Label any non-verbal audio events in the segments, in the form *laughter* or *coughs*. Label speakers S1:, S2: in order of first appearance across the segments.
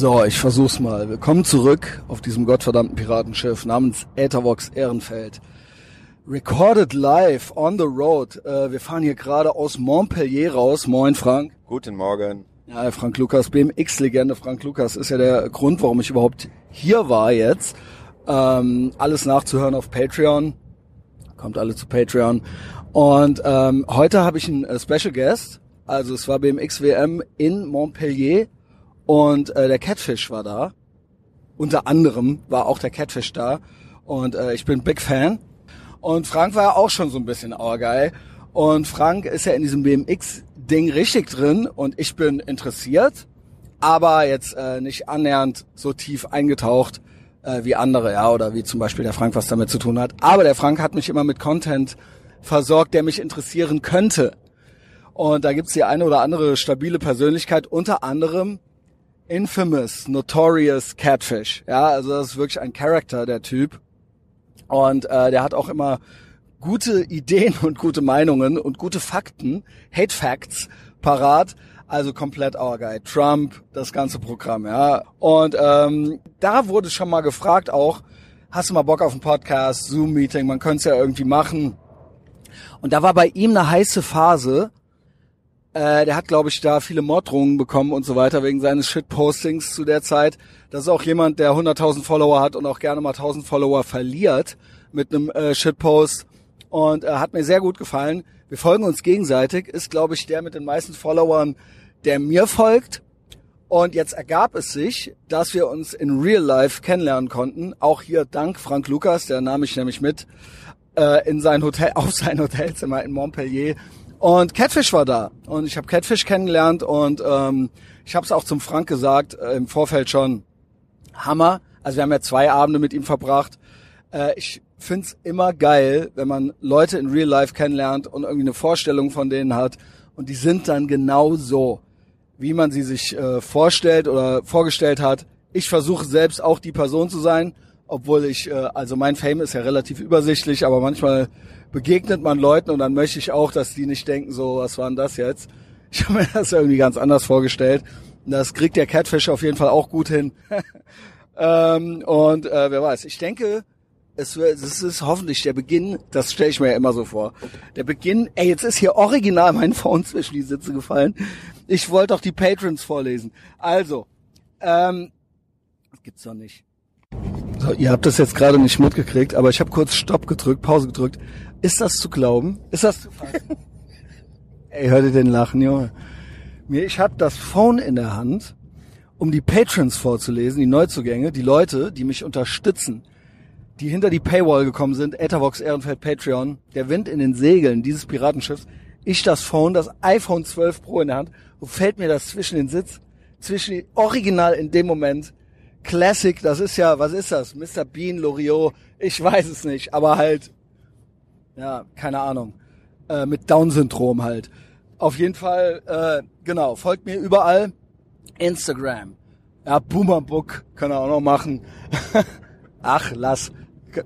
S1: So, ich versuch's mal. Willkommen zurück auf diesem gottverdammten Piratenschiff namens Aethervox Ehrenfeld. Recorded live on the road. Äh, wir fahren hier gerade aus Montpellier raus. Moin, Frank.
S2: Guten Morgen.
S1: Ja, Frank Lukas, BMX-Legende Frank Lukas ist ja der Grund, warum ich überhaupt hier war jetzt. Ähm, alles nachzuhören auf Patreon. Kommt alle zu Patreon. Und ähm, heute habe ich einen äh, Special Guest. Also es war BMX WM in Montpellier und äh, der Catfish war da. Unter anderem war auch der Catfish da. Und äh, ich bin Big Fan. Und Frank war ja auch schon so ein bisschen auergeil. Und Frank ist ja in diesem BMX-Ding richtig drin und ich bin interessiert, aber jetzt äh, nicht annähernd so tief eingetaucht äh, wie andere, ja, oder wie zum Beispiel der Frank was damit zu tun hat. Aber der Frank hat mich immer mit Content versorgt, der mich interessieren könnte. Und da gibt's die eine oder andere stabile Persönlichkeit, unter anderem Infamous, Notorious Catfish. Ja, also das ist wirklich ein Charakter, der Typ. Und äh, der hat auch immer gute Ideen und gute Meinungen und gute Fakten, Hate Facts parat. Also komplett our guy. Trump, das ganze Programm, ja. Und ähm, da wurde schon mal gefragt auch, hast du mal Bock auf einen Podcast, Zoom-Meeting, man könnte es ja irgendwie machen. Und da war bei ihm eine heiße Phase, äh, der hat, glaube ich, da viele Morddrohungen bekommen und so weiter wegen seines Shitpostings zu der Zeit. Das ist auch jemand, der 100.000 Follower hat und auch gerne mal 1.000 Follower verliert mit einem äh, Shitpost. Und äh, hat mir sehr gut gefallen. Wir folgen uns gegenseitig. Ist, glaube ich, der mit den meisten Followern, der mir folgt. Und jetzt ergab es sich, dass wir uns in Real Life kennenlernen konnten. Auch hier dank Frank Lukas, der nahm mich nämlich mit äh, in sein Hotel, *laughs* auf sein Hotelzimmer in Montpellier und Catfish war da und ich habe Catfish kennengelernt und ähm, ich habe es auch zum Frank gesagt äh, im Vorfeld schon. Hammer. Also wir haben ja zwei Abende mit ihm verbracht. Äh, ich find's immer geil, wenn man Leute in Real Life kennenlernt und irgendwie eine Vorstellung von denen hat und die sind dann genau so, wie man sie sich äh, vorstellt oder vorgestellt hat. Ich versuche selbst auch die Person zu sein, obwohl ich, äh, also mein Fame ist ja relativ übersichtlich, aber manchmal begegnet man Leuten und dann möchte ich auch, dass die nicht denken, so, was war denn das jetzt? Ich habe mir das irgendwie ganz anders vorgestellt. Das kriegt der Catfish auf jeden Fall auch gut hin. *laughs* ähm, und äh, wer weiß, ich denke, es, es ist hoffentlich der Beginn, das stelle ich mir ja immer so vor. Der Beginn, ey, jetzt ist hier original mein Phone zwischen die Sitze gefallen. Ich wollte doch die Patrons vorlesen. Also, ähm, das gibt's doch nicht. So, ihr habt das jetzt gerade nicht mitgekriegt, aber ich habe kurz Stopp gedrückt, Pause gedrückt. Ist das zu glauben? Ist das zu fassen? *laughs* Ey, hört ihr den Lachen, Junge? Mir, ich habe das Phone in der Hand, um die Patrons vorzulesen, die Neuzugänge, die Leute, die mich unterstützen, die hinter die Paywall gekommen sind, Ethervox Ehrenfeld Patreon, der Wind in den Segeln dieses Piratenschiffs, ich das Phone, das iPhone 12 Pro in der Hand, wo fällt mir das zwischen den Sitz, zwischen original in dem Moment, Classic, das ist ja, was ist das? Mr. Bean, Loriot, ich weiß es nicht, aber halt ja, keine Ahnung, äh, mit Down-Syndrom halt. Auf jeden Fall, äh, genau, folgt mir überall. Instagram. Ja, Boomerbook kann er auch noch machen. *laughs* Ach, lass,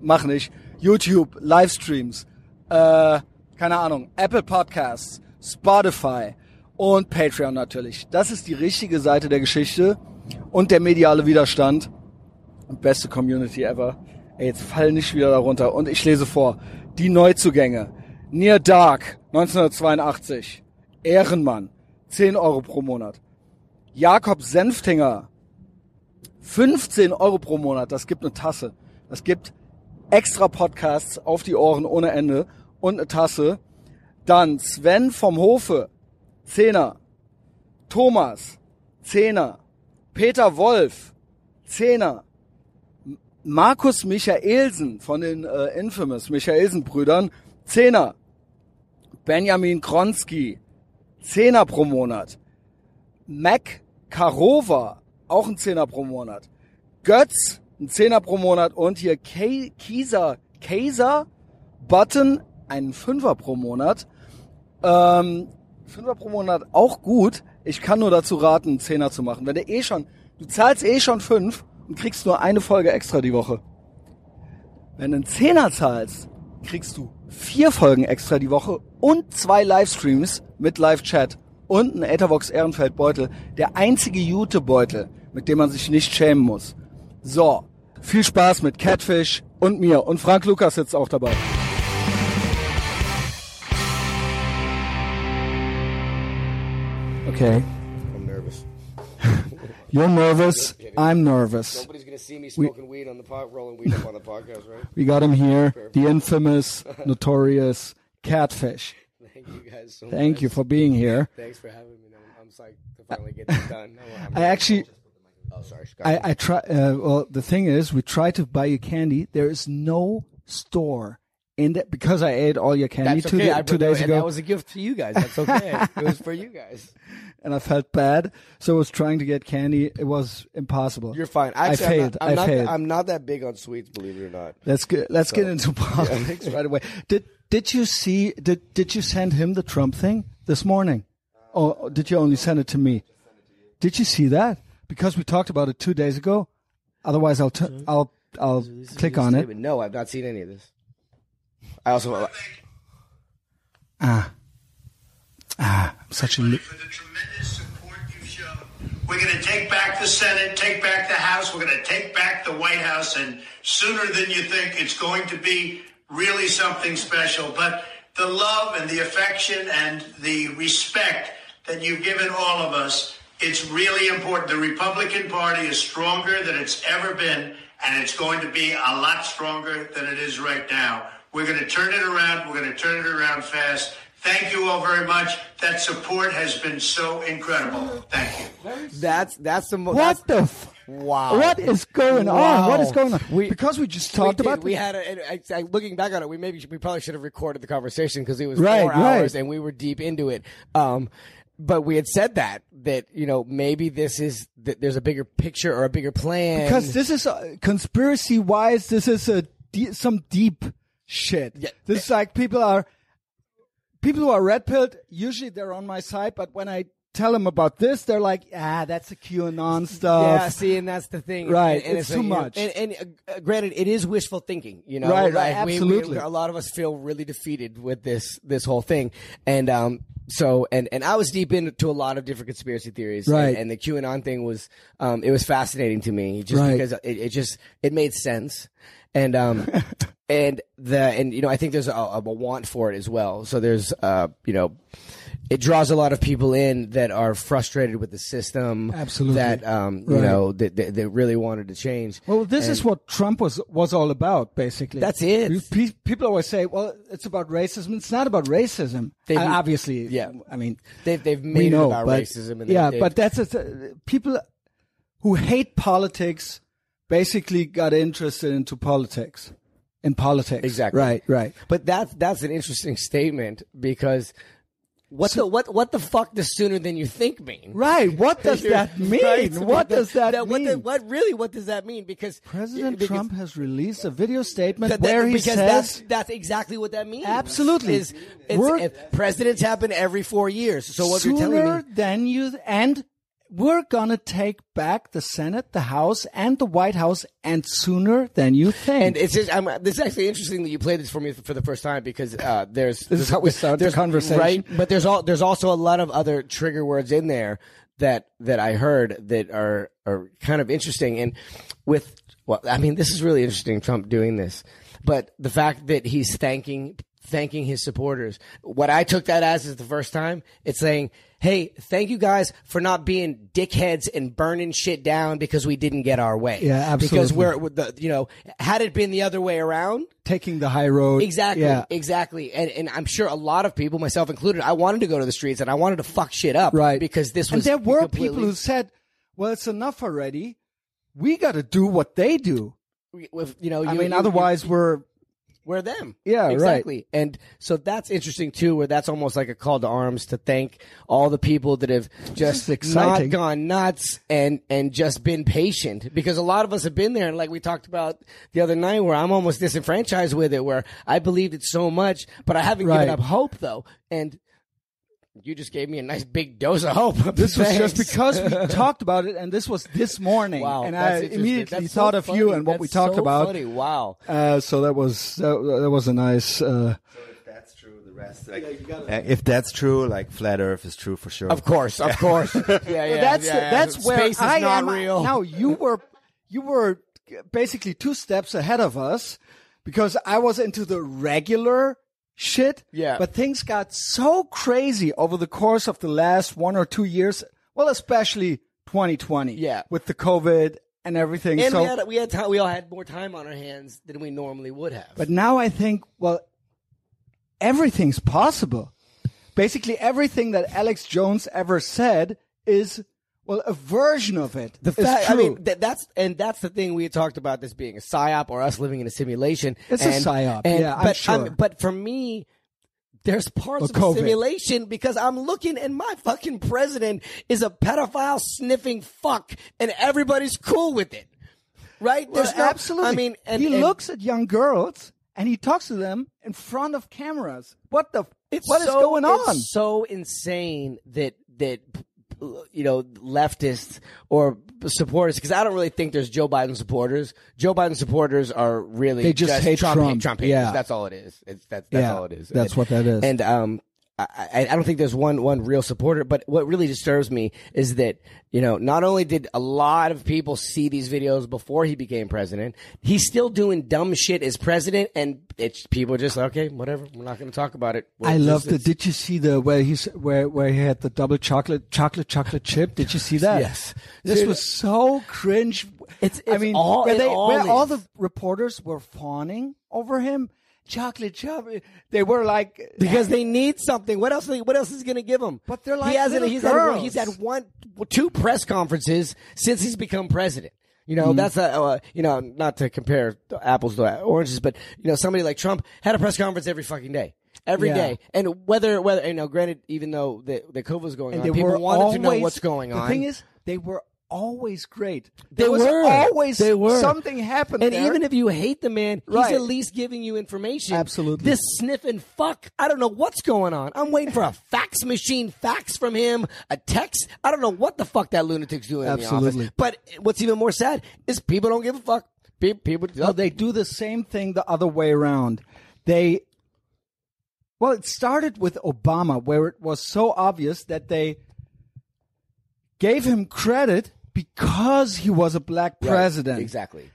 S1: mach nicht. YouTube, Livestreams, äh, keine Ahnung, Apple Podcasts, Spotify und Patreon natürlich. Das ist die richtige Seite der Geschichte und der mediale Widerstand. Beste Community ever. Ey, jetzt fall nicht wieder darunter. Und ich lese vor. Die Neuzugänge. Near Dark 1982. Ehrenmann 10 Euro pro Monat. Jakob Senftinger 15 Euro pro Monat. Das gibt eine Tasse. Das gibt extra Podcasts auf die Ohren ohne Ende und eine Tasse. Dann Sven vom Hofe 10er. Thomas 10er. Peter Wolf 10er. Markus Michaelsen von den äh, Infamous Michaelsen-Brüdern, Zehner. Benjamin Kronski, Zehner pro Monat. Mac Karova, auch ein Zehner pro Monat. Götz, ein Zehner pro Monat. Und hier Kieser, Kaiser Button, einen Fünfer pro Monat. Ähm, Fünfer pro Monat auch gut. Ich kann nur dazu raten, einen Zehner zu machen. Wenn du eh schon, du zahlst eh schon fünf und kriegst nur eine Folge extra die Woche. Wenn du einen Zehner zahlst, kriegst du vier Folgen extra die Woche und zwei Livestreams mit Live-Chat und ein Etherbox Ehrenfeld Beutel. Der einzige Jute-Beutel mit dem man sich nicht schämen muss. So, viel Spaß mit Catfish und mir. Und Frank Lukas sitzt auch dabei. Okay. You're nervous. I'm nervous.
S2: Nobody's gonna see me smoking weed on the pot, rolling weed up on the podcast, right?
S1: We got him here, the infamous, *laughs* notorious Catfish.
S2: Thank you guys so
S1: Thank
S2: much.
S1: you for being here.
S2: Thanks for having me. I'm, I'm psyched to finally get this done. I'm- I'm-
S1: actually,
S2: oh, sorry.
S1: I, I try. Uh, well, the thing is, we try to buy you candy. There is no store in that because I ate all your candy
S2: That's
S1: two,
S2: okay.
S1: two
S2: brought-
S1: days
S2: and
S1: ago,
S2: That was a gift to you guys. That's okay. it was for you guys. *laughs*
S1: and I felt bad. So I was trying to get candy. It was impossible.
S2: You're fine.
S1: I
S2: Actually,
S1: failed.
S2: I'm
S1: I
S2: not, I'm,
S1: failed.
S2: Not, I'm not that big on sweets, believe it or not.
S1: Let's get let's get into politics *laughs* right away. Did did you see did did you send him the Trump thing this morning? Uh, or did you only send it to me? Did you see that? Because we talked about it two days ago. Otherwise, I'll t- I'll I'll click on it.
S2: No, I've not seen any of this. I also.
S1: Ah, ah, I'm such a. Li-
S3: for the tremendous support you've shown. We're going to take back the Senate, take back the House, we're going to take back the White House, and sooner than you think, it's going to be really something special. But the love and the affection and the respect that you've given all of us, it's really important. The Republican Party is stronger than it's ever been, and it's going to be a lot stronger than it is right now. We're going to turn it around. We're going to turn it around fast. Thank you all very much. That support has been so incredible. Thank you.
S2: That's that's the most.
S1: what the? F-
S2: Wow.
S1: What is going on? What is going on?
S2: We-
S1: because we just talked
S2: we did.
S1: about.
S2: We had a, and I, I, looking back on it, we maybe should, we probably should have recorded the conversation because it was
S1: Right,
S2: four
S1: right.
S2: hours and we were deep into it. Um, but we had said that that you know maybe this is that there's a bigger picture or a bigger plan
S1: because this is uh, conspiracy wise this is a de- some deep shit
S2: Yeah.
S1: this is like people are people who are red pilled usually they're on my side but when i tell them about this they're like ah that's a qanon stuff
S2: Yeah, see, and that's the thing,
S1: Right,
S2: And, and
S1: it's
S2: a-
S1: too
S2: you know,
S1: much.
S2: And, and uh, granted, it is wishful thinking, you know.
S1: Right, right,
S2: Like, we- we-
S1: absolutely.
S2: a lot of us feel really defeated with this this whole thing, and um, so and and I was deep into a lot of different conspiracy theories,
S1: Right.
S2: And, and the QAnon thing was, um, it was fascinating to me, just
S1: Right.
S2: because it, it just it made sense, and um. *laughs* And the and you know I think there's a, a want for it as well. So there's uh you know it draws a lot of people in that are frustrated with the system.
S1: Absolutely.
S2: That um, you
S1: Right.
S2: know, that, that, that really wanted to change.
S1: well this is what trump was was all about basically
S2: That's it.
S1: People always say well it's about racism it's not about racism
S2: They've-
S1: Uh, obviously
S2: yeah.
S1: i mean
S2: they've they've made
S1: know
S2: it about
S1: but,
S2: racism. And
S1: yeah
S2: they've-
S1: but that's a, people who hate politics basically got interested into politics in politics
S2: Exactly.
S1: right right
S2: but that's that's an interesting statement because. What the what what the fuck does sooner than you think mean?
S1: right what does *laughs* that mean
S2: Right?
S1: what does that,
S2: what
S1: mean
S2: the- what really what does that mean? Because
S1: president
S2: because-
S1: trump has released a video statement
S2: That- that-
S1: where he
S2: because
S1: says
S2: that's that's exactly what that means.
S1: Absolutely.
S2: is it's,
S1: We're-
S2: presidents happen every four years. So what you're telling
S1: sooner
S2: me,
S1: than you and we're gonna take back the senate the house and the white house and sooner than you think
S2: and it's just, I'm, this is actually interesting that you played this for me for the first time because uh, there's
S1: This is how we start the conversation.
S2: right? But there's all there's also a lot of other trigger words in there that that I heard that are are kind of interesting. And with well, I mean, this is really interesting. Trump doing this, but the fact that he's thanking thanking his supporters. What I took that as is the first time. It's saying, "Hey, thank you guys for not being dickheads and burning shit down because we didn't get our way."
S1: Yeah,
S2: Because
S1: absolutely.
S2: we're the you know, had it been the other way around,
S1: taking the high road
S2: Exactly.
S1: yeah
S2: Exactly. And and I'm sure a lot of people, myself included, I wanted to go to the streets and I wanted to fuck shit up.
S1: right
S2: Because this
S1: and
S2: was
S1: there were
S2: completely-
S1: people who said well it's enough already we got to do what they do
S2: with, you know,
S1: i mean
S2: you-
S1: otherwise we're
S2: we're them.
S1: Yeah, right.
S2: exactly. And so that's interesting too, where that's almost like a call to arms to thank all the people that have just *laughs* not gone nuts and and just been patient. Because a lot of us have been there, and like we talked about the other night, where I'm almost disenfranchised with it, where I believed it so much, but I haven't
S1: Right.
S2: given up hope though, and. You just gave me a nice big dose of hope. *laughs*
S1: this was just because we *laughs* talked about it and this was this morning
S2: Wow,
S1: and i immediately
S2: That's so
S1: thought of you and what we talked
S2: so
S1: about
S2: funny. Wow.
S1: uh, so that was that, that was a nice uh,
S4: So if that's true, the rest Yes, like, uh, if that's true, like flat Earth is true for sure.
S2: Of course, of course. *laughs* yeah, yeah.
S1: that's
S2: yeah, yeah.
S1: that's where
S2: Space is
S1: I
S2: not
S1: am.
S2: real.
S1: Now you were you were basically two steps ahead of us because I was into the regular shit.
S2: Yeah.
S1: But things got so crazy over the course of the last one or two years. Well, especially 2020.
S2: Yeah.
S1: With the COVID and everything.
S2: and
S1: so,
S2: we had we had time, we all had more time on our hands than we normally would have.
S1: but now I think, well, everything's possible. Basically, everything that Alex Jones ever said is, well, a version of it.
S2: The fact, I mean, th- that's and that's the thing we talked about this being a psyop or us living in a simulation.
S1: It's a psyop,
S2: and-
S1: yeah, I'm
S2: but,
S1: sure.
S2: but for me, there's parts
S1: Or
S2: of the
S1: COVID.
S2: simulation because I'm looking and my fucking president is a pedophile sniffing fuck, and everybody's cool with it, right?
S1: Well,
S2: There's no-
S1: absolutely.
S2: I mean, and,
S1: he
S2: and
S1: looks at young girls and he talks to them in front of cameras. What the?
S2: It's
S1: what is
S2: so,
S1: going on?
S2: It's so insane that that you know leftists or supporters because I don't really think there's Joe Biden supporters. Joe Biden supporters are really
S1: They just hate
S2: Trump.
S1: Trump.
S2: Trump haters.
S1: Yeah.
S2: that's all it is. It's that's that's
S1: Yeah,
S2: all it is.
S1: that's
S2: And-
S1: what that is.
S2: And um. I, I don't think there's one one real supporter, but what really disturbs me is that you know not only did a lot of people see these videos before he became president, he's still doing dumb shit as president, and it's people just like, okay, whatever. We're not going to talk about it.
S1: I love the. Did you see the where he's where where he had the double chocolate chocolate chocolate chip? Did you see that?
S2: Yes.
S1: This
S2: Dude,
S1: was so cringe.
S2: It's-
S1: I mean,
S2: all-
S1: where they
S2: all
S1: where all the reporters were fawning over him. Chocolate chip. They were like
S2: because they need something. What else? What else is he going to give them?
S1: But they're like
S2: he hasn't. He's had, he's had one, two press conferences since he's become president. You
S1: Mm-hmm.
S2: know, that's a, uh, you know, not to compare apples to oranges, but you know, somebody like Trump had a press conference every fucking day. every
S1: Yeah.
S2: day, and whether whether you know, granted, even though the the COVID was going
S1: and
S2: on,
S1: they
S2: people
S1: were
S2: wanted to know what's going on.
S1: The thing is, they were always great.
S2: They
S1: There was
S2: were
S1: always
S2: They were.
S1: something happened.
S2: And
S1: there.
S2: even if you hate the man,
S1: Right.
S2: he's at least giving you information.
S1: Absolutely.
S2: This sniffing fuck, I don't know what's going on. I'm waiting for a *laughs* fax machine fax from him, a text. I don't know what the fuck that lunatic's doing in the
S1: Absolutely.
S2: But what's even more sad is people don't give a fuck. People,
S1: No, they do the same thing the other way around. They, well, it started with Obama, where it was so obvious that they gave him credit because he was a black
S2: Right.
S1: president.
S2: Exactly.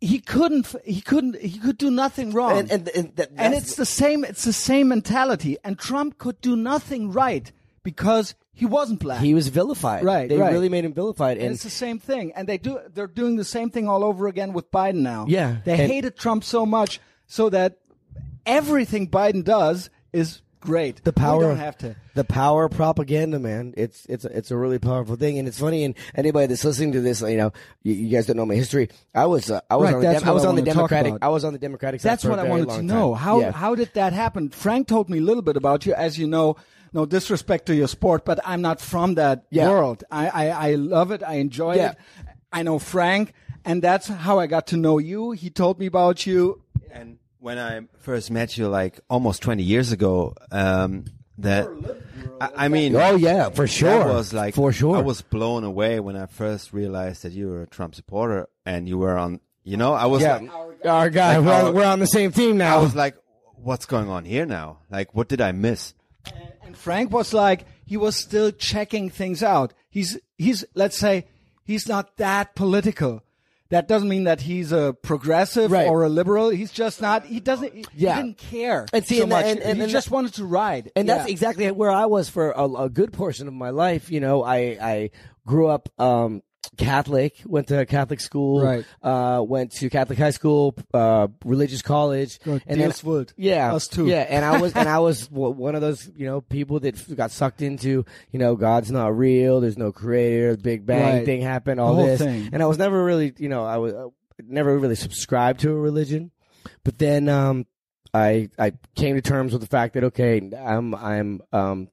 S1: He couldn't. He couldn't. He could do nothing wrong.
S2: And, and, and, that,
S1: And it's the same. It's the same mentality. And Trump could do nothing right because he wasn't black.
S2: he was vilified.
S1: Right,
S2: They
S1: right.
S2: really made him vilified.
S1: And
S2: And
S1: it's the same thing, and they do. They're doing the same thing all over again with Biden now.
S2: Yeah,
S1: they hated Trump so much, so that everything Biden does is great.
S2: the power
S1: We don't have to.
S2: the power of propaganda man it's it's a, it's a really powerful thing and it's funny and anybody that's listening to this you know you, you guys don't know my history i was uh, i was
S1: Right,
S2: on the Dem- i was
S1: I
S2: on the democratic i was on the democratic side
S1: That's
S2: for a
S1: what I wanted to know.
S2: time.
S1: How
S2: Yeah.
S1: how did that happen? Frank told me a little bit about you, as you know. No disrespect to your sport, but I'm not from that
S2: Yeah.
S1: world. I, I I love it. I enjoy
S2: Yeah.
S1: it. I know Frank, and that's how I got to know you. He told me about you.
S4: And when I first met you, like almost 20 years ago, um, that I, I mean,
S2: Oh, yeah, for sure.
S4: That was like
S2: For sure.
S4: I was blown away when I first realized that you were a Trump supporter and you were on. You know, I was
S2: yeah
S4: like,
S2: our guy
S4: Like
S2: we're,
S4: our-
S2: on, we're on the same team now.
S4: I was like, what's going on here now? Like, what did I miss?
S1: And Frank was like, he was still checking things out. He's, he's, let's say, he's not that political. That doesn't mean that he's a progressive
S2: Right.
S1: or a liberal. He's just not, he doesn't, he,
S2: Yeah.
S1: didn't care
S2: And see,
S1: so
S2: and-
S1: much.
S2: and- and-
S1: he just
S2: that-
S1: wanted to ride.
S2: and that's exactly where I was for a, a good portion of my life. You know, I I grew up um, Catholic, went to Catholic school,
S1: Right.
S2: Uh, went to Catholic high school, uh, religious college,
S1: Good.
S2: and then
S1: would.
S2: yeah,
S1: Us too.
S2: yeah. And I was and I was *laughs* one of those you know people that got sucked into you know God's not real, there's no creator, the Big Bang
S1: Right.
S2: thing happened, all this,
S1: thing.
S2: and I was never really you know I was uh, never really subscribed to a religion, but then um I I came to terms with the fact that okay, I'm I'm um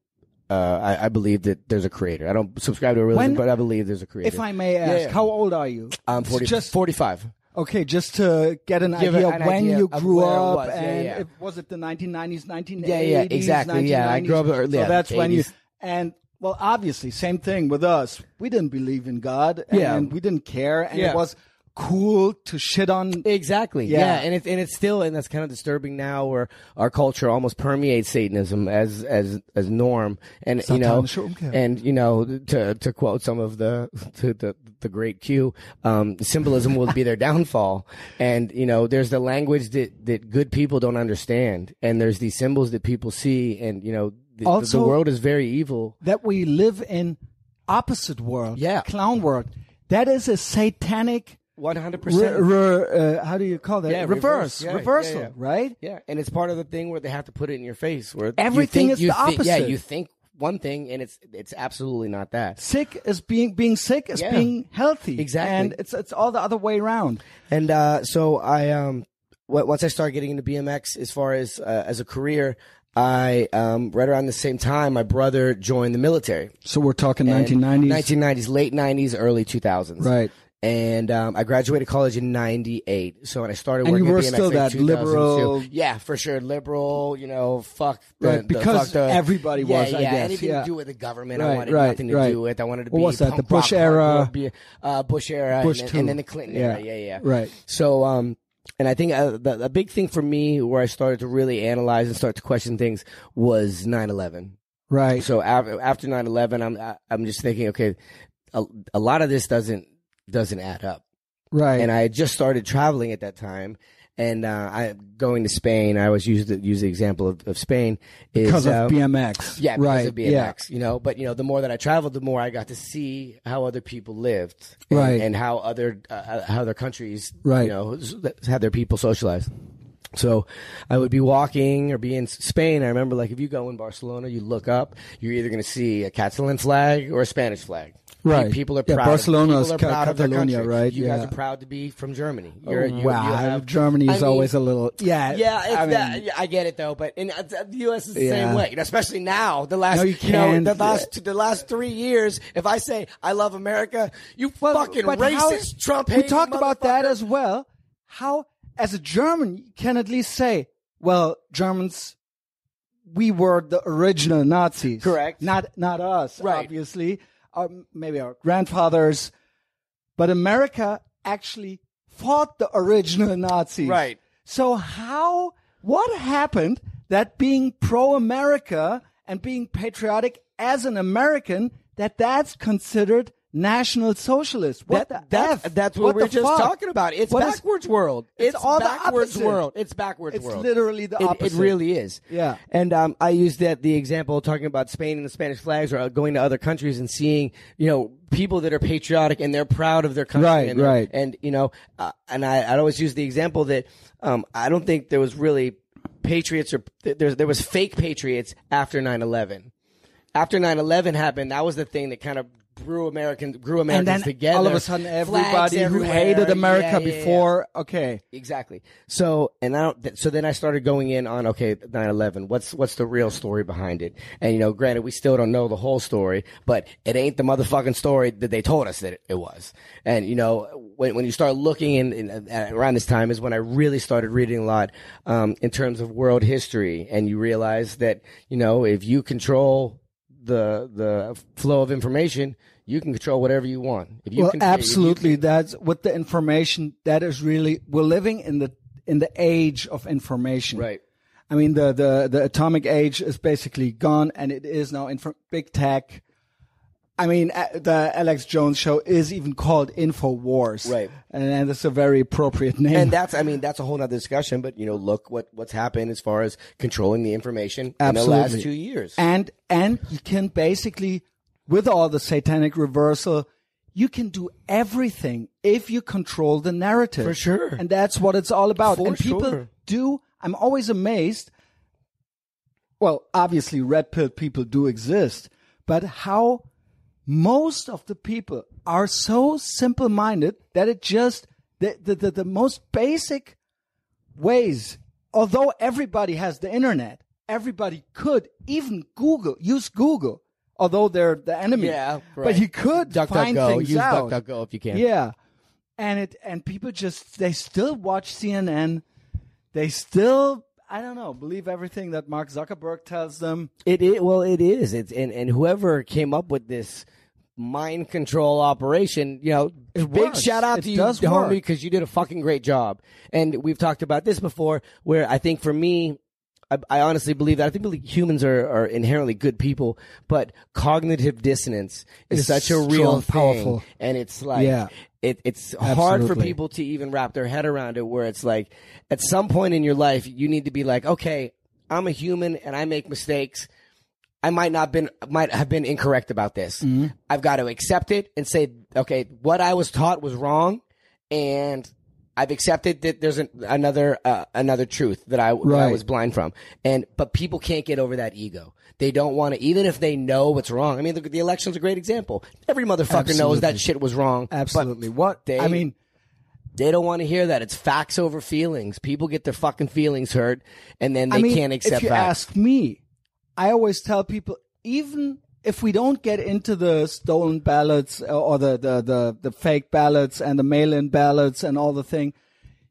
S2: uh I, I believe that there's a creator. I don't subscribe to a religion,
S1: When-
S2: but I believe there's a creator.
S1: if I may ask,
S2: yeah.
S1: how old are you?
S2: I'm 40,
S1: Just
S2: 45.
S1: Okay, just to get an
S2: Give
S1: idea
S2: an
S1: when
S2: idea
S1: you grew
S2: it
S1: up,
S2: was.
S1: And
S2: yeah.
S1: If, was it the 1990s, 1980s?
S2: Yeah, yeah, exactly. Yeah, I grew up early-
S1: So
S2: yeah,
S1: that's when you and well, obviously, same thing with us. We didn't believe in God,
S2: Yeah.
S1: and we didn't care, and
S2: Yeah.
S1: it was cool to shit on.
S2: Exactly. Yeah.
S1: Yeah.
S2: and it's and it's still and that's kind of disturbing now, where our culture almost permeates Satanism as as as norm, and you know, and you know, to to quote some of the to the the great Q, um, symbolism will be their *laughs* downfall, and you know, there's the language that that good people don't understand, and there's these symbols that people see, and you know, the, the world is very evil.
S1: that we live in opposite world,
S2: Yeah.
S1: clown world. That is a satanic.
S2: One hundred
S1: Re,
S2: percent.
S1: uh, how do you call that?
S2: Yeah,
S1: reverse,
S2: reverse. Yeah,
S1: reversal,
S2: yeah,
S1: right?
S2: Yeah, and it's part of the thing where they have to put it in your face. Where
S1: Everything
S2: you
S1: is
S2: think,
S1: the
S2: you thi- yeah,
S1: opposite.
S2: you think one thing, and it's it's absolutely not that.
S1: Sick is being being sick is being healthy,
S2: Exactly.
S1: and it's it's all the other way around.
S2: And uh, so I um, w- once I started getting into BMX as far as uh, as a career, I um, right around the same time, my brother joined the military.
S1: So we're talking 1990s,
S2: 1990s, late 90s, early 2000s.
S1: right?
S2: And um, I graduated college in '98. So when I started
S1: And you
S2: working
S1: were
S2: at BMX
S1: still that liberal-
S2: yeah, for sure, liberal. You know, fuck the,
S1: Right,
S2: the-
S1: because
S2: fuck the-
S1: everybody
S2: yeah,
S1: was, I
S2: yeah,
S1: guess,
S2: anything
S1: yeah.
S2: to do with the government. I
S1: Right,
S2: wanted
S1: right,
S2: nothing to do with. I wanted to
S1: What
S2: be
S1: was that, the Bush era?
S2: be- uh, Bush era,
S1: Bush
S2: and, then, and then the Clinton
S1: Yeah.
S2: era. Yeah, yeah,
S1: Right.
S2: So, um, and I think uh, the, the big thing for me where I started to really analyze and start to question things was 9/11.
S1: Right.
S2: So after after 9/11, I'm I- I'm just thinking, okay, a, a lot of this doesn't doesn't add up
S1: right.
S2: and I had just started traveling at that time. And uh, I going to Spain. I always use the use the example of, of Spain is
S1: because of
S2: uh,
S1: BMX.
S2: yeah, because
S1: right.
S2: of BMX.
S1: Yeah.
S2: You know, but you know, the more that I traveled, the more I got to see how other people lived, and,
S1: Right.
S2: and how other uh, how their countries,
S1: Right.
S2: you know, had their people socialized. So I would be walking or be in Spain. I remember, like, if you go in Barcelona, you look up, you're either going to see a Catalan flag or a Spanish flag.
S1: Right.
S2: People are
S1: Yeah,
S2: proud.
S1: Barcelona
S2: of,
S1: is
S2: are
S1: Ca-
S2: proud of their
S1: Catalonia, right?
S2: You guys are proud to be from Germany.
S1: Oh,
S2: You're, you,
S1: wow,
S2: you have,
S1: Germany is
S2: I mean,
S1: always a little. Yeah.
S2: yeah, it's
S1: I mean,
S2: that, yeah, I get it though, but in uh, the U.S. is the
S1: Yeah.
S2: same way, especially now. The last,
S1: No, you
S2: know,
S1: can't.
S2: the last, the last three years. If I say I love America, you fucking
S1: but how-
S2: racist Trump.
S1: We talked about that as well. How, as a German, you can at least say, well, Germans, we were the original Nazis.
S2: Correct.
S1: Not, not us,
S2: Right.
S1: obviously. Um, maybe our grandfathers. But America actually fought the original Nazis.
S2: Right.
S1: So how, what happened that being pro-America and being patriotic as an American, that that's considered National Socialist? What
S2: That,
S1: the
S2: that's, that's what,
S1: the
S2: we're just
S1: fuck?
S2: talking about. It's
S1: What is-
S2: backwards world. It's,
S1: all the
S2: backwards
S1: opposite.
S2: world. It's backwards
S1: It's
S2: world.
S1: It's literally the
S2: It- It, really is.
S1: Yeah.
S2: And um, I used that the example talking about Spain and the Spanish flags, or going to other countries and seeing, you know, people that are patriotic and they're proud of their country.
S1: Right,
S2: and
S1: right.
S2: And you know, uh, and I, I'd always use the example that um, I don't think there was really patriots or there there was fake patriots after 9/11. After 9/11 happened, that was the thing that kind of grew American grew
S1: And then
S2: together.
S1: all of a sudden, everybody who hated America
S2: Yeah, yeah, yeah.
S1: before, okay,
S2: Exactly. So and I don't, so then I started going in on okay 9/11. What's what's the real story behind it? And you know, granted, we still don't know the whole story, but it ain't the motherfucking story that they told us that it, it was. And you know, when when you start looking in, in uh, around this time is when I really started reading a lot um, in terms of world history, and you realize that you know if you control the the flow of information. You can control whatever you want. If you
S1: well,
S2: can,
S1: absolutely. That's with the information. That is really we're living in the in the age of information.
S2: Right.
S1: I mean, the the the atomic age is basically gone, and it is now in big tech. I mean, uh, the Alex Jones show is even called Infowars,
S2: Right.
S1: And, and that's a very appropriate name.
S2: and that's I mean that's a whole other discussion. But you know, look what what's happened as far as controlling the information in the last two years.
S1: and and you can basically with all the satanic reversal you can do everything if you control the narrative
S2: For sure.
S1: and that's what it's all about
S2: For
S1: and people
S2: sure.
S1: do i'm always amazed well obviously red pill people do exist but how most of the people are so simple minded that it just the, the, the, the most basic ways although everybody has the internet everybody could even google use google although they're the enemy
S2: Yeah,
S1: but
S2: right.
S1: you could
S2: Duck,
S1: find
S2: duck, go.
S1: things
S2: Use
S1: out
S2: duck, duck, go if you can.
S1: yeah and it and people just they still watch cnn they still i don't know believe everything that mark zuckerberg tells them
S2: It is well, it is. It's and and whoever came up with this mind control operation. You know,
S1: It
S2: big
S1: works.
S2: shout out
S1: It
S2: to you, homie, because you did a fucking great job. And we've talked about this before, where I think for me, I, I honestly believe that I think humans are, are inherently good people, but cognitive dissonance is
S1: It's
S2: such a real
S1: strong, powerful.
S2: and it's like
S1: Yeah.
S2: it, it's hard for people to even wrap their head around it. Where it's like at some point in your life, you need to be like, okay, I'm a human and I make mistakes. I might not been might have been incorrect about this.
S1: Mm-hmm.
S2: I've got to accept it and say, okay, what I was taught was wrong, and I've accepted that there's an, another uh, another truth that I, that I was blind from. And but people can't get over that ego. They don't want to, even if they know what's wrong. I mean, the, the election's a great example. Every motherfucker knows that shit was wrong.
S1: Absolutely. What
S2: they-
S1: I mean,
S2: they don't want to hear that. It's facts over feelings. People get their fucking feelings hurt, and then they
S1: I mean,
S2: can't accept
S1: if you
S2: facts.
S1: ask me, I always tell people, even if we don't get into the stolen ballots uh, or the, the, the, the fake ballots and the mail-in ballots and all the thing,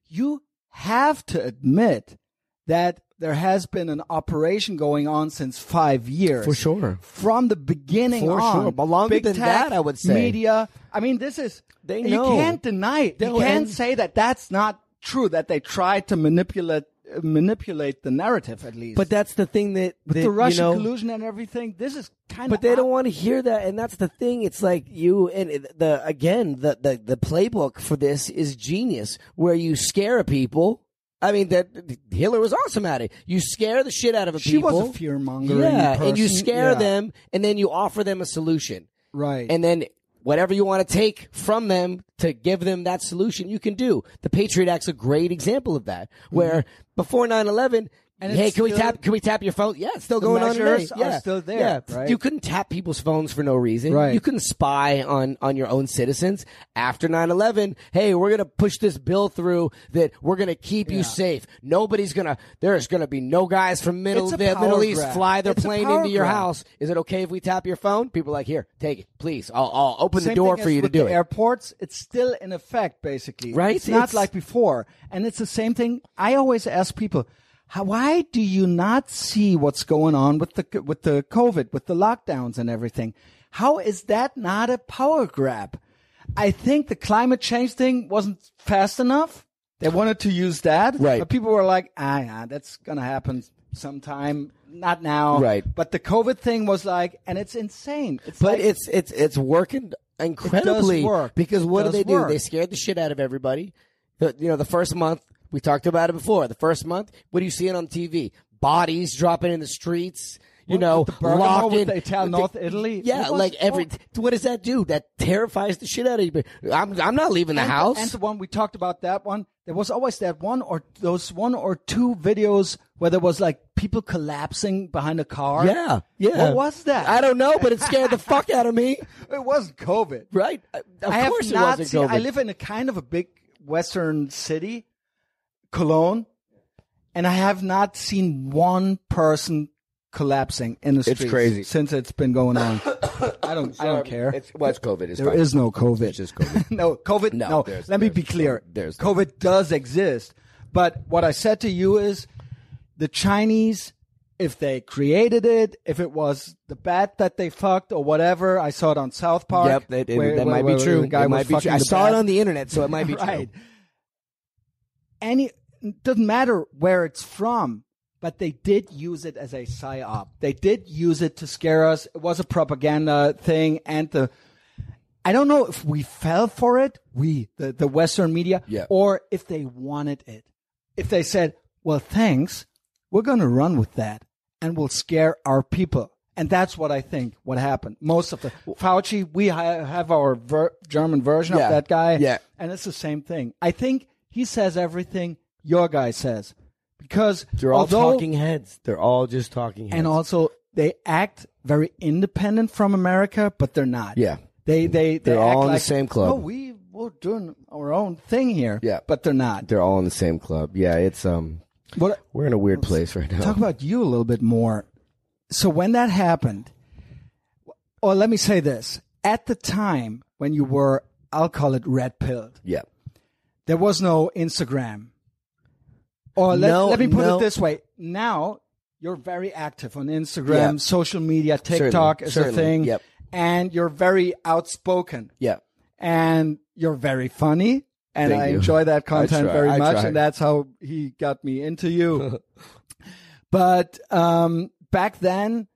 S1: you have to admit that there has been an operation going on since five years.
S2: For sure.
S1: From the beginning
S2: For
S1: on.
S2: sure. But longer
S1: Big
S2: than
S1: tech,
S2: that, I would say.
S1: Media. I mean, this is,
S2: They
S1: you can't deny it.
S2: No,
S1: you can't say that that's not true, that they tried to manipulate, manipulate the narrative at least.
S2: But that's the thing that,
S1: With
S2: that,
S1: the Russian
S2: you know,
S1: collusion and everything, this is kind of.
S2: But they don't want to hear that, and that's the thing. It's like you and the again the the the playbook for this is genius, where you scare people. I mean, that Hitler was awesome at it. You scare the shit out of a
S1: She
S2: people.
S1: was a fear-mongering
S2: Yeah, and you scare
S1: yeah.
S2: them, and then you offer them a solution.
S1: Right.
S2: And then whatever you want to take from them to give them that solution, you can do. The Patriot Act's a great example of that. Where before 9-11,
S1: Mm-hmm. And
S2: hey, can we
S1: still-
S2: tap? Can we tap your phone? Yeah, it's still going on today. Yeah,
S1: still there,
S2: Yeah,
S1: right?
S2: you couldn't tap people's phones for no reason.
S1: Right.
S2: You couldn't spy on on your own citizens. After 9-11, hey, we're gonna push this bill through that we're gonna keep you safe. Nobody's gonna. There's gonna be no guys from middle the Middle East
S1: grab.
S2: fly their
S1: It's
S2: plane into your
S1: grab.
S2: house. Is it okay if we tap your phone? People are like, here, take it, please. I'll, I'll open
S1: Same
S2: the door for you to do it.
S1: Airports, it's still in effect, basically.
S2: Right?
S1: It's not like before. And it's the same thing. I always ask people, how, why do you not see what's going on with the with the COVID, with the lockdowns and everything? How is that not a power grab? I think the climate change thing wasn't fast enough. They wanted to use that,
S2: Right.
S1: But people were like, ah, yeah, that's gonna happen sometime, not now,
S2: Right.
S1: But the COVID thing was like, and it's insane. It's
S2: But
S1: like,
S2: it's it's it's working incredibly it
S1: work.
S2: because what do they
S1: does
S2: do? They scared the shit out of everybody. The, you know, the first month we talked about it before. The first month, what are you seeing on TV? Bodies dropping in the streets. You
S1: What,
S2: know,
S1: Bergamo,
S2: locking
S1: with the North Italy?
S2: Yeah, like every.
S1: oh.
S2: What does that do? That terrifies the shit out of you. I'm I'm not leaving the
S1: and,
S2: house.
S1: And the one we talked about that one, there was always that one or those one or two videos where there was like people collapsing behind a car.
S2: yeah, yeah.
S1: What was that?
S2: I don't know, but it scared the fuck out of me. *laughs*
S1: It wasn't COVID.
S2: Right? Uh, of
S1: I
S2: course, it
S1: not
S2: wasn't
S1: seen.
S2: COVID.
S1: I live in a kind of a big western city, Cologne, and I have not seen one person collapsing in the
S2: It's
S1: streets
S2: crazy.
S1: since it's been going on. *coughs* I don't. I don't care.
S2: It's, well, it's COVID. It's
S1: There
S2: fine.
S1: is no COVID.
S2: It's just COVID. *laughs*
S1: no, COVID.
S2: No,
S1: No,
S2: there's-
S1: let me be clear.
S2: there's
S1: COVID does exist, but what I said to you is the Chinese, if they created it, if it was the bat that they fucked or whatever. I saw it on South Park.
S2: Yep, that,
S1: where-
S2: that
S1: where-
S2: might
S1: where
S2: be true.
S1: The guy
S2: it might be true. I saw it on the internet, so it might be *laughs*
S1: right.
S2: true.
S1: Any it doesn't matter where it's from, but they did use it as a psyop. They did use it to scare us. It was a propaganda thing, and the I don't know if we fell for it, we the the Western media,
S2: Yeah.
S1: or if they wanted it. If they said, "Well, thanks, we're going to run with that, and we'll scare our people." And that's what I think. What happened? Most of the Fauci, we ha- have our ver- German version
S2: Yeah.
S1: of that guy,
S2: Yeah.
S1: and it's the same thing. I think he says everything your guy says because
S2: They're all
S1: although,
S2: talking heads. They're all just talking heads.
S1: and also they act very independent from America, but they're not.
S2: Yeah.
S1: they they they
S2: They're
S1: act
S2: all in the same club.
S1: Oh, we we're doing our own thing here.
S2: Yeah.
S1: but they're not.
S2: they're all in the same club. Yeah, it's um,
S1: What
S2: we're in a weird place right now.
S1: talk about you a little bit more. So when that happened, or let me say this: at the time when you were, I'll call it red pilled.
S2: yeah,
S1: There was no Instagram. Or let,
S2: No,
S1: let me put
S2: no.
S1: it this way. Now you're very active on Instagram,
S2: Yeah.
S1: social media, TikTok
S2: Certainly,
S1: is a thing.
S2: yep.
S1: and you're very outspoken,
S2: Yeah.
S1: and you're very funny. And
S2: Thank
S1: I
S2: you.
S1: enjoy that *laughs* content
S2: try,
S1: very
S2: I
S1: much,
S2: try.
S1: and that's how he got me into you. *laughs* but um, back then,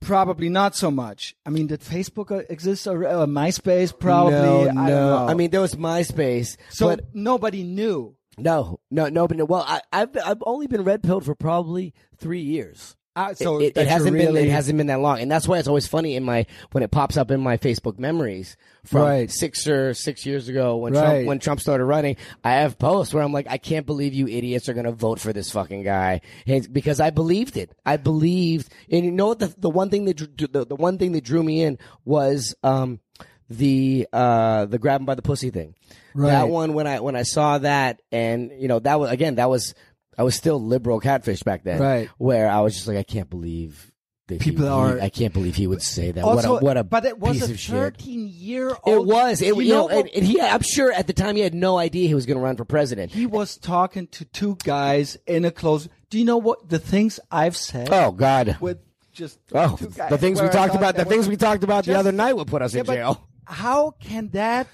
S1: probably not so much. I mean, did Facebook exist or uh, MySpace? Probably.
S2: No,
S1: I don't
S2: no.
S1: know.
S2: I mean, there was MySpace,
S1: so
S2: but
S1: nobody knew.
S2: No, no, no. But well, I, I've I've only been red pilled for probably three years.
S1: Uh, so
S2: it, it, it hasn't been it hasn't been that long, and that's why it's always funny in my when it pops up in my Facebook memories from
S1: Right.
S2: six or six years ago when
S1: Right.
S2: Trump when Trump started running. I have posts where I'm like, I can't believe you idiots are going to vote for this fucking guy, and because I believed it. I believed, and you know what? The the one thing that drew, the, the one thing that drew me in was um the uh the grab him by the pussy thing.
S1: Right.
S2: That one when I when I saw that, and you know that was again that was. I was still liberal catfish back then,
S1: Right.
S2: Where I was just like, I can't believe
S1: People
S2: he,
S1: are-
S2: he- I can't believe he would say that.
S1: Also,
S2: what a what a
S1: but it was
S2: piece
S1: a. 13 year old.
S2: It was. It,
S1: you,
S2: you know,
S1: know,
S2: and, and he. I'm sure at the time he had no idea he was going to run for president.
S1: he was talking to two guys in a close. Do you know what the things I've said
S2: Oh God.
S1: with just
S2: Oh,
S1: two guys
S2: the things we talked about. The things we talked about the other night would put us
S1: Yeah,
S2: in jail.
S1: How can that?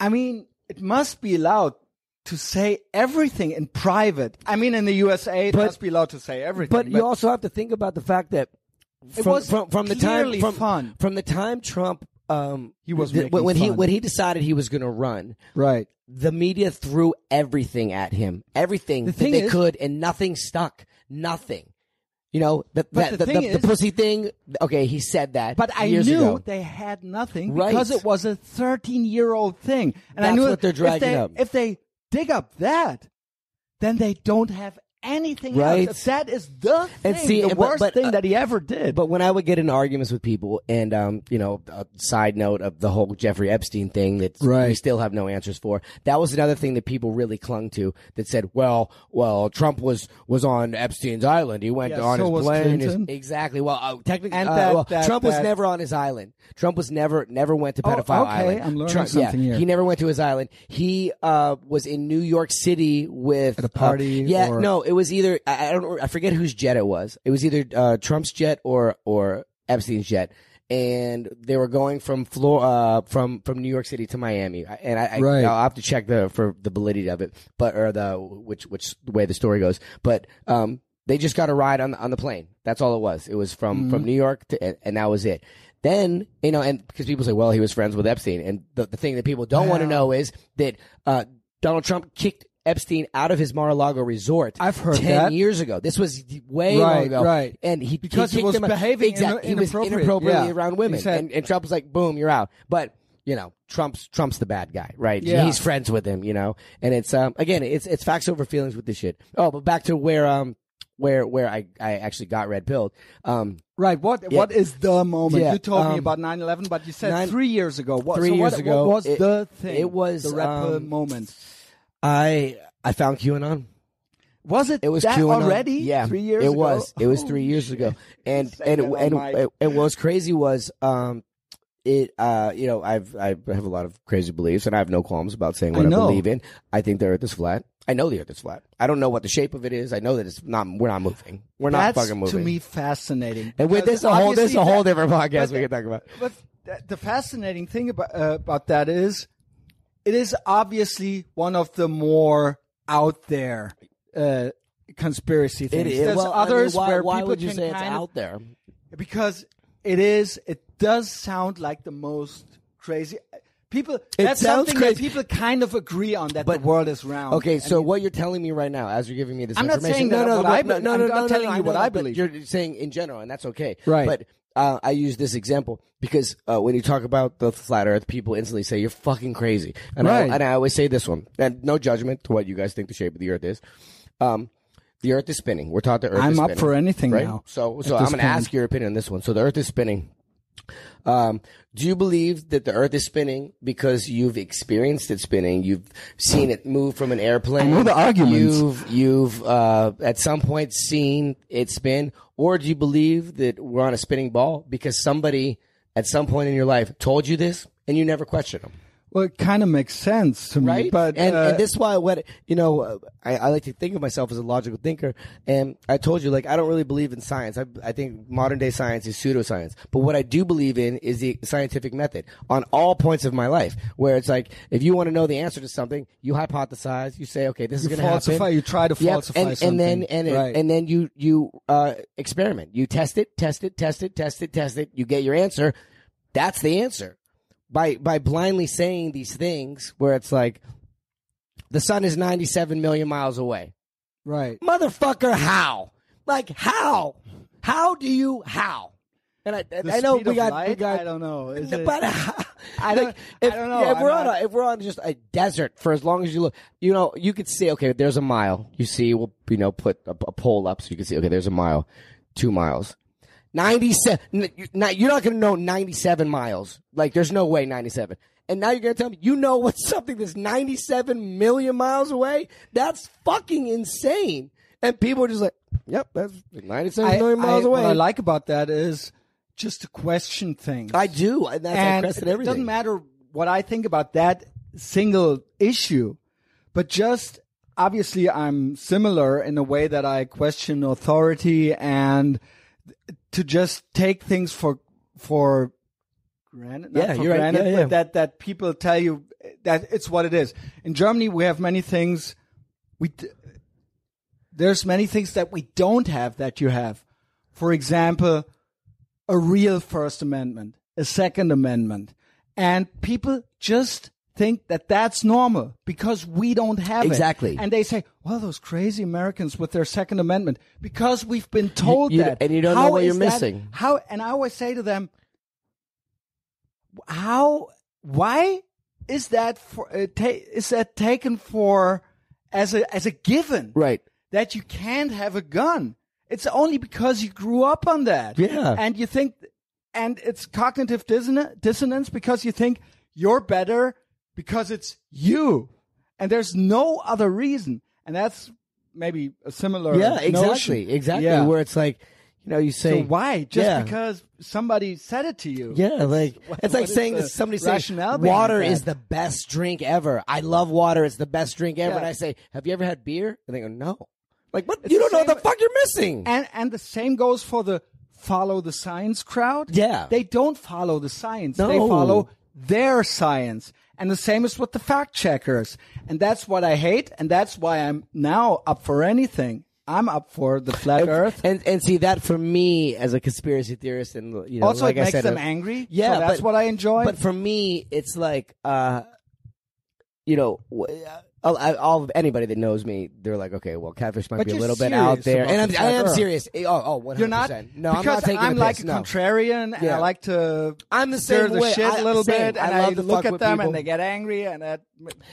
S1: I mean, it must be allowed to say everything in private. I mean, in the USA, it
S2: But-
S1: must be allowed to say everything.
S2: But you also have to think about the fact that from, from, from the time from,
S1: fun.
S2: from the time Trump um
S1: He was
S2: th- when he when he decided he was going to run,
S1: right.
S2: the media threw everything at him, everything
S1: The
S2: that they
S1: is-
S2: could, and nothing stuck. Nothing. You know, the,
S1: But the
S2: the,
S1: thing
S2: the,
S1: is-
S2: the pussy thing. Okay, he said that,
S1: But I knew
S2: ago.
S1: they had nothing
S2: Right.
S1: because it was a 13 year old thing. And I knew
S2: what they're
S1: if they,
S2: up.
S1: If they dig up that, then they don't have anything
S2: Right.
S1: else. That is the thing,
S2: And see,
S1: the
S2: but-
S1: worst
S2: but,
S1: thing
S2: uh,
S1: that he ever did.
S2: But when I would get in arguments with people, and um, you know, a side note of the whole Jeffrey Epstein thing that we still have no answers for. That was another thing that people really clung to. That said, well, well, Trump was was on Epstein's island. He went
S1: Yeah,
S2: on
S1: so
S2: his plane. his- exactly. Well, uh, technically,
S1: And
S2: uh,
S1: that-
S2: well,
S1: that-
S2: Trump was
S1: that-
S2: never on his island. Trump was never never went to
S1: Oh,
S2: pedophile
S1: okay,
S2: island.
S1: I'm learning
S2: Trump,
S1: something
S2: yeah,
S1: here.
S2: He never went to his island. He uh, was in New York City with
S1: At a party
S2: yeah,
S1: or-
S2: no, it was either I, I don't I forget whose jet it was. It was either uh, Trump's jet or or Epstein's jet, and they were going from Flor- uh, from from New York City to Miami. And I, I
S1: Right.
S2: I'll have to check the for the validity of it, but or the which which way the story goes. But um, they just got a ride on the, on the plane. That's all it was. It was from from New York to, and, and that was it. Then you know, and because people say, well, he was friends with Epstein, and the the thing that people don't want to know is that uh, Donald Trump kicked. Epstein out of his Mar-a-Lago resort.
S1: I've heard
S2: ten
S1: that.
S2: years ago. This was way
S1: Right,
S2: long ago,
S1: right.
S2: And he
S1: Because he
S2: kicked
S1: was behaving
S2: exactly.
S1: in-
S2: he was
S1: inappropriate.
S2: inappropriately
S1: Yeah.
S2: around women,
S1: said-
S2: and, and Trump was like, "Boom, you're out." But you know, Trump's Trump's the bad guy, right?
S1: Yeah.
S2: He's friends with him, you know. And it's um again, it's it's facts over feelings with this shit. Oh, but back to where um where where I I actually got red pilled. Um,
S1: Right. What What is the moment?
S2: Yeah,
S1: you told me
S2: um,
S1: about 9/11, but you said
S2: nine-
S1: three years ago. What,
S2: three
S1: so
S2: years
S1: what,
S2: ago,
S1: what was
S2: it-
S1: the thing?
S2: it was,
S1: the red pill
S2: um,
S1: moment.
S2: I I found QAnon.
S1: Was it?
S2: It was
S1: that
S2: QAnon.
S1: already?
S2: Yeah,
S1: three years.
S2: It
S1: ago?
S2: was. It was three years ago, and and and, and, and what was crazy was um it uh you know I've I have a lot of crazy beliefs and I have no qualms about saying what
S1: I
S2: I, believe in. I think the Earth is flat. I know the Earth is flat. I don't know what the shape of it is. I know that it's not. We're not moving. We're not
S1: That's
S2: fucking moving.
S1: to me fascinating.
S2: and with this a whole this a whole
S1: that-
S2: different podcast we can talk about.
S1: But the fascinating thing about uh, about that is, it is obviously one of the more out there uh, conspiracy
S2: It
S1: things.
S2: is.
S1: There's
S2: well, I mean,
S1: others
S2: why,
S1: where
S2: why
S1: people
S2: would you
S1: can
S2: say it's
S1: of-
S2: out there?
S1: because it is. It does sound like the most crazy. People. that's something
S2: crazy.
S1: that people kind of agree on that
S2: But-
S1: the world is round.
S2: Okay, so
S1: you-
S2: what you're telling me right now, as you're giving me this
S1: I'm not
S2: information,
S1: saying
S2: no,
S1: that
S2: no, no,
S1: I
S2: no, no,
S1: I'm
S2: no,
S1: not
S2: no,
S1: telling
S2: no,
S1: you
S2: I
S1: what I believe.
S2: You're saying in general, and that's okay.
S1: Right.
S2: But uh, I use this example because uh, when you talk about the flat Earth, people instantly say you're fucking crazy, and
S1: Right.
S2: I and I always say this one, and no judgment to what you guys think the shape of the Earth is. Um, the Earth is spinning. We're taught the Earth.
S1: I'm
S2: is
S1: up
S2: spinning,
S1: for anything
S2: right?
S1: now,
S2: So, so I'm going to ask your opinion on this one. So the Earth is spinning. Um, do you believe that the Earth is spinning because you've experienced it spinning? You've seen it move from an airplane.
S1: I know the arguments.
S2: You've you've uh, at some point seen it spin, or do you believe that we're on a spinning ball because somebody at some point in your life told you this and you never questioned them?
S1: Well, it kind of makes sense to me,
S2: right?
S1: but
S2: and,
S1: uh,
S2: and this is why what you know, uh, I, I like to think of myself as a logical thinker, and I told you like I don't really believe in science. I, I think modern day science is pseudoscience, but what I do believe in is the scientific method on all points of my life, where it's like if you want to know the answer to something, you hypothesize, you say, okay, this is going to happen.
S1: you try to
S2: Yep,
S1: falsify
S2: and,
S1: something.
S2: and then and
S1: Right.
S2: and then you you uh, experiment. You test it, test it, test it, test it, test it. You get your answer. That's the answer. By by blindly saying these things, where it's like the sun is ninety seven million miles away,
S1: right.
S2: motherfucker. How? Like how? How do you how? And I I know we got
S1: light?
S2: we got
S1: I don't know. Is it-
S2: but *laughs*
S1: I don't-
S2: like, if,
S1: I don't know.
S2: yeah, if
S1: I'm
S2: we're on a, if we're on just a desert for as long as you look, you know, you could see. Okay, there's a mile. You see, we'll you know put a, a pole up so you can see. Okay, there's a mile, two miles, ninety seven. You're not going to know ninety seven miles. Like, there's no way ninety seven. And now you're going to tell me you know what's *laughs* something that's ninety seven million miles away? That's fucking insane. And people are just like, "Yep, that's ninety seven million miles
S1: I-
S2: away."
S1: What I like about that is just to question things.
S2: I do, and that's
S1: and
S2: I
S1: it
S2: everything.
S1: doesn't matter what I think about that single issue, but just obviously I'm similar in a way that I question authority and to just take things for for granted. not
S2: Yeah,
S1: for
S2: you're right. Yeah, yeah.
S1: that that people tell you that it's what it is. In Germany, we have many things. We there's many things that we don't have that you have. For example, a real First Amendment, a Second Amendment, and people just think that that's normal because we don't have
S2: Exactly.
S1: it. And they say, "Well, those crazy Americans with their Second Amendment," because we've been told
S2: you-
S1: that,
S2: and you don't know what you're
S1: that-
S2: missing.
S1: How? And I always say to them, "How? Why is that for? Uh, ta- is that taken for as a as a given?"
S2: right.
S1: that you can't have a gun. It's only because you grew up on that.
S2: Yeah.
S1: And you think, and it's cognitive disson- dissonance because you think you're better because it's you. And there's no other reason. And that's maybe a similar
S2: Yeah, exactly,
S1: notion.
S2: exactly.
S1: Yeah.
S2: Where it's like, you know, you say
S1: so why? Just
S2: yeah.
S1: because somebody said it to you.
S2: Yeah, like *laughs*
S1: what-
S2: it's like saying that somebody saying water is the best drink ever. I love water; it's the best drink ever.
S1: Yeah.
S2: And I say, "Have you ever had beer?" And they go, "No." Like, what?
S1: It's
S2: you don't
S1: the
S2: know what the fuck you're missing.
S1: And and the same goes for the follow the science crowd.
S2: Yeah.
S1: They don't follow the science.
S2: No.
S1: They follow their science. And the same is with the fact checkers. And that's what I hate and that's why I'm now up for anything. I'm up for the flat earth.
S2: And and see that for me as a conspiracy theorist, and you know,
S1: also
S2: like
S1: it
S2: I
S1: makes
S2: said,
S1: them
S2: uh,
S1: angry.
S2: Yeah,
S1: So that's
S2: but-
S1: what I enjoy.
S2: But for me, it's like, uh, you know, all, I- all anybody that knows me, they're like, okay, well, catfish might
S1: But
S2: be a
S1: you're
S2: little bit out
S1: serious
S2: there,
S1: about
S2: and I'm, I am serious. Oh, oh, 100%.
S1: You're not
S2: No, I'm
S1: because
S2: not taking
S1: I'm
S2: the
S1: like
S2: piss,
S1: a
S2: no.
S1: contrarian and
S2: Yeah.
S1: I like to
S2: I'm the
S1: stir
S2: same
S1: the
S2: way.
S1: shit
S2: I-
S1: a little
S2: same.
S1: bit
S2: I
S1: and
S2: love
S1: I,
S2: to
S1: look
S2: fuck
S1: at
S2: with
S1: them
S2: people.
S1: and they get angry and that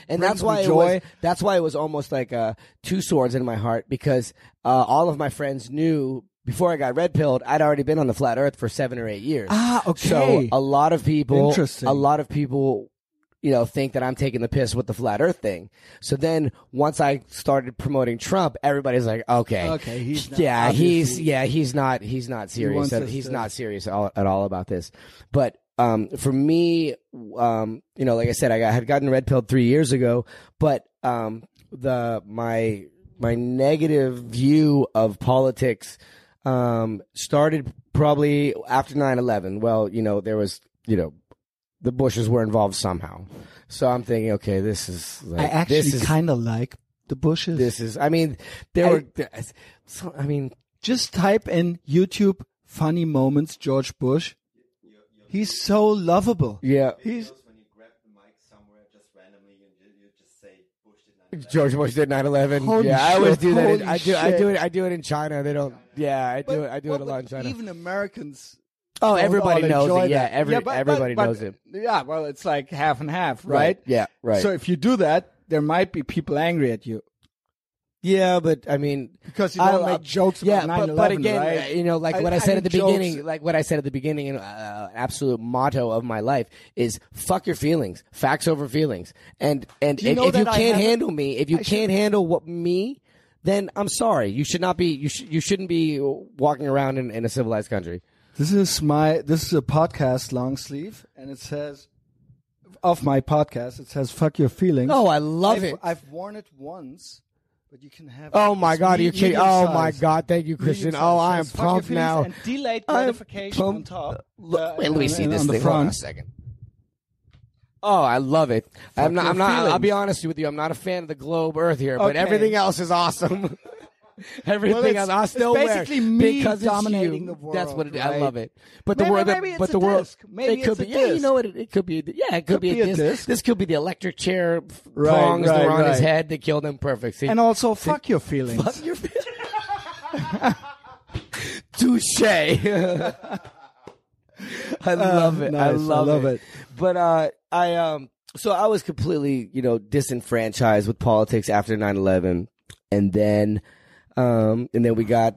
S2: and
S1: brings
S2: that's
S1: me
S2: why it was that's why it was almost like uh, two swords in my heart because uh, all of my friends knew before I got red pilled I'd already been on the flat earth for seven or eight years.
S1: Ah, okay.
S2: So a lot of people,
S1: Interesting.
S2: a lot of people, you know, think that I'm taking the piss with the flat Earth thing. So then once I started promoting Trump, everybody's like, okay,
S1: Okay, he's not-
S2: yeah, he's yeah, he's not he's not serious.
S1: us
S2: he's
S1: to-
S2: not serious at all, at all about this. But um, for me, um, you know, like I said, I got, had gotten red pilled three years ago, but um, the my my negative view of politics um, started probably after 9-11. Well, you know, there was, you know, the Bushes were involved somehow. So I'm thinking, okay, this is like,
S1: I actually kind of like the bushes.
S2: this is, I mean, there
S1: I-
S2: were, so, I mean,
S1: Just type in YouTube funny moments George Bush. He's so lovable.
S2: yeah.
S1: He's
S4: when you grab the mic somewhere just randomly and you, you just say Bush did not
S2: George Bush did 9/11.
S1: Holy
S2: yeah, I always do that. In, I do. I do it. I do it in China. They don't. Yeah, I do it. I do
S1: Well,
S2: it a lot in China.
S1: Even Americans.
S2: Oh, everybody knows it. Yeah, every
S1: but-
S2: everybody
S1: but-
S2: knows
S1: but-
S2: it.
S1: Yeah, well, it's like half and half, right?
S2: Yeah. Right.
S1: So if you do that, there might be people angry at you
S2: yeah, but I mean,
S1: because you don't
S2: I-
S1: make jokes
S2: yeah,
S1: about 9/11,
S2: but, but again,
S1: right?
S2: you know, like
S1: I-
S2: what I,
S1: I
S2: said at the
S1: jokes-
S2: beginning, like what I said at the beginning, and uh, absolute motto of my life is "fuck your feelings, facts over feelings." And and
S1: you
S2: if, if you
S1: I
S2: can't handle me, if you can't handle what me, then I'm sorry. You should not be. You sh- you shouldn't be walking around in, in a civilized country.
S1: This is my this is a podcast long sleeve, and it says of my podcast. It says "fuck your feelings."
S2: Oh, I love
S1: I've,
S2: it.
S1: I've worn it once, but you can have.
S2: Oh my God, are you kidding? Oh my. God, thank you, Christian. Oh. I am pumped now.
S1: And delayed gratification on top.
S2: Look,
S1: Uh,
S2: wait, let me see this thing. Hold on a second. Oh, I love it. I'm not. I'm not. I'll be honest with you. I'm not a fan of the globe Earth here, but
S1: Okay.
S2: everything else is awesome. *laughs* *laughs* everything
S1: Well,
S2: else, I'll
S1: it's
S2: still wear
S1: me
S2: because
S1: dominating
S2: you.
S1: the world.
S2: That's what it, I love it. But the
S1: Maybe-
S2: world,
S1: maybe
S2: but the world,
S1: disc. Maybe
S2: it could be. Yeah, you know what? It, it could be. Yeah, it could, be, a, disc.
S1: disc.
S2: This could be the electric chair f-
S1: Right,
S2: prongs that were on his head that killed him. Perfect. See,
S1: And also, fuck your feelings.
S2: Fuck your *laughs* Touche. *laughs* I love it. I
S1: nice. I
S2: love,
S1: love
S2: it.
S1: it.
S2: But uh, I um, so I was completely, you know, disenfranchised with politics after 9-11. and then, um, and then we got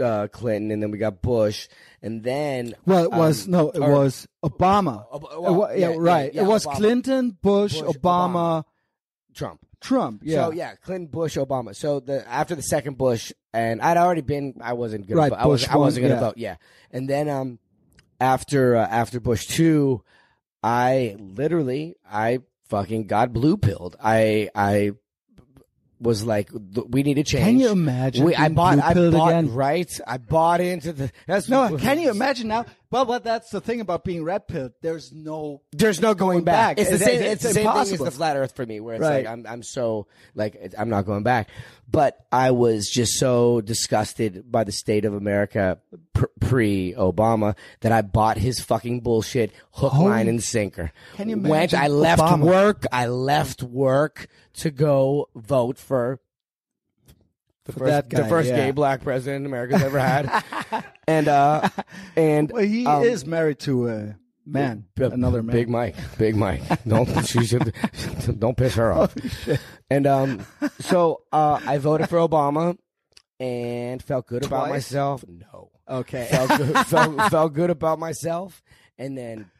S2: uh, Clinton, and then we got Bush, and then
S1: Well, it was
S2: um,
S1: no, it
S2: or-
S1: was Obama.
S2: Ob- well,
S1: wa- yeah,
S2: yeah, yeah,
S1: right.
S2: yeah,
S1: it was
S2: Obama.
S1: Clinton, Bush,
S2: Bush,
S1: Obama,
S2: Trump.
S1: Trump. Yeah.
S2: So yeah, Clinton, Bush, Obama. So the after the second Bush, and I'd already been, I wasn't gonna,
S1: Right,
S2: vote. I, was, I wasn't gonna
S1: yeah.
S2: vote. Yeah, and then um, after uh, after Bush two, I literally, I fucking got blue pilled. I I was like, we need to change.
S1: Can you imagine?
S2: We, I bought, I bought,
S1: again?
S2: right? I bought into the. That's
S1: No, *laughs* can you imagine now? Well, but that's the thing about being red pilled. There's no.
S2: There's no going, back. It's the same.
S1: it's
S2: It's, the same thing as the flat Earth for me, where it's
S1: Right.
S2: like I'm I'm so like I'm not going back. But I was just so disgusted by the state of America pre Obama that I bought his fucking bullshit hook, line, and sinker.
S1: Can you imagine? Went.
S2: I left
S1: Obama?
S2: work. I left work to go vote for. The first,
S1: that
S2: the first
S1: yeah.
S2: gay black president America's ever had, *laughs* and uh, and
S1: Well, he
S2: um,
S1: is married to a man,
S2: B-
S1: another man.
S2: Big Mike, Big Mike. Don't *laughs* she should *laughs* don't piss her off. and um, so uh, I voted for Obama and felt good about myself. No,
S1: Okay.
S2: felt good, felt, felt good about myself, and then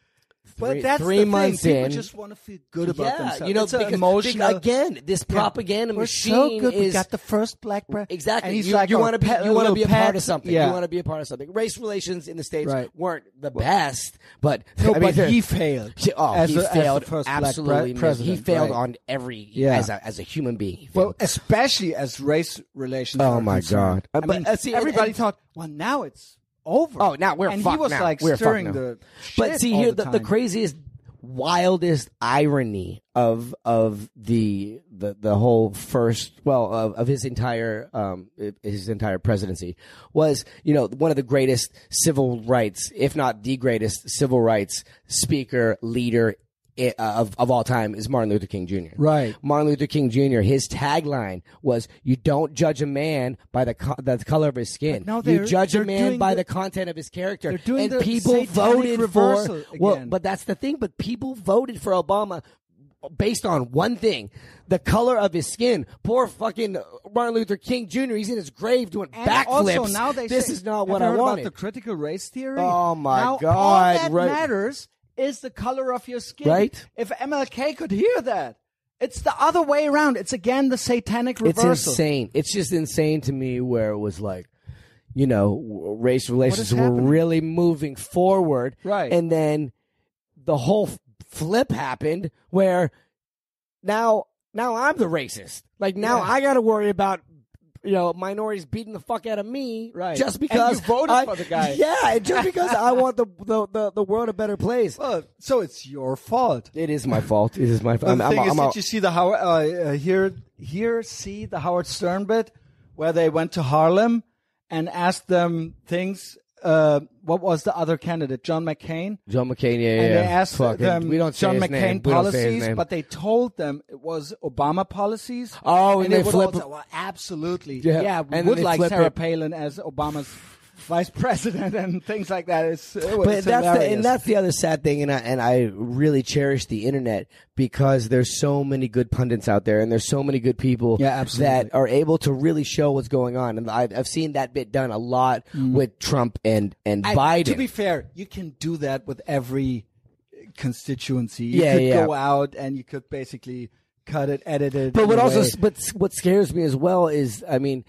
S1: But
S2: three,
S1: that's
S2: three
S1: thing.
S2: months
S1: People
S2: in.
S1: just want to feel good about
S2: yeah,
S1: themselves.
S2: you know,
S1: it's
S2: because,
S1: emotional.
S2: because again, this propaganda
S1: We're
S2: machine
S1: so good.
S2: is
S1: we got the first black president.
S2: Exactly. You
S1: like
S2: you want to be you want to be a part
S1: pet.
S2: of something.
S1: Yeah.
S2: You want to be a part of something. Race relations in the states
S1: Right.
S2: weren't the best, but
S1: No,
S2: I
S1: but he *laughs* failed.
S2: He- Oh,
S1: as
S2: he
S1: a-
S2: failed
S1: first black pre-
S2: absolutely.
S1: president,
S2: he failed
S1: right.
S2: on every
S1: Yeah.
S2: as a as a human being.
S1: Well, especially as race relations.
S2: Oh my. God.
S1: I
S2: But,
S1: mean,
S2: see,
S1: everybody thought, well, now it's over.
S2: Oh, now we're
S1: and he was
S2: now.
S1: like
S2: We're
S1: stirring the.
S2: but see here,
S1: the,
S2: the, the craziest, wildest irony of of the the the whole first well of, of his entire um his entire presidency was you know one of the greatest civil rights, if not the greatest civil rights speaker leader. I- uh, Of of all time is Martin Luther King Jr.
S1: Right.
S2: Martin Luther King Jr. His tagline was, "You don't judge a man by the co- the color of his skin.
S1: Now
S2: you judge a man by
S1: the-
S2: the content of his character."
S1: They're doing
S2: and
S1: the
S2: people voted for well, but that's the thing. But people voted for Obama based on one thing: the color of his skin. Poor fucking Martin Luther King Jr. He's in his grave doing
S1: And
S2: backflips.
S1: Also, now they
S2: this
S1: say,
S2: is not what I.
S1: About the critical race theory.
S2: Oh, my
S1: Now,
S2: God,
S1: All that
S2: right.
S1: matters is the color of your skin.
S2: Right.
S1: If MLK could hear that, it's the other way around. It's again the satanic reversal.
S2: it's insane. It's just insane to me where it was like, you know, race relations were really moving forward.
S1: Right.
S2: And then the whole flip happened where now, now I'm the racist. Like now
S1: Yeah.
S2: I got to worry about, you know, minorities beating the fuck out of me.
S1: Right.
S2: Just
S1: And
S2: because
S1: you voted
S2: I-
S1: for the guy. *laughs*
S2: Yeah. Just because I want the, the, the, the world a better place.
S1: Well, so it's your fault.
S2: It is my fault. It is my fault.
S1: The
S2: I'm,
S1: thing
S2: I'm,
S1: is,
S2: I'm
S1: did you see the Howard uh, uh, here here see the Howard Stern bit where they went to Harlem and asked them things. Uh, what was the other candidate? John McCain.
S2: John McCain, yeah,
S1: and
S2: yeah.
S1: they asked
S2: Fuck it.
S1: them
S2: we don't say
S1: John McCain
S2: name. We don't say his
S1: policies, but they told them it was Obama policies.
S2: Oh, and
S1: and
S2: they
S1: they would
S2: flip-
S1: all well, absolutely,
S2: Yeah.
S1: yeah, we
S2: And
S1: would like Sarah
S2: it.
S1: Palin as Obama's vice *laughs* president and things like that. It's, it was
S2: but that's the,
S1: hilarious.
S2: and that's the other sad thing, and I and I really cherish the internet because there's so many good pundits out there, and there's so many good people
S1: Yeah,
S2: that are able to really show what's going on. And I've, I've seen that bit done a lot mm. with Trump and and
S1: I-
S2: Biden.
S1: To be fair, you can do that with every constituency. You
S2: Yeah,
S1: could
S2: yeah.
S1: go out and you could basically cut it, edit it.
S2: But what also, but what scares me as well is, I mean,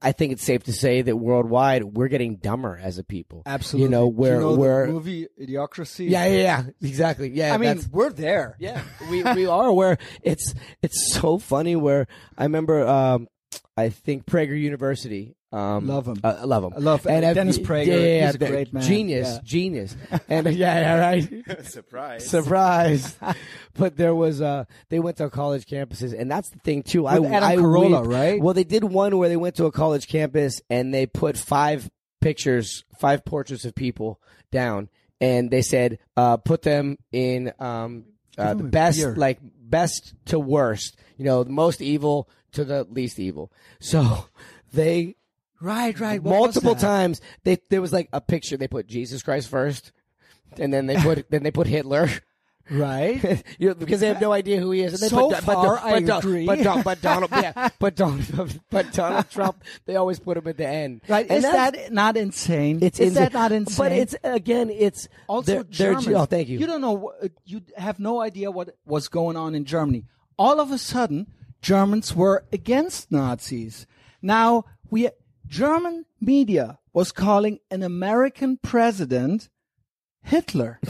S2: I think it's safe to say that worldwide we're getting dumber as a people.
S1: absolutely,
S2: You know, where
S1: you know
S2: where
S1: movie Idiocracy.
S2: yeah, yeah, yeah, exactly. Yeah,
S1: I mean, we're there.
S2: yeah, we we are where it's it's so funny. Where I remember, um, I think Prager University. Um,
S1: Love 'em.
S2: Uh, I love him.
S1: I love
S2: and
S1: Dennis Prager.
S2: Yeah, yeah, yeah,
S1: He's a great man.
S2: Genius,
S1: Yeah.
S2: genius. *laughs* And yeah, yeah, right. *laughs*
S4: Surprise.
S2: Surprise! *laughs* but there was uh they went to college campuses, and that's the thing too. I,
S1: With Adam
S2: I
S1: Carolla,
S2: weep-
S1: right?
S2: Well, they did one where they went to a college campus and they put five pictures, five portraits of people down, and they said, uh, put them in um uh, the best,
S1: beer.
S2: like best to worst. You know, the most evil to the least evil. So they
S1: Right, right. What was
S2: multiple
S1: that?
S2: times they there was like a picture they put Jesus Christ first, and then they put *laughs* then they put Hitler.
S1: Right. *laughs*
S2: you know, because they have no idea who he is. And they
S1: So
S2: put,
S1: far,
S2: but,
S1: I
S2: but,
S1: agree.
S2: But, Don- but Donald, *laughs* yeah, but Donald, but Donald Trump, they always put him at the end.
S1: Right.
S2: And
S1: is that not insane?
S2: It's
S1: is
S2: insane.
S1: that not insane?
S2: But it's again, it's
S1: also
S2: they're, they're- oh, thank you.
S1: You don't know. You have no idea what was going on in Germany. All of a sudden, Germans were against Nazis. Now we German media was calling an American president Hitler. *laughs*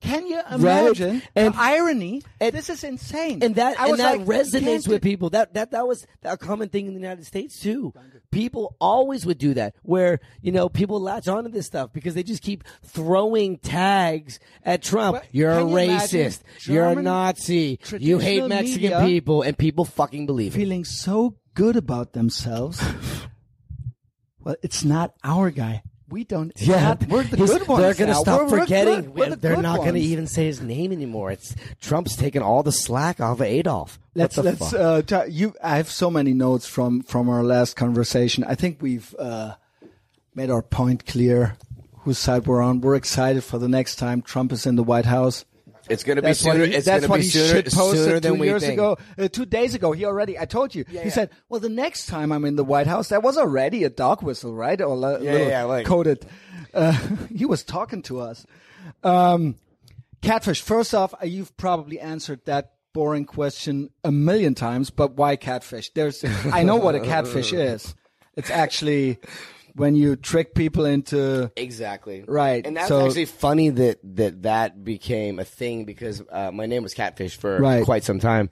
S1: Can you imagine
S2: And-
S1: the irony?
S2: and-
S1: this is insane.
S2: and that and that
S1: like,
S2: resonates with people. That that that was a common thing in the United States too. People always would do that, where you know people latch onto this stuff because they just keep throwing tags at Trump. You're a
S1: can you
S2: racist. You're a Nazi. You hate Mexican people, and people fucking believe it.
S1: feeling so good about themselves. *laughs* well, it's not our guy. We don't. Yeah, not- we're the good ones.
S2: They're gonna stop
S1: We're- we're
S2: forgetting.
S1: good. We're the
S2: they're not going to even say his name anymore. It's Trump's taking all the slack off of Adolf. What
S1: Let's
S2: the
S1: let's
S2: fuck?
S1: uh, ta- you. I have so many notes from from our last conversation. I think we've uh, made our point clear. Whose side we're on. We're excited for the next time Trump is in the White House.
S2: It's going to be sooner.
S1: he,
S2: it's
S1: that's
S2: going to
S1: what
S2: be
S1: he
S2: sooner, sooner than
S1: two
S2: we
S1: years
S2: think.
S1: ago. Uh, two days ago, he already. I told you. he
S2: yeah.
S1: said, "Well, the next time I'm in the White House, that was already a dog whistle, right? Or a
S2: Yeah,
S1: little
S2: yeah, like-
S1: coded." Uh, *laughs* he was talking to us. Um, catfish. First off, uh, you've probably answered that boring question a million times, but why catfish? There's. I know what a catfish is. It's actually when you trick people into
S2: Exactly.
S1: Right,
S2: And that's
S1: so-
S2: actually funny that that that became a thing because uh, my name was Catfish for
S1: Right.
S2: quite some time,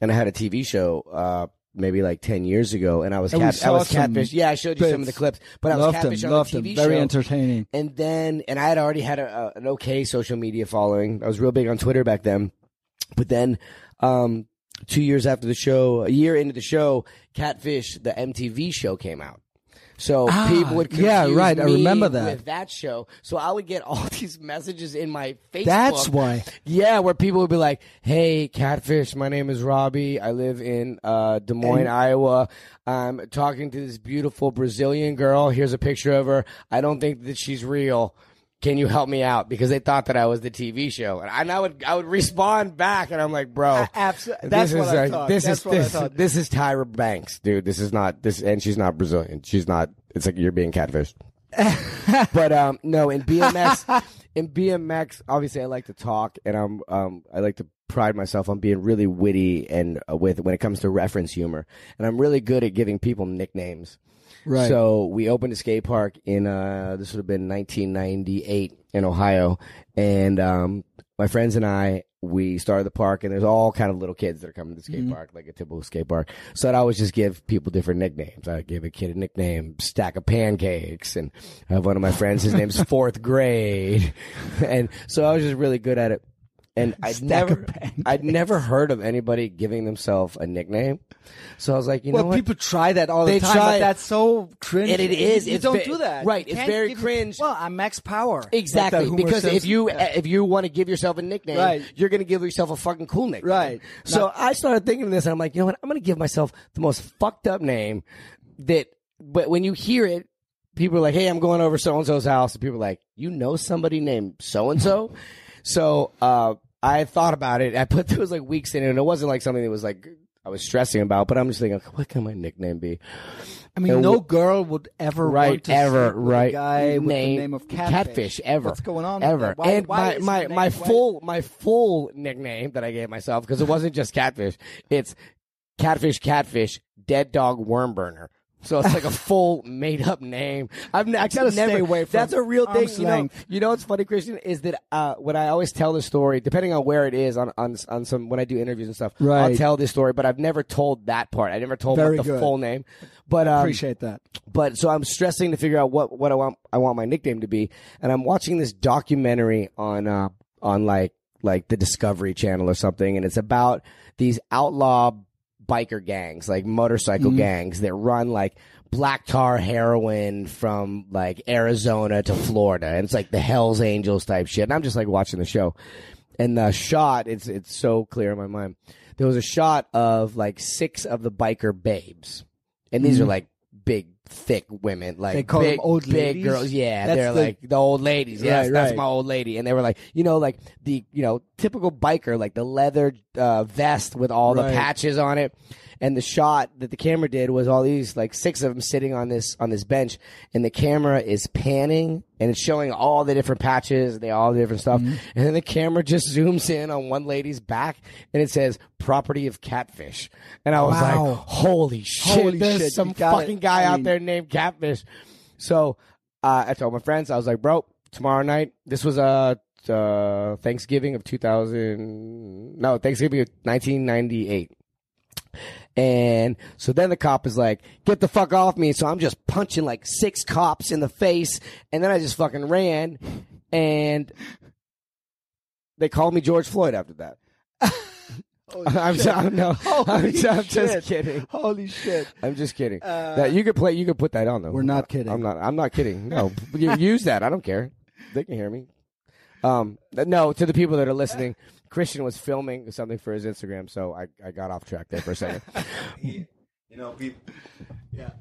S2: and I had a TV show. Uh, Maybe like ten years ago, and I was
S1: And
S2: cat, I was catfish. Yeah, I showed you some of the clips, but I was
S1: loved
S2: catfish
S1: them,
S2: on
S1: loved
S2: the
S1: them. Very
S2: show.
S1: entertaining.
S2: And then, and I had already had a, a, an okay social media following. I was real big on Twitter back then. But then, um, two years after the show, a year into the show, Catfish, the MTV show came out. So
S1: Ah,
S2: people would confuse
S1: yeah, right. I
S2: me
S1: remember that.
S2: with that show. So I would get *laughs* all these messages in my Facebook.
S1: That's why.
S2: Yeah, where people would be like, "Hey, Catfish, my name is Robbie. I live in uh, Des Moines, Iowa. I'm talking to this beautiful Brazilian girl. Here's a picture of her. I don't think that she's real. Can you help me out?" Because they thought that I was the TV show, and I, and I would I would respond back, and I'm like, "Bro,
S1: abso-
S2: this
S1: that's
S2: is
S1: what I
S2: uh,
S1: thought.
S2: This
S1: That's
S2: is this, this is Tyra Banks, dude. This is not this, and she's not Brazilian. She's not. It's like you're being catfished." *laughs* but um, no, in BMX, in BMX, obviously I like to talk, and I'm um, I like to pride myself on being really witty and uh, with when it comes to reference humor, and I'm really good at giving people nicknames.
S1: Right.
S2: So we opened a skate park in uh, this would have been 1998 in Ohio, and um, my friends and I we started the park, and there's all kind of little kids that are coming to the skate
S1: Mm-hmm.
S2: park, like a typical skate park. So I'd always just give people different nicknames. I'd give a kid a nickname, stack of pancakes, and I have one of my friends. His name's *laughs* fourth grade, and so I was just really good at it. And *laughs* I'd
S1: Stack
S2: never, I'd never heard of anybody giving themselves a nickname. So I was like, you
S1: well,
S2: know what?
S1: people try that all the
S2: They
S1: time,
S2: try-
S1: but that's so cringe.
S2: And it is.
S1: You
S2: It's
S1: don't
S2: ve-
S1: do that.
S2: right,
S1: You
S2: it's very cringe.
S1: Well, I'm Max Power.
S2: Exactly,
S1: Like
S2: because if you if you want to give yourself a nickname,
S1: Right.
S2: you're going to give yourself a fucking cool nickname.
S1: Right.
S2: So
S1: Now-
S2: I started thinking of this, and I'm like, you know what? I'm going to give myself the most fucked up name that. But when you hear it, people are like, "Hey, I'm going over so and so's house," and people are like, "You know somebody named so and so?" So uh, I thought about it. I put *laughs* those like weeks in it, and it wasn't like something that was like I was stressing about. But I'm just thinking, what can my nickname be?
S1: I mean,
S2: And
S1: no girl would ever
S2: right
S1: want to
S2: ever
S1: sleep with
S2: right
S1: a guy with the name of catfish.
S2: ever
S1: What's going on? with
S2: ever
S1: that? Why-
S2: and
S1: why
S2: my
S1: is
S2: my my
S1: name-
S2: full my full nickname that I gave myself because it wasn't just catfish it's catfish catfish dead dog worm burner so it's like a *laughs* full made up name. I've n- actually
S1: Gotta stay
S2: never.
S1: away from
S2: that's a real thing. You know, you know what's funny, Christian, is that uh, when I always tell the story, depending on where it is on on on some when I do interviews and stuff,
S1: right.
S2: I'll tell this story. But I've never told that part. I never told
S1: Very
S2: what the
S1: good.
S2: full name. But um,
S1: Appreciate that.
S2: but so I'm stressing to figure out what what I want I want my nickname to be, and I'm watching this documentary on uh on like like the Discovery Channel or something, and it's about these outlaw biker gangs, like motorcycle mm-hmm. gangs that run like black tar heroin from like Arizona to Florida, and it's like the Hell's Angels type shit. And I'm just like watching the show, and the shot it's it's so clear in my mind. There was a shot of like six of the biker babes, and these are mm-hmm. like big, thick women, like.
S1: They call them
S2: big,
S1: old
S2: big
S1: ladies?
S2: girls. Yeah,
S1: That's
S2: they're
S1: the-
S2: like the old ladies. Yes,
S1: Right,
S2: that's
S1: right.
S2: my old lady. And they were like, you know, like the you know typical biker, like the leather uh, vest with all the patches on it. And the shot that the camera did was all these like six of them sitting on this on this bench, and the camera is panning and it's showing all the different patches, they all the different stuff,
S1: Mm-hmm.
S2: and then the camera just zooms in on one lady's back and it says "property of catfish," and I was
S1: Wow.
S2: like, "Holy shit!
S1: Holy
S2: there's
S1: shit,
S2: some
S1: got it.
S2: fucking guy
S1: I
S2: out there named Catfish." So uh, I told my friends, I was like, "Bro, tomorrow night." This was uh, uh Thanksgiving of 2000. No, Thanksgiving of 1998. And so then the cop is like, get the fuck off me. So I'm just punching like six cops in the face. And then I just fucking ran. And they called me George Floyd after that. *laughs* *laughs* I'm, so, I'm, no, *laughs* I'm, I'm just kidding.
S1: Holy shit.
S2: I'm just kidding. that you could play. You could put that on though.
S1: We're not kidding.
S2: I'm not. I'm not kidding. No, use that. I don't care. They can hear me. Um, no, to the people that are listening, Christian was filming something for his Instagram, so I, I got off track there for a second. *laughs*
S4: You know, pe-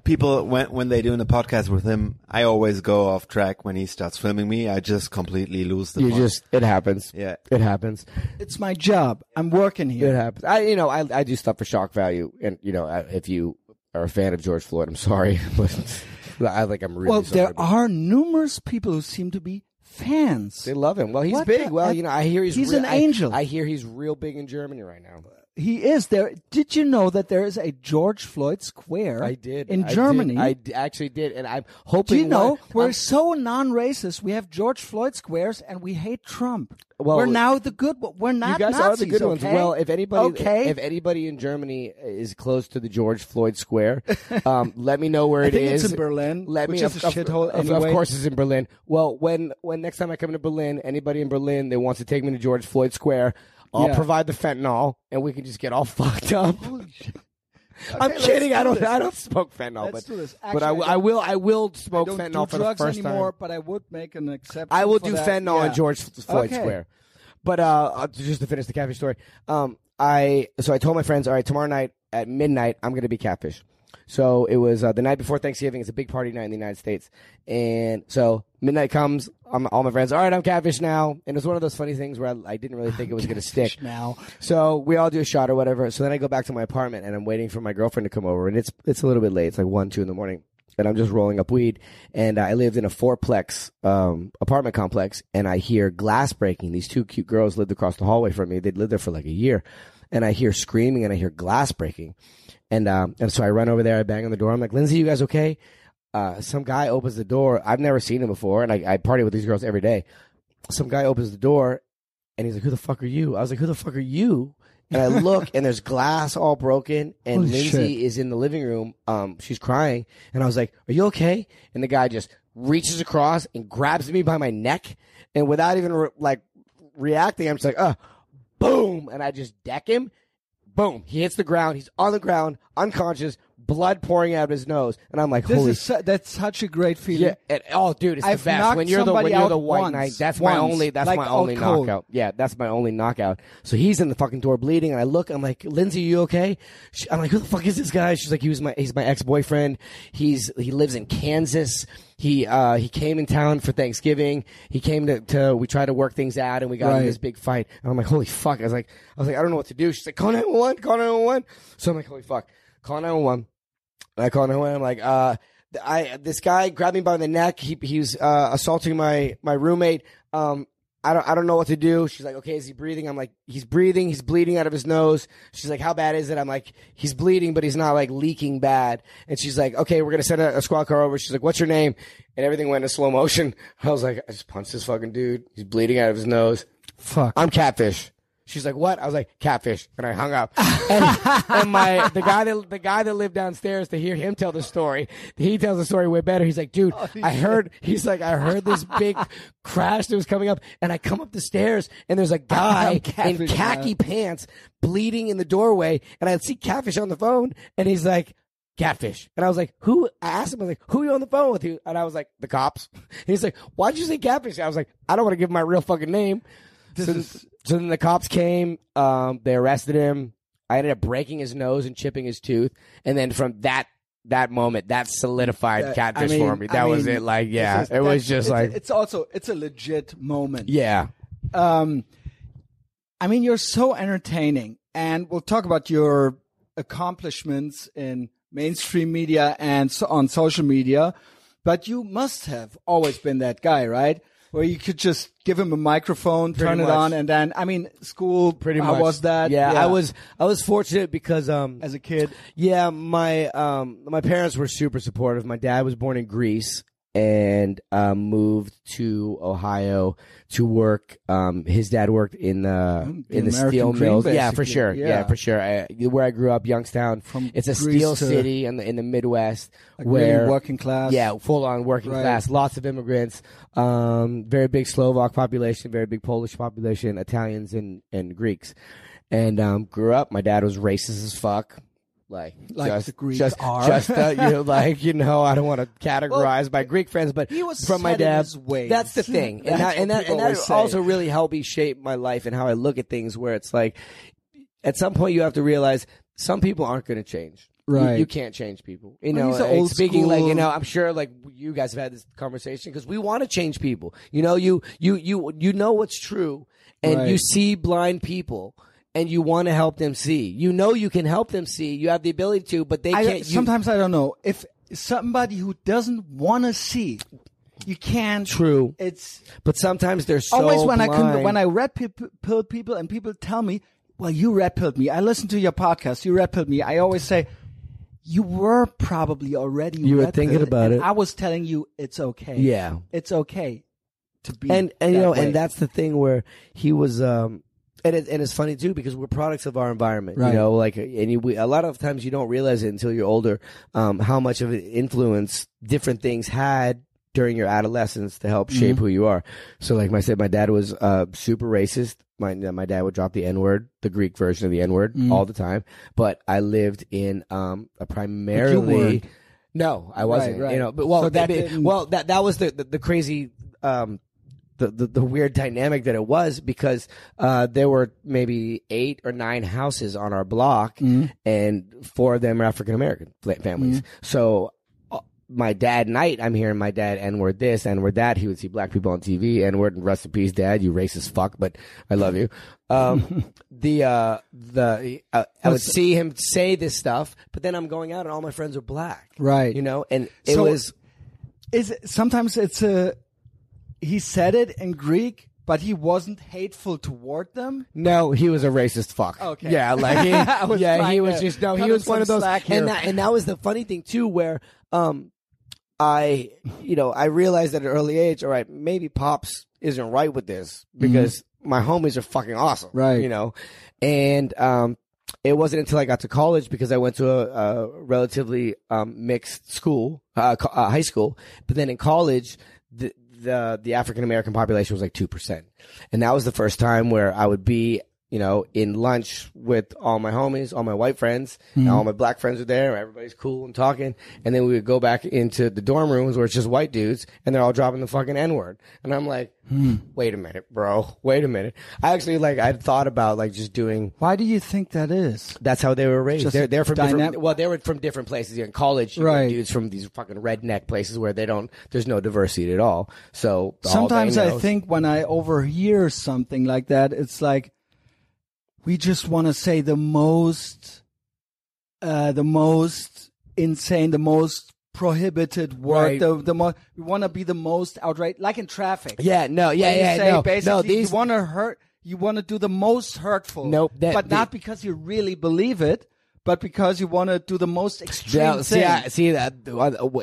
S4: people when when they doing the podcast with him, I always go off track when he starts filming me. I just completely lose the.
S2: you
S4: point.
S2: just it happens.
S4: yeah.
S2: It happens.
S1: It's my job. I'm working here.
S2: It happens. I you know I I do stuff for shock value, and you know I- if you are a fan of George Floyd, I'm sorry, *laughs* but I like I'm really
S1: Well,
S2: sorry.
S1: there
S2: but
S1: are numerous people who seem to be fans.
S2: They love him. Well, he's
S1: What
S2: big.
S1: the-
S2: well, you know, I hear he's
S1: He's an angel.
S2: I, hear he's real big in Germany right now.
S1: He is there. Did you know that there is a George Floyd Square?
S2: I did
S1: in
S2: I did.
S1: Germany.
S2: I d- actually did, and I'm hoping.
S1: Do you know
S2: one-
S1: we're
S2: I'm-
S1: so non-racist? We have George Floyd squares, and we hate Trump.
S2: Well,
S1: we're now the good. We're not.
S2: you guys
S1: Nazis,
S2: are the good ones. Well, if anybody,
S1: okay,
S2: if anybody in Germany is close to the George Floyd Square, um, *laughs* let me know where
S1: I think
S2: is.
S1: it's in Berlin,
S2: Let
S1: which
S2: me.
S1: is
S2: of,
S1: a shithole
S2: of-
S1: anyway.
S2: Of course, it's in Berlin. Well, when when next time I come to Berlin, anybody in Berlin that wants to take me to George Floyd Square, I'll
S1: Yeah.
S2: provide the fentanyl, and we can just get all *laughs* fucked up. *laughs* I'm kidding.
S1: do
S2: I don't.
S1: this.
S2: I don't smoke fentanyl,
S1: Let's
S2: but
S1: this.
S2: but I,
S1: Actually, I
S2: I will. I will
S1: I
S2: smoke
S1: don't
S2: fentanyl
S1: do
S2: for the
S1: drugs
S2: first
S1: anymore,
S2: time.
S1: but I would make an exception.
S2: I will do
S1: that.
S2: fentanyl
S1: Yeah.
S2: on George Floyd
S1: Okay.
S2: Square. But uh, uh, just to finish the catfish story, um, I so I told my friends, all right, tomorrow night at midnight, I'm going to be catfish. So it was uh, the night before Thanksgiving. It's a big party night in the United States, and so midnight comes. I'm, all my friends, all right, I'm catfish now, and it was one of those funny things where I, I didn't really think it was going to stick.
S1: now.
S2: So we all do a shot or whatever. So then I go back to my apartment and I'm waiting for my girlfriend to come over, and it's it's a little bit late. It's like one, two in the morning, and I'm just rolling up weed. And I lived in a fourplex um, apartment complex, and I hear glass breaking. These two cute girls lived across the hallway from me. They'd lived there for like a year, and I hear screaming and I hear glass breaking, and um, and so I run over there. I bang on the door. I'm like, Lindsay, you guys okay? Uh, some guy opens the door. I've never seen him before, and I, I party with these girls every day. Some guy opens the door, and he's like, "Who the fuck are you?" I was like, "Who the fuck are you?" And I look, and there's glass all broken, and
S1: Holy
S2: Lindsay
S1: shit.
S2: is in the living room. Um, she's crying, and I was like, "Are you okay?" And the guy just reaches across and grabs me by my neck, and without even re- like reacting, I'm just like, "Uh, boom!" And I just deck him. Boom! He hits the ground. He's on the ground, unconscious. Blood pouring out of his nose, and I'm like,
S1: This
S2: holy
S1: is su- that's such a great feeling.
S2: yeah, oh, dude, it's
S1: I've
S2: the best when you're the when you're the white
S1: once.
S2: knight. That's my only. That's
S1: Like
S2: my
S1: out
S2: only
S1: cold.
S2: knockout. Yeah, that's my only knockout. So he's in the fucking door bleeding, and I look. I'm like, Lindsay, you okay? She, I'm like, who the fuck is this guy? She's like, he was my he's my ex boyfriend. He's he lives in Kansas. He uh he came in town for Thanksgiving. He came to, to we tried to work things out, and we got in this big fight. And I'm like, holy fuck! I was like, I was like, I don't know what to do. She's like, call 911, call 911. So I'm like, holy fuck, call 911. And I call 911. I'm like, uh, I this guy grabbed me by the neck. He he was uh, assaulting my my roommate. Um, I don't I don't know what to do. She's like, okay, is he breathing? I'm like, he's breathing. He's bleeding out of his nose. She's like, how bad is it? I'm like, he's bleeding, but he's not like leaking bad. And she's like, okay, we're gonna send a, a squad car over. She's like, what's your name? And everything went in slow motion. *laughs* I was like, I just punched this fucking dude. He's bleeding out of his nose.
S1: Fuck.
S2: I'm catfish. She's like, what? I was like, catfish, and I hung up. And, and my the guy that the guy that lived downstairs to hear him tell the story, he tells the story way better. He's like, dude, I heard. He's like, I heard this big *laughs* crash that was coming up, and I come up the stairs, and there's a *laughs* guy in khaki
S1: man.
S2: pants bleeding in the doorway, and I see catfish on the phone, and he's like. Catfish. And I was like, who? I asked him, I was like, who are you on the phone with? You? And I was like, the cops. And *laughs* he's like, why'd you say catfish? I was like, I don't want to give my real fucking name. So,
S1: is-
S2: so then the cops came. Um, they arrested him. I ended up breaking his nose and chipping his tooth. And then from that that moment, that solidified
S1: That-
S2: catfish
S1: I mean-
S2: for me.
S1: I
S2: That was
S1: mean,
S2: it. Like, yeah,
S1: is-
S2: it was just
S1: it's-
S2: like,
S1: it's also it's a legit moment.
S2: yeah,
S1: Um, I mean, you're so entertaining, and we'll talk about your accomplishments in mainstream media and so on social media. But you must have always been that guy, right? Where you could just give him a microphone, turn
S2: Pretty
S1: it on, and then I mean, school.
S2: pretty
S1: how
S2: much.
S1: was that?
S2: Yeah, I was I was fortunate because um
S1: as a kid.
S2: Yeah, my um my parents were super supportive. My dad was born in Greece and um, moved to Ohio to work. Um, his dad worked in the
S1: Mm, the
S2: in the
S1: American
S2: steel mills. Yeah, for sure. Yeah,
S1: Yeah.
S2: for sure. I, where I grew up, Youngstown.
S1: From
S2: it's a
S1: Greece
S2: steel city in the in the Midwest
S1: Like really
S2: where
S1: working class.
S2: yeah, full on working
S1: Right.
S2: class. Lots of immigrants. Um, very big Slovak population, very big Polish population, Italians and, and Greeks. And um, grew up. My dad was racist as fuck. Like,
S1: Like
S2: just,
S1: the Greeks
S2: just,
S1: are.
S2: just uh, you know, like you know, I don't want to *laughs* categorize my Greek friends, but
S1: he was
S2: from my
S1: set in
S2: dad, that's the thing, *laughs* and
S1: That's
S2: that, and that, and that also really helped me shape my life and how I look at things. Where it's like, at some point, you have to realize some people aren't going to change.
S1: Right.
S2: You, can't change people. You
S1: Well,
S2: know, like,
S1: old
S2: speaking like you know, I'm sure like you guys have had this conversation because we want to change people. You know, you you you you know what's true, and
S1: Right.
S2: you see blind people. And you want to help them see. You know you can help them see. You have the ability to, but they
S1: I,
S2: can't. you-
S1: sometimes I don't know if somebody who doesn't want to see, you can't.
S2: True.
S1: It's
S2: but sometimes they're so
S1: always when I can, when I red pill pill people and people tell me, "Well, you red pilled me." I listened to your podcast. You red pilled me. I always say, "You were probably already
S2: You were thinking about it.
S1: I was telling you it's okay.
S2: Yeah.
S1: it's okay to be
S2: and and you know
S1: way.
S2: and that's the thing where he was um and it, and it's funny too because we're products of our environment
S1: Right.
S2: you know like and you, we, a lot of times you don't realize it until you're older um how much of an influence different things had during your adolescence to help shape
S1: Mm-hmm.
S2: who you are so like I said my dad was uh super racist my my dad would drop the n word the greek version of the n word
S1: Mm.
S2: all the time but i lived in um a primarily no, I wasn't.
S1: right.
S2: You know, but well,
S1: So that
S2: that well that that was the the, the crazy um the, the the weird dynamic that it was because uh there were maybe eight or nine houses on our block
S1: Mm-hmm.
S2: and four of them are African American families. So uh, my dad night, I'm hearing my dad N word this, N word that. He would see black people on TV, N word, rest in peace, dad, you racist fuck, but I love you. Um, *laughs* the, uh, the, uh, I would see him say this stuff, but then I'm going out and all my friends are black.
S1: Right.
S2: You know, and it
S1: So-
S2: was,
S1: is it, sometimes it's a he said it in Greek, but he wasn't hateful toward them.
S2: No, he was a racist fuck.
S1: Okay.
S2: Yeah, like *laughs* he,
S1: was
S2: yeah, he was just no, he was one of those, and that and that was the funny thing too, where um, I, you know, I realized at an early age, all right, maybe pops isn't right with this because my homies are fucking awesome,
S1: Mm-hmm. Right.
S2: You know, and um, it wasn't until I got to college because I went to a, a relatively um, mixed school, uh, co- uh, high school, but then in college, the the African American population was like two percent, and that was the first time where I would be you know, in lunch with all my homies, all my white friends, and mm-hmm. all my black friends are there. Everybody's cool and talking. And then we would go back into the dorm rooms where it's just white dudes and they're all dropping the fucking N word. And I'm like, hmm. wait a minute, bro. Wait a minute. I actually like, I'd thought about like just doing,
S1: Why do you think that is?
S2: that's how they were raised.
S1: Just
S2: They're, they're from
S1: dynam-
S2: different, well, they were from different places. In college,
S1: Right.
S2: dudes from these fucking redneck places where they don't, there's no diversity at all. So all
S1: Sometimes I think when I overhear something like that, it's like we just want to say the most, uh, the most insane, the most prohibited word.
S2: Right.
S1: The the most we want to be the most outright, like in traffic.
S2: yeah, no, yeah, yeah,
S1: say
S2: no,
S1: basically
S2: no, these,
S1: you want to hurt, you want to do the most hurtful.
S2: Nope, that-
S1: but not
S2: the-
S1: because you really believe it, but because you want to do the most extreme
S2: Yeah,
S1: thing.
S2: see, I, see that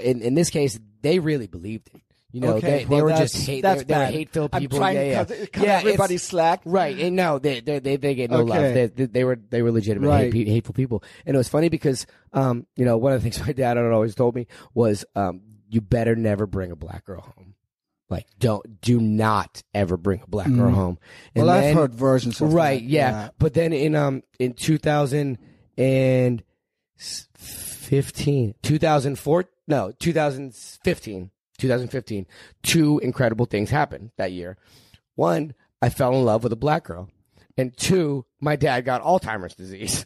S2: in, in this case, they really believed it. You know,
S1: Okay,
S2: they, they
S1: well,
S2: were just hate.
S1: that's
S2: they, they were
S1: bad.
S2: hateful
S1: I'm
S2: people.
S1: trying
S2: yeah, yeah.
S1: cut-
S2: yeah,
S1: everybody slack.
S2: Right? And no, they they they, they get no love. They, they, they were they were legitimate
S1: Right.
S2: hate, hateful people. And it was funny because um you know one of the things *laughs* my dad had always told me was um you better never bring a black girl home. Like don't do not ever bring a black girl home. And
S1: Mm. well, I've heard versions of
S2: right
S1: that,
S2: yeah. but then in um in 2015 2004 no 2015 2015 two incredible things happened that year. One i fell in love with a black girl. And two my dad got alzheimer's disease.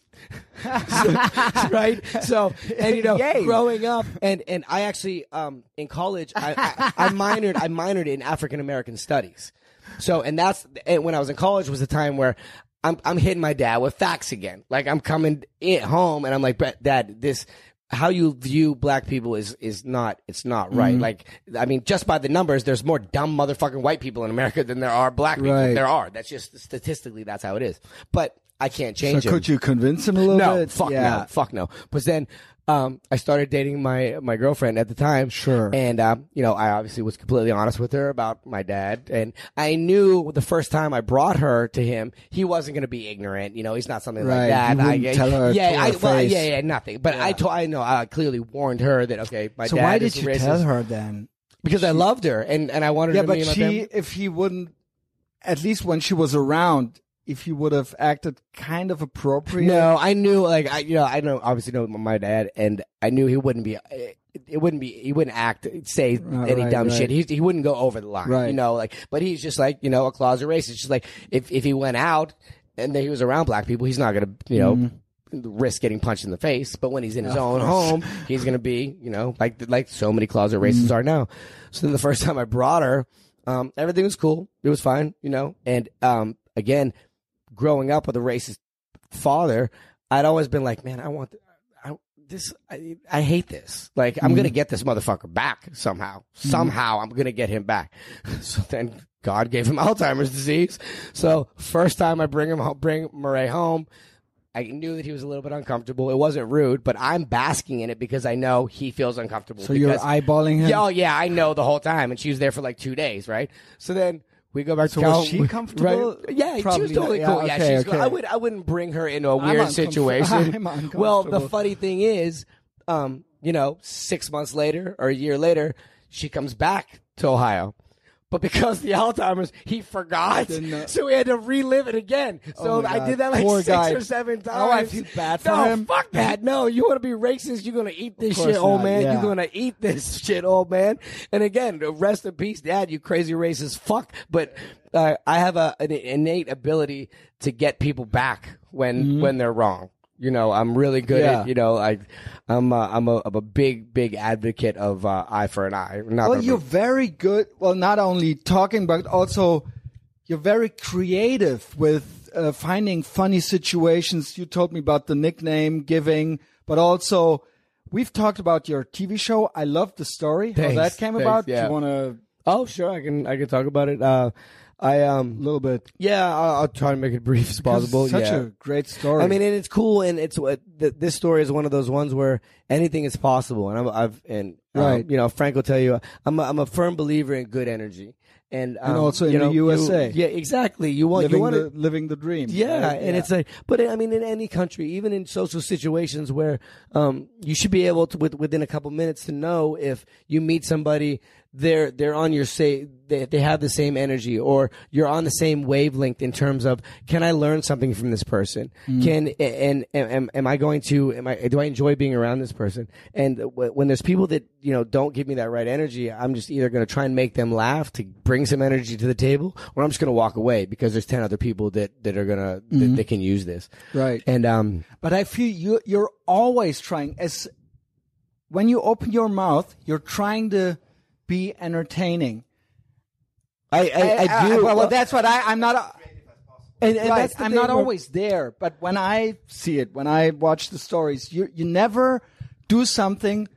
S2: So- *laughs* right? So and you know
S1: Yay.
S2: growing up and and i actually um in college i i, I minored i minored in african american studies. So, and that's and when I was in college was the time where I'm I'm hitting my dad with facts again. Like I'm coming in home and I'm like, "Brett, Dad, this how you view black people is is not it's not right.
S1: Mm-hmm.
S2: Like I mean, just by the numbers, there's more dumb motherfucking white people in America than there are black people.
S1: Right.
S2: There are. That's just statistically that's how it is. But I can't change
S1: So
S2: it.
S1: could you convince him a little
S2: No,
S1: bit?
S2: fuck
S1: yeah.
S2: no, fuck no. But then, um, I started dating my my girlfriend at the time.
S1: Sure.
S2: And um, you know, I obviously was completely honest with her about my dad, and I knew the first time I brought her to him, he wasn't going to be ignorant. You know, he's not something
S1: Right.
S2: like that.
S1: You wouldn't
S2: I,
S1: tell her
S2: yeah,
S1: to her
S2: I, well, yeah, yeah, nothing. But I told, I know, I clearly warned her that okay, my
S1: So
S2: dad
S1: why
S2: is
S1: did you
S2: racist.
S1: tell her then?
S2: Because I loved her, and and I wanted
S1: Yeah,
S2: her to
S1: but she, if he wouldn't, at least when she was around, if he would have acted kind of appropriate.
S2: No, I knew like I you know I know obviously know my dad and I knew he wouldn't be it, it wouldn't be he wouldn't act say any
S1: right,
S2: dumb
S1: right.
S2: shit. He he wouldn't go over the line,
S1: Right.
S2: you know, like but he's just like, you know, a closet racist. Just like if if he went out and then he was around black people, he's not going to, you know,
S1: Mm-hmm.
S2: risk getting punched in the face, but when he's in his own home, he's going to be, you know, like like so many closet racists
S1: Mm-hmm.
S2: are now. So then the first time I brought her, um everything was cool. It was fine, you know. And um again, growing up with a racist father, I'd always been like, man, I want I, this. I, I hate this. Like, I'm gonna mm-hmm. get this motherfucker back somehow. Mm-hmm. Somehow, I'm gonna get him back. *laughs* So then God gave him *laughs* Alzheimer's disease. So first time I bring him home, bring Murray home. I knew that he was a little bit uncomfortable. It wasn't rude, but I'm basking in it because I know he feels uncomfortable.
S1: So you're
S2: because-
S1: eyeballing him.
S2: yeah, oh, yeah, I know the whole time, and she was there for like two days, right? So then we go back
S1: So
S2: to
S1: was
S2: Cal-
S1: she comfortable?
S2: Right? Yeah, she was totally
S1: not.
S2: cool.
S1: Yeah,
S2: Yeah,
S1: okay,
S2: she's.
S1: okay.
S2: I would. I wouldn't bring her into a weird
S1: uncomf- *laughs*
S2: situation. Well, the funny thing is, um, you know, six months later or a year later, she comes back to Ohio. But because the Alzheimer's, he forgot, so we had to relive it again. So
S1: Oh
S2: I did that like
S1: Poor
S2: six
S1: guy.
S2: or seven times.
S1: Oh, I feel bad for
S2: no,
S1: him.
S2: fuck that. No, you want to be racist? You're gonna eat this shit, old man.
S1: yeah.
S2: You're gonna eat this *laughs* shit, old man. And again, rest in peace, Dad. You crazy racist fuck. But uh, I have a, an innate ability to get people back when when they're wrong. You know, I'm really good.
S1: Yeah.
S2: at. You know, I, I'm a, I'm a, I'm a big big advocate of uh, eye for an eye. Not
S1: Well, you're very good. Well, not only talking, but also you're very creative with uh, finding funny situations. You told me about the nickname giving, but also we've talked about your TV show. I love the story how that came
S2: thanks,
S1: about.
S2: yeah.
S1: Do you want to
S2: oh sure, I can I can talk about it. Uh, I um
S1: a little bit?
S2: yeah, I'll, I'll try to make it brief as possible.
S1: Such
S2: yeah.
S1: a great story.
S2: I mean, and it's cool, and it's what th- this story is one of those ones where anything is possible, and I'm, I've and um,
S1: Right.
S2: you know, Frank will tell you, I'm a, I'm a firm believer in good energy, and um,
S1: also in
S2: you
S1: the
S2: know, you-
S1: USA.
S2: yeah, exactly. You want you
S1: living
S2: want
S1: the living the dream.
S2: yeah,
S1: right?
S2: and it's like, but I mean, in any country, even in social situations where um, you should be able to, with, within a couple minutes, to know if you meet somebody, they're they're on your say, they they have the same energy, or you're on the same wavelength in terms of, can I learn something from this person? Can and, and am, am I going to? Am I do I enjoy being around this person? And w- when there's people that you know don't give me that right energy, I'm just either going to try and make them laugh to bring some energy to the table, or I'm just going to walk away because there's ten other people that that are gonna that, that can use this.
S1: Right.
S2: And um,
S1: But I feel you you're always trying as when you open your mouth, you're trying to be entertaining.
S2: I I, I, uh, uh, do.
S1: well, that's what I I'm not.
S2: and, and
S1: right, I'm not always there, but when I see it, when I watch the stories, you you never do something.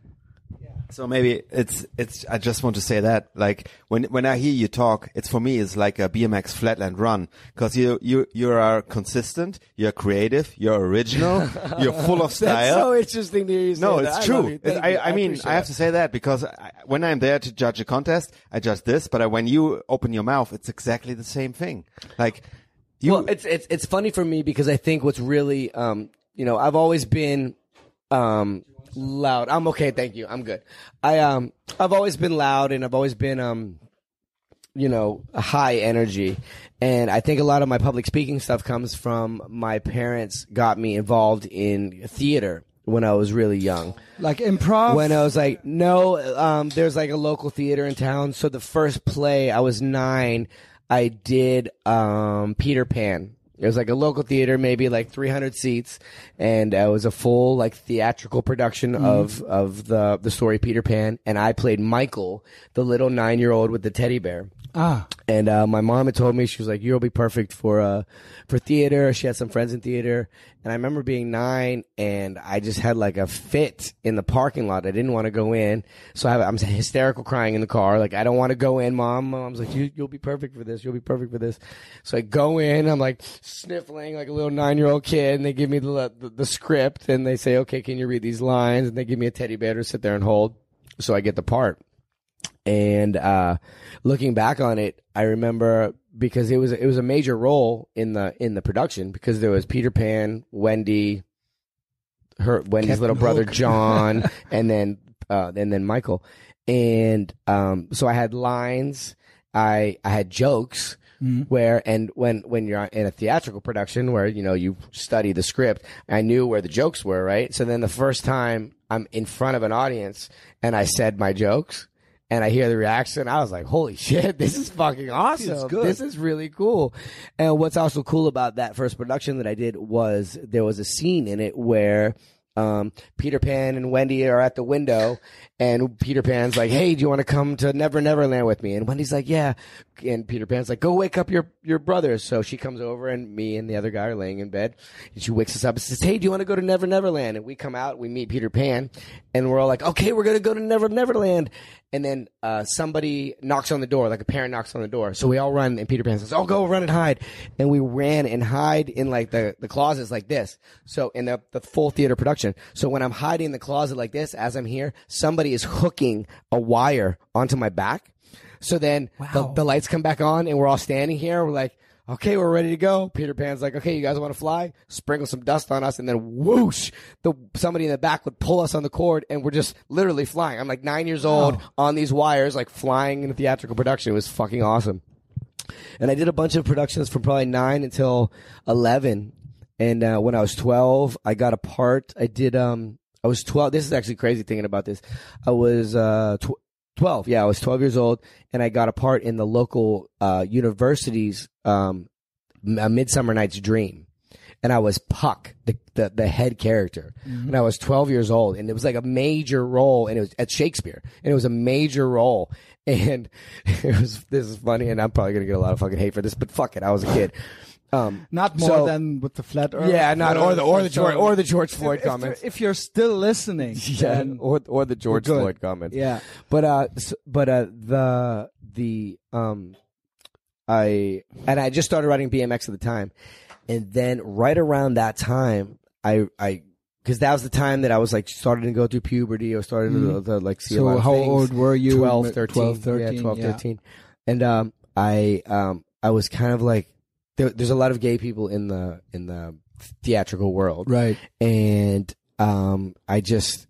S4: So maybe it's it's. I just want to say that, like when when I hear you talk, it's for me it's like a BMX flatland run because you you you are consistent, you're creative, you're original, *laughs* you're full of style.
S2: That's so interesting to hear you say
S4: no,
S2: that.
S4: it's true.
S2: you.
S4: It's-
S2: Thank
S4: I. I mean, I have to say that because I, when I'm there to judge a contest, I judge this. But I, when you open your mouth, it's exactly the same thing. Like you,
S2: well, it's it's it's funny for me because I think what's really um you know I've always been um loud. I'm okay, thank you. I'm good. I um I've always been loud and I've always been um you know high energy and I think a lot of my public speaking stuff comes from my parents got me involved in theater when I was really young
S1: Like improv.
S2: when I was like, no, um, there's like a local theater in town. So the first play, I was nine. I did um, Peter Pan. It was like a local theater, maybe like 300 seats, and uh, it was a full like theatrical production of of the the story Peter Pan. And I played Michael, the little nine year old with the teddy bear.
S1: Ah,
S2: And uh, my mom had told me she was like, "You'll be perfect for uh for theater." She had some friends in theater, and I remember being nine, and I just had like a fit in the parking lot. I didn't want to go in, so I I'm hysterical crying in the car, like I don't want to go in. Mom, mom's like, you, "You'll be perfect for this. You'll be perfect for this." So I go in, I'm like sniffling like a little nine year old kid, and they give me the, the the script, and they say, "Okay, can you read these lines?" And they give me a teddy bear to sit there and hold, so I get the part. And uh, looking back on it, I remember because it was it was a major role in the in the production because there was Peter Pan, Wendy, her Wendy's
S1: Captain
S2: little brother
S1: Hook.
S2: John, *laughs* and then uh, and then Michael, and um, so I had lines, I I had jokes. Where and when when you're in a theatrical production where you know you study the script, I knew where the jokes were, right? So then the first time I'm in front of an audience and I said my jokes, and I hear the reaction, I was like, holy *laughs* shit, this is fucking awesome. This is really cool. And what's also cool about that first production that I did was there was a scene in it where um, Peter Pan and Wendy are at the window, and Peter Pan's like, "Hey, do you want to come to Never Never Land with me?" And Wendy's like, "Yeah." And Peter Pan's like, "Go wake up your your brothers." So she comes over, and me and the other guy are laying in bed, and she wakes us up and says, "Hey, do you want to go to Never Never Land?" And we come out, we meet Peter Pan, and we're all like, "Okay, we're gonna go to Never Never Land." And then uh, somebody knocks on the door, like a parent knocks on the door. So we all run, and Peter Pan says, "Oh, go run and hide." And we ran and hide in like the the closets like this. So in the the full theater production. So when I'm hiding in the closet like this, as I'm here, somebody is hooking a wire onto my back. So then the, the lights come back on, and we're all standing here. We're like. Okay, we're ready to go. Peter Pan's like, okay, you guys want to fly? Sprinkle some dust on us, and then whoosh, the somebody in the back would pull us on the cord, and we're just literally flying. I'm like nine years old on these wires, like flying in a theatrical production. It was fucking awesome. And I did a bunch of productions from probably nine until eleven. And uh, when I was twelve, I got a part. I did. Um, I was twelve. This is actually crazy thinking about this. I was uh, tw- 12 yeah i was 12 years old and i got a part in the local uh, university's um, a midsummer night's dream and i was puck the, the, the head character and i was 12 years old and it was like a major role and it was at shakespeare and it was a major role *laughs* and *laughs* it was this is funny and i'm probably gonna get a lot of fucking hate for this but fuck it i was a kid um,
S1: not more
S2: so-
S1: than with the flat Earth.
S2: yeah not or the or the george or the george floyd
S1: if,
S2: comments
S1: If you're still listening, *laughs*
S2: yeah,
S1: then
S2: or or the George. Floyd comments.
S1: Yeah.
S2: but uh, s- but uh, the the um, I and I just started riding BMX at the time, and then right around that time, I I because that was the time that I was like starting to go through puberty or starting to, to like see a
S1: So
S2: lot of
S1: how
S2: things.
S1: old were you?
S2: 12, 13.
S1: 12, 13,
S2: Yeah, 12,
S1: yeah.
S2: 13. And um, I um, I was kind of like there, there's a lot of gay people in the in the theatrical world,
S1: Right.
S2: and um, I just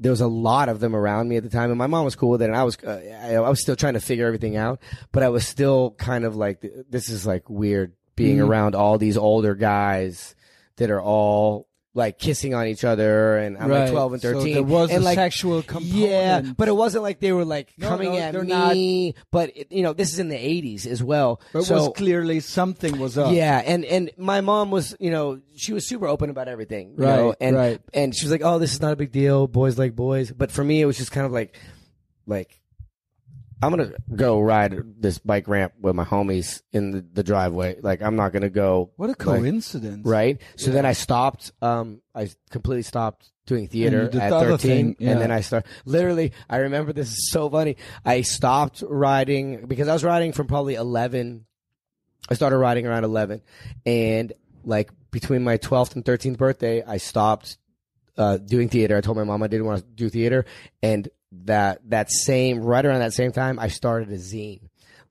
S2: there was a lot of them around me at the time, and my mom was cool with it, and I was uh, I, I was still trying to figure everything out, but I was still kind of like this is like weird being
S1: Mhm.
S2: around all these older guys that are all like kissing on each other, and I'm like 12 and 13.
S1: So
S2: 13,
S1: there was
S2: and
S1: a
S2: like
S1: sexual component.
S2: yeah, but it wasn't like they were like
S1: No,
S2: coming
S1: no,
S2: at me. But it, you know, this is in the '80s as well.
S1: But it
S2: so
S1: was clearly something was up.
S2: yeah, and and my mom was, you know, she was super open about everything, you
S1: Right,
S2: know, and
S1: right.
S2: and she was like, "Oh, this is not a big deal. Boys like boys." But for me, it was just kind of like, like, I'm gonna go ride this bike ramp with my homies in the, the driveway. Like, I'm not gonna go.
S1: What a
S2: like,
S1: coincidence.
S2: right? So then I stopped. Um, I completely stopped doing theater at
S1: the
S2: 13,
S1: thing, yeah.
S2: and then I start. Literally, I remember this is so funny. I stopped riding because I was riding from probably 11. I started riding around 11, and like between my 12th and 13th birthday, I stopped uh, doing theater. I told my mom I didn't want to do theater, and that that same right around that same time, I started a zine,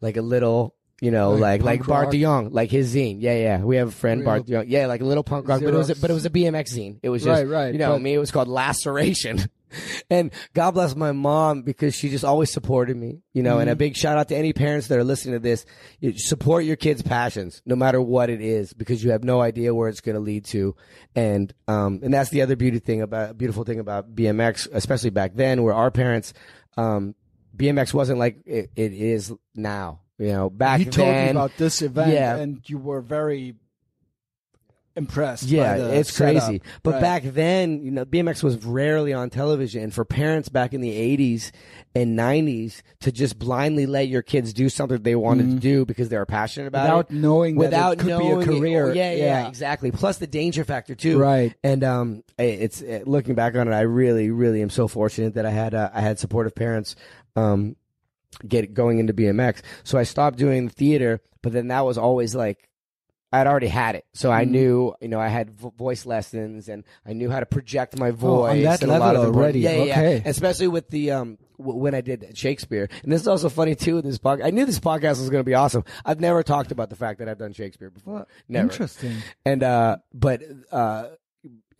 S2: like a little. You know,
S1: Like
S2: like like, Bart?
S1: de
S2: Jong, like his zine. Yeah, yeah. We have a friend,
S1: Real-
S2: Bart de Jong. Yeah, like a little punk rock, but it was a, but it was a BMX zine. It was just
S1: Right, right,
S2: You know,
S1: but-
S2: me. It was called Laceration. *laughs* and God bless my mom because she just always supported me. You know,
S1: Mm-hmm.
S2: and a big shout out to any parents that are listening to this. You support your kids' passions, no matter what it is, because you have no idea where it's going to lead to. And um, and that's the other beauty thing about beautiful thing about BMX, especially back then, where our parents, um, BMX wasn't like it, it is now. You know, back
S1: He told me
S2: then,
S1: about this event,
S2: Yeah.
S1: and you were very impressed.
S2: Yeah,
S1: by the
S2: it's
S1: setup.
S2: crazy. But
S1: Right.
S2: back then, you know, BMX was rarely on television, and for parents back in the '80s and '90s to just blindly let your kids do something they wanted to do because they were passionate about
S1: Mm-hmm. without
S2: it,
S1: knowing that
S2: without
S1: it could
S2: knowing
S1: be
S2: it-
S1: a career.
S2: yeah, yeah, exactly. Plus the danger factor too.
S1: Right.
S2: And um, it's uh, looking back on it, I really, really am so fortunate that I had uh, I had supportive parents. Um, get going into BMX. So I stopped doing the theater, but then that was always like I'd already had it. So. I knew, you know, I had vo- voice lessons and I knew how to project my
S1: Oh,
S2: voice.
S1: on that
S2: and a lot
S1: level
S2: of important-
S1: already.
S2: Yeah, yeah, yeah.
S1: Okay.
S2: Especially with the, um, w- when I did Shakespeare. And this is also funny too with this podcast. I knew this podcast was going to be awesome. I've never talked about the fact that I've done Shakespeare before. Never.
S1: Interesting.
S2: And, uh, but, uh,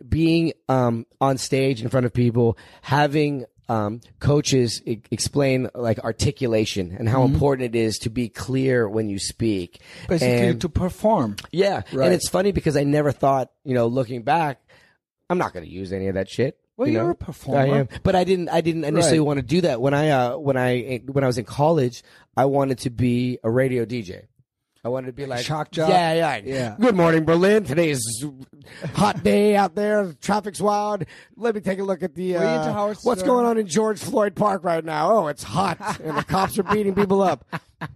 S2: being, um, on stage in front of people, having, um, coaches e- explain like articulation and how important it is to be clear when you speak.
S1: Mm-hmm. Basically,
S2: And-
S1: to perform.
S2: yeah,
S1: Right.
S2: and it's funny because I never thought, you know, looking back, I'm not going to use any of that shit.
S1: Well,
S2: you
S1: you're
S2: know?
S1: a performer.
S2: I am, but I didn't. I didn't initially
S1: Right.
S2: want to do that when I uh, when I when I was in college. I wanted to be a radio DJ. I wanted to be like
S1: shock jock?
S2: Yeah, yeah,
S1: Yeah.
S2: Good morning, Berlin. Today's hot day out there. Traffic's wild. Let me take a look at the
S1: Were into
S2: uh,
S1: Howard
S2: what's
S1: Stern?
S2: going on in George Floyd Park right now. Oh, it's hot, and the cops are beating people up. *laughs*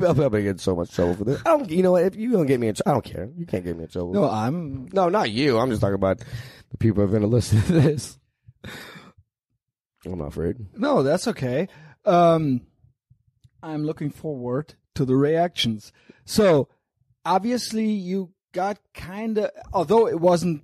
S2: I'll probably get in so much trouble for this. I don't. You know what? If you don't get me in, tr- I don't care. You can't get me in trouble.
S1: No, I'm.
S2: no, not you. I'm just talking about the people who are going to listen to this. I'm not afraid.
S1: No, that's okay. Um, I'm looking forward to the reactions. So, obviously, you got kind of, although it wasn't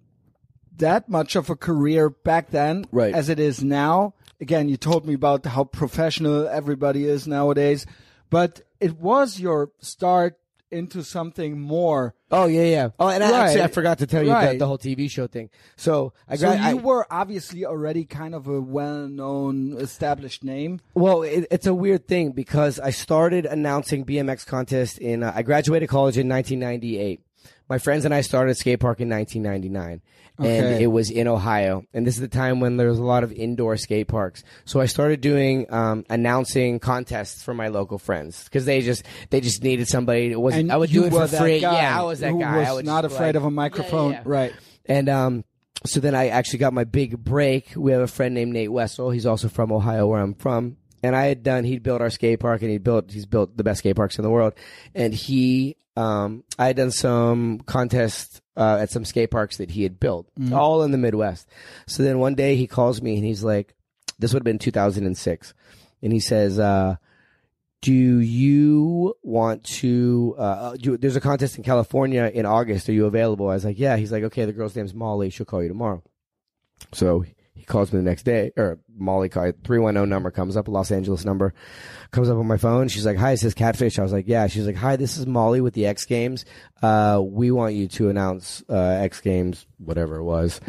S1: that much of a career back then,
S2: Right.
S1: as it is now. Again, you told me about how professional everybody is nowadays, but it was your start into something more.
S2: Oh yeah, yeah. Oh, and I, actually, I forgot to tell you
S1: Right.
S2: the, the whole TV show thing. So I
S1: So
S2: got. I-
S1: you were obviously already kind of a well-known, established name.
S2: Well, it, it's a weird thing because I started announcing BMX contest in. Uh, I graduated college in 1998. My friends and I started a skate park in 1999, and it was in Ohio. And this is the time when there was a lot of indoor skate parks. So I started doing um, announcing contests for my local friends because they just they just needed somebody. It was
S1: And
S2: I would do it for free.
S1: guy
S2: yeah, I was that
S1: who
S2: guy.
S1: was
S2: I would
S1: not afraid
S2: like-
S1: of a microphone.
S2: Yeah, yeah.
S1: Right.
S2: And um, so then I actually got my big break. We have a friend named Nate Wessel. He's also from Ohio, where I'm from. And I had done. He'd built our skate park, and he built. He's built the best skate parks in the world. And he, um, I had done some contests uh, at some skate parks that he had built, all in the Midwest. So then one day he calls me, and he's like, "This would have been 2006," and he says, uh, do you want to? Uh, do, there's a contest in California in August. Are you available? I was like, yeah. He's like, okay. The girl's name's Molly. She'll call you tomorrow. So he calls me the next day, or Molly called. Three one zero number comes up, a Los Angeles number, comes up on my phone. She's like, "Hi, it says Catfish." I was like, "Yeah." She's like, "Hi, this is Molly with the X Games. Uh, we want you to announce uh, X Games, whatever it was."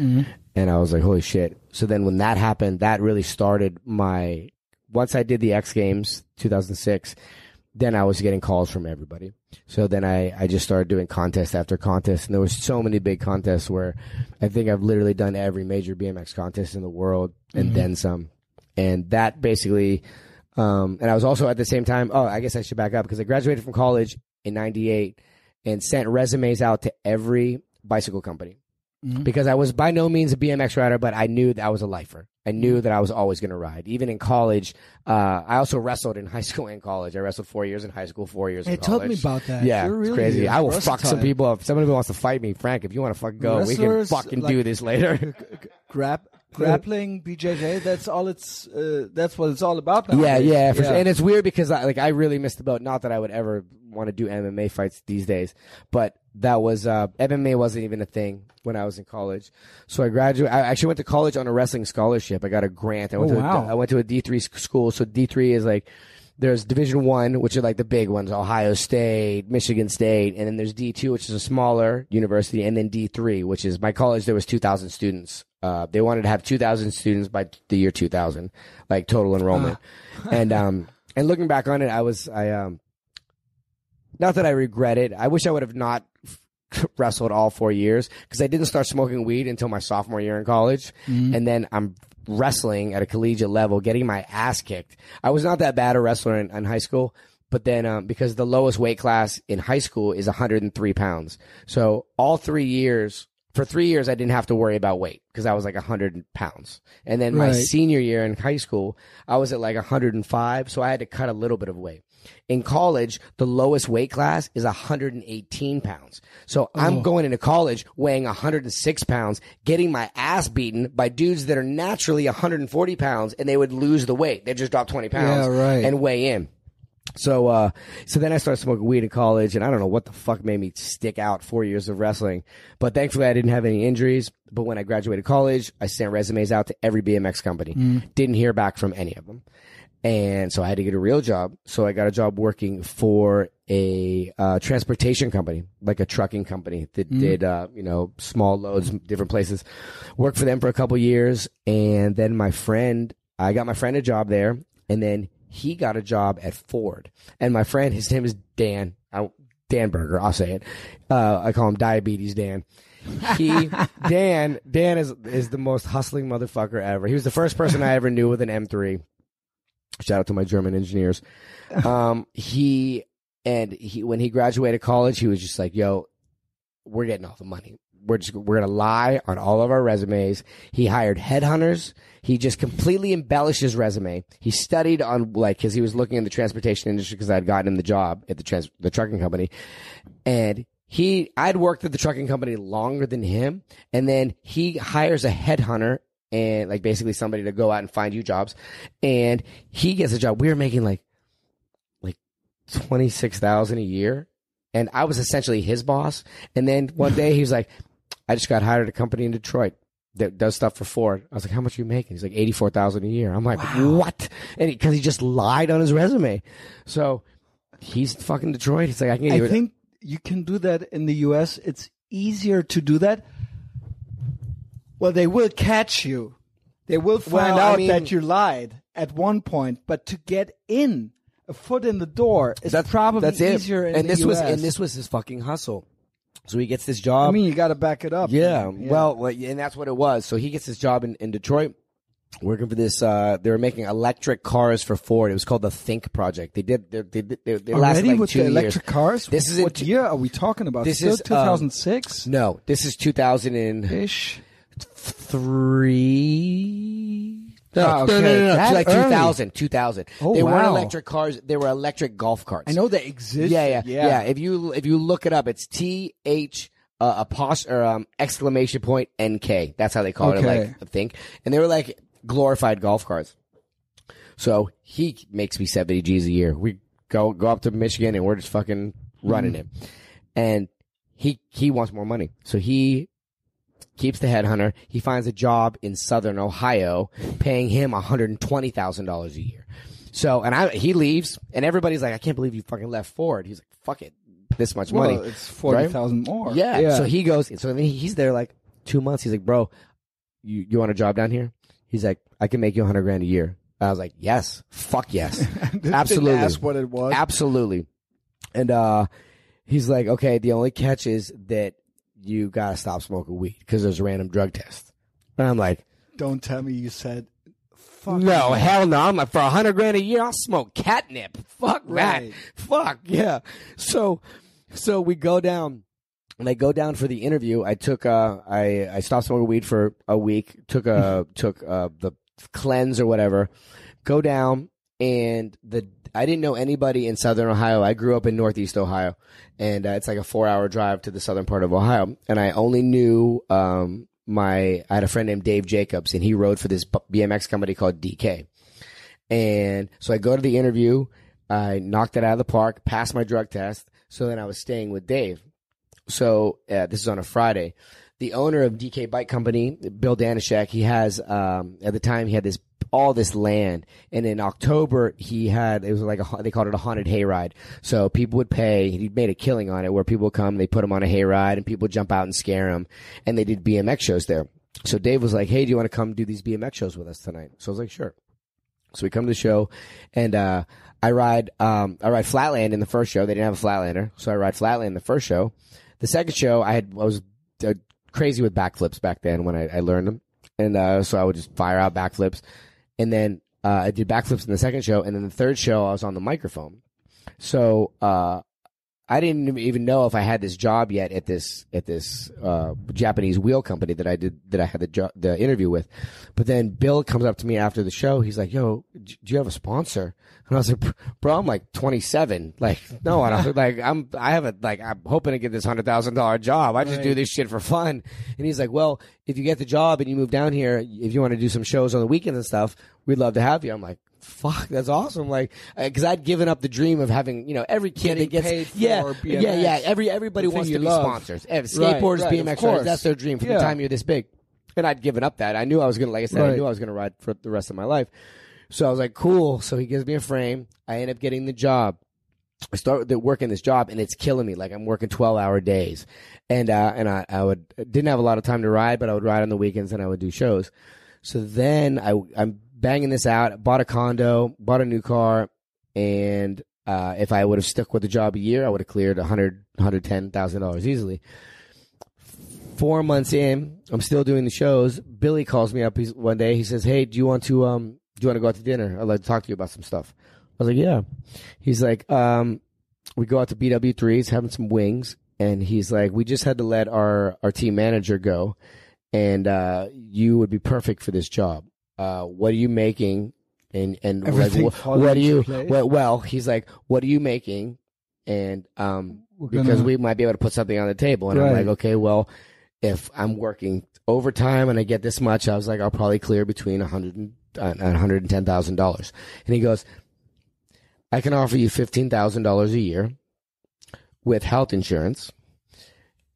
S2: And I was like, "Holy shit!" So then when that happened, that really started my. Once I did the X Games, 2006, then I was getting calls from everybody. So then I, I just started doing contest after contest, and there was so many big contests where I think I've literally done every major BMX contest in the world and then some. And that basically, um, and I was also at the same time. Oh, I guess I should back up because I graduated from college in '98 and sent resumes out to every bicycle company because I was by no means a BMX rider, but I knew that I was a lifer. I knew that I was always going to ride. Even in college, uh, I also wrestled in high *laughs* school and college. I wrestled four years in high school, four years
S5: Hey,
S2: in college.
S5: me about that.
S2: Yeah,
S5: You're
S2: it's
S5: really
S2: crazy. I will fuck some people up. If somebody wants to fight me, Frank, if you want to fucking go, we can fucking
S5: like-
S2: do this later.
S5: Grab, *laughs* grappling, BJJ. That's all it's. Uh, that's what it's all about.
S2: yeah, yeah, for sure. And it's weird because I, like I really missed the boat. Not that I would ever want to do MMA fights these days, but that was uh, MMA wasn't even a thing when I was in college. So I graduated. I actually went to college on a wrestling scholarship. I got a grant. I went
S5: Oh,
S2: to
S5: wow.
S2: a, I went to a D three school. So D three is like there's Division One, which are like the big ones: Ohio State, Michigan State, and then there's D two, which is a smaller university, and then D three, which is my college. There was two thousand students. Uh, they wanted to have two thousand students by the year two thousand, like total enrollment. and um, *laughs* and looking back on it, I was I um, not that I regret it. I wish I would have not *laughs* wrestled all four years because I didn't start smoking weed until my sophomore year in college, and then I'm wrestling at a collegiate level, getting my ass kicked. I was not that bad a wrestler in, in high school, but then um, because the lowest weight class in high school is 103 pounds, so all three years. For three years, I didn't have to worry about weight because I was like 100 pounds. And then my senior year in high school, I was at like 105, so I had to cut a little bit of weight. In college, the lowest weight class is 118 pounds. So I'm going into college weighing 106 pounds, getting my ass beaten by dudes that are naturally 140 pounds and they would lose the weight. They just drop 20 pounds
S5: Yeah, right.
S2: and weigh in. So, uh, so then I started smoking weed in college, and I don't know what the fuck made me stick out four years of wrestling. But thankfully, I didn't have any injuries. But when I graduated college, I sent resumes out to every BMX company. Didn't hear back from any of them, and so I had to get a real job. So I got a job working for a uh, transportation company, like a trucking company that did, uh, you know, small loads, different places. Worked for them for a couple years, and then my friend, I got my friend a job there, and then he got a job at Ford. And my friend, his name is Dan. I, Dan Berger, I'll say it. Uh, I call him Diabetes Dan. He *laughs* Dan Dan is is the most hustling motherfucker ever. He was the first person I ever knew with an M3. Shout out to my German engineers. Um, he and he when he graduated college, he was just like, "Yo, we're getting all the money. We're just we're gonna lie on all of our resumes." He hired headhunters. He just completely embellished his resume. He studied on like because he was looking in the transportation industry because I had gotten him the job at the trans the trucking company, and he I'd worked at the trucking company longer than him, and then he hires a headhunter and like basically somebody to go out and find you jobs, and he gets a job. We were making like like twenty six thousand a year, and I was essentially his boss. And then one day he was like, "I just got hired at a company in Detroit." That does stuff for Ford. I was like, "How much are you making?" He's like, eighty-four thousand a year. I'm like, "What?" And because he, just lied on his resume, so he's fucking Detroit. He's like, "I can
S5: I
S2: you."
S5: think you can do that in the U.S. It's easier to do that. Well, they will catch you. They will find
S2: Well, I
S5: out
S2: mean-
S5: that you lied at one point, but to get in, a foot in the door, is probably
S2: that's
S5: easier
S2: and this was and this was his fucking hustle. So he gets this job.
S5: I mean, you got to back it up.
S2: Yeah,
S5: man.
S2: well, and that's what it was. So he gets this job in, in Detroit, working for this. Uh, they were making electric cars for Ford. It was called the Think Project. They did. They, they, they, they lasted like
S5: with
S2: two
S5: the
S2: years.
S5: electric cars.
S2: This is
S5: what year are we talking about?
S2: This
S5: Still
S2: is, um,
S5: 2006
S2: No, this is two thousand and
S5: ish.
S2: Three. No, no,
S5: okay.
S2: no, no, no,
S5: That
S2: like
S5: early.
S2: 2000, 2000.
S5: Oh,
S2: they weren't electric cars. They were electric golf carts.
S5: I know they exist.
S2: Yeah, yeah, yeah, If you if you look it up, it's T H uh, apos or um, exclamation point N K. That's how they call it. Like I think, and they were like glorified golf carts. So he makes me seventy G's a year. We go go up to Michigan and we're just fucking running it. And he he wants more money, so he keeps the headhunter. He finds a job in Southern Ohio, paying him one hundred and twenty thousand dollars a year. So, and I he leaves, and everybody's like, "I can't believe you fucking left Ford." He's like, "Fuck it, this much money."
S1: Well, it's forty thousand more.
S2: Yeah. So he goes. So then he- he's there like two months. He's like, bro, you you want a job down here? He's like, I can make you a hundred grand a year. I was like, yes, fuck yes, *laughs* absolutely.
S1: ask what it was.
S2: absolutely. And uh, he's like, okay, the only catch is that you gotta stop smoking weed because there's a random drug test. And I'm like,
S1: Don't tell me you said. Fuck
S2: no,
S1: you.
S2: hell no. I'm like, for a hundred grand a year, I'll smoke catnip. Fuck
S1: Right.
S2: that. Fuck yeah. So, so we go down and I go down for the interview. I took, uh, I, I stopped smoking weed for a week, took a, *laughs* took, uh, the cleanse or whatever, go down and the, I didn't know anybody in Southern Ohio. I grew up in Northeast Ohio and uh, it's like a four hour drive to the southern part of Ohio. And I only knew, um, my, I had a friend named Dave Jacobs and he rode for this BMX company called DK. And so I go to the interview. I knocked it out of the park, passed my drug test. So then I was staying with Dave. So uh, this is on a Friday. The owner of DK Bike Company, Bill Danishek, he has um, at the time he had this all this land, and in October he had it was like a they called it a haunted hayride. So people would pay. He made a killing on it, where people would come, they put him on a hayride, and people jump out and scare him, and they did BMX shows there. So Dave was like, "Hey, do you want to come do these BMX shows with us tonight?" So I was like, "Sure." So we come to the show, and uh, I ride um, I ride Flatland in the first show. They didn't have a Flatlander, so I ride Flatland in the first show. The second show, I had I was uh, crazy with backflips back then when I, I learned them, and uh, so I would just fire out backflips, and then uh, I did backflips in the second show, and then the third show I was on the microphone. So uh, I didn't even know if I had this job yet at this at this uh, Japanese wheel company that I did that I had the jo- the interview with. But then Bill comes up to me after the show. He's like, "Yo, do you have a sponsor?" And I was like, "Bro, I'm like 27. Like, no, I don't. *laughs* Like, I'm I have a like I'm hoping to get this hundred thousand dollar job. I just do this shit for fun." And he's like, "Well, if you get the job and you move down here, if you want to do some shows on the weekends and stuff, we'd love to have you." I'm like. Fuck, that's awesome! Like, because I'd given up the dream of having, you know, every kid
S1: Getting
S2: that gets,
S1: paid for
S2: yeah,
S1: BMX.
S2: yeah, yeah. Every everybody wants to be
S1: love.
S2: sponsors.
S1: Right,
S2: Skateboarders,
S1: right,
S2: BMX riders, that's their dream for the time you're this big. And I'd given up that. I knew I was gonna, like I said, I knew I was gonna ride for the rest of my life. So I was like, cool. So he gives me a frame. I end up getting the job. I start working this job and it's killing me. Like I'm working 12 hour days. And, uh, and I, I would, didn't have a lot of time to ride, but I would ride on the weekends and I would do shows. So then I, I'm banging this out, bought a condo, bought a new car. And, uh, if I would have stuck with the job a year, I would have cleared a hundred, hundred ten thousand dollars easily. Four months in, I'm still doing the shows. Billy calls me up one day. He says, "Hey, do you want to um, do you want to go out to dinner? I'd like to talk to you about some stuff." I was like, "Yeah." He's like, um, "We go out to BW3. He's having some wings, and he's like, we just had to let our our team manager go, and uh, you would be perfect for this job. Uh, what are you making?" And and like,
S1: Everything
S2: wh-
S1: falls
S2: what are you? Well, well, he's like, "What are you making?" And um,
S1: We're
S2: because we might be able to put something on the table. And I'm like, okay, well, if I'm working overtime and I get this much, I was like, I'll probably clear between a hundred and uh, one hundred and ten thousand dollars. And he goes, I can offer you fifteen thousand dollars a year with health insurance.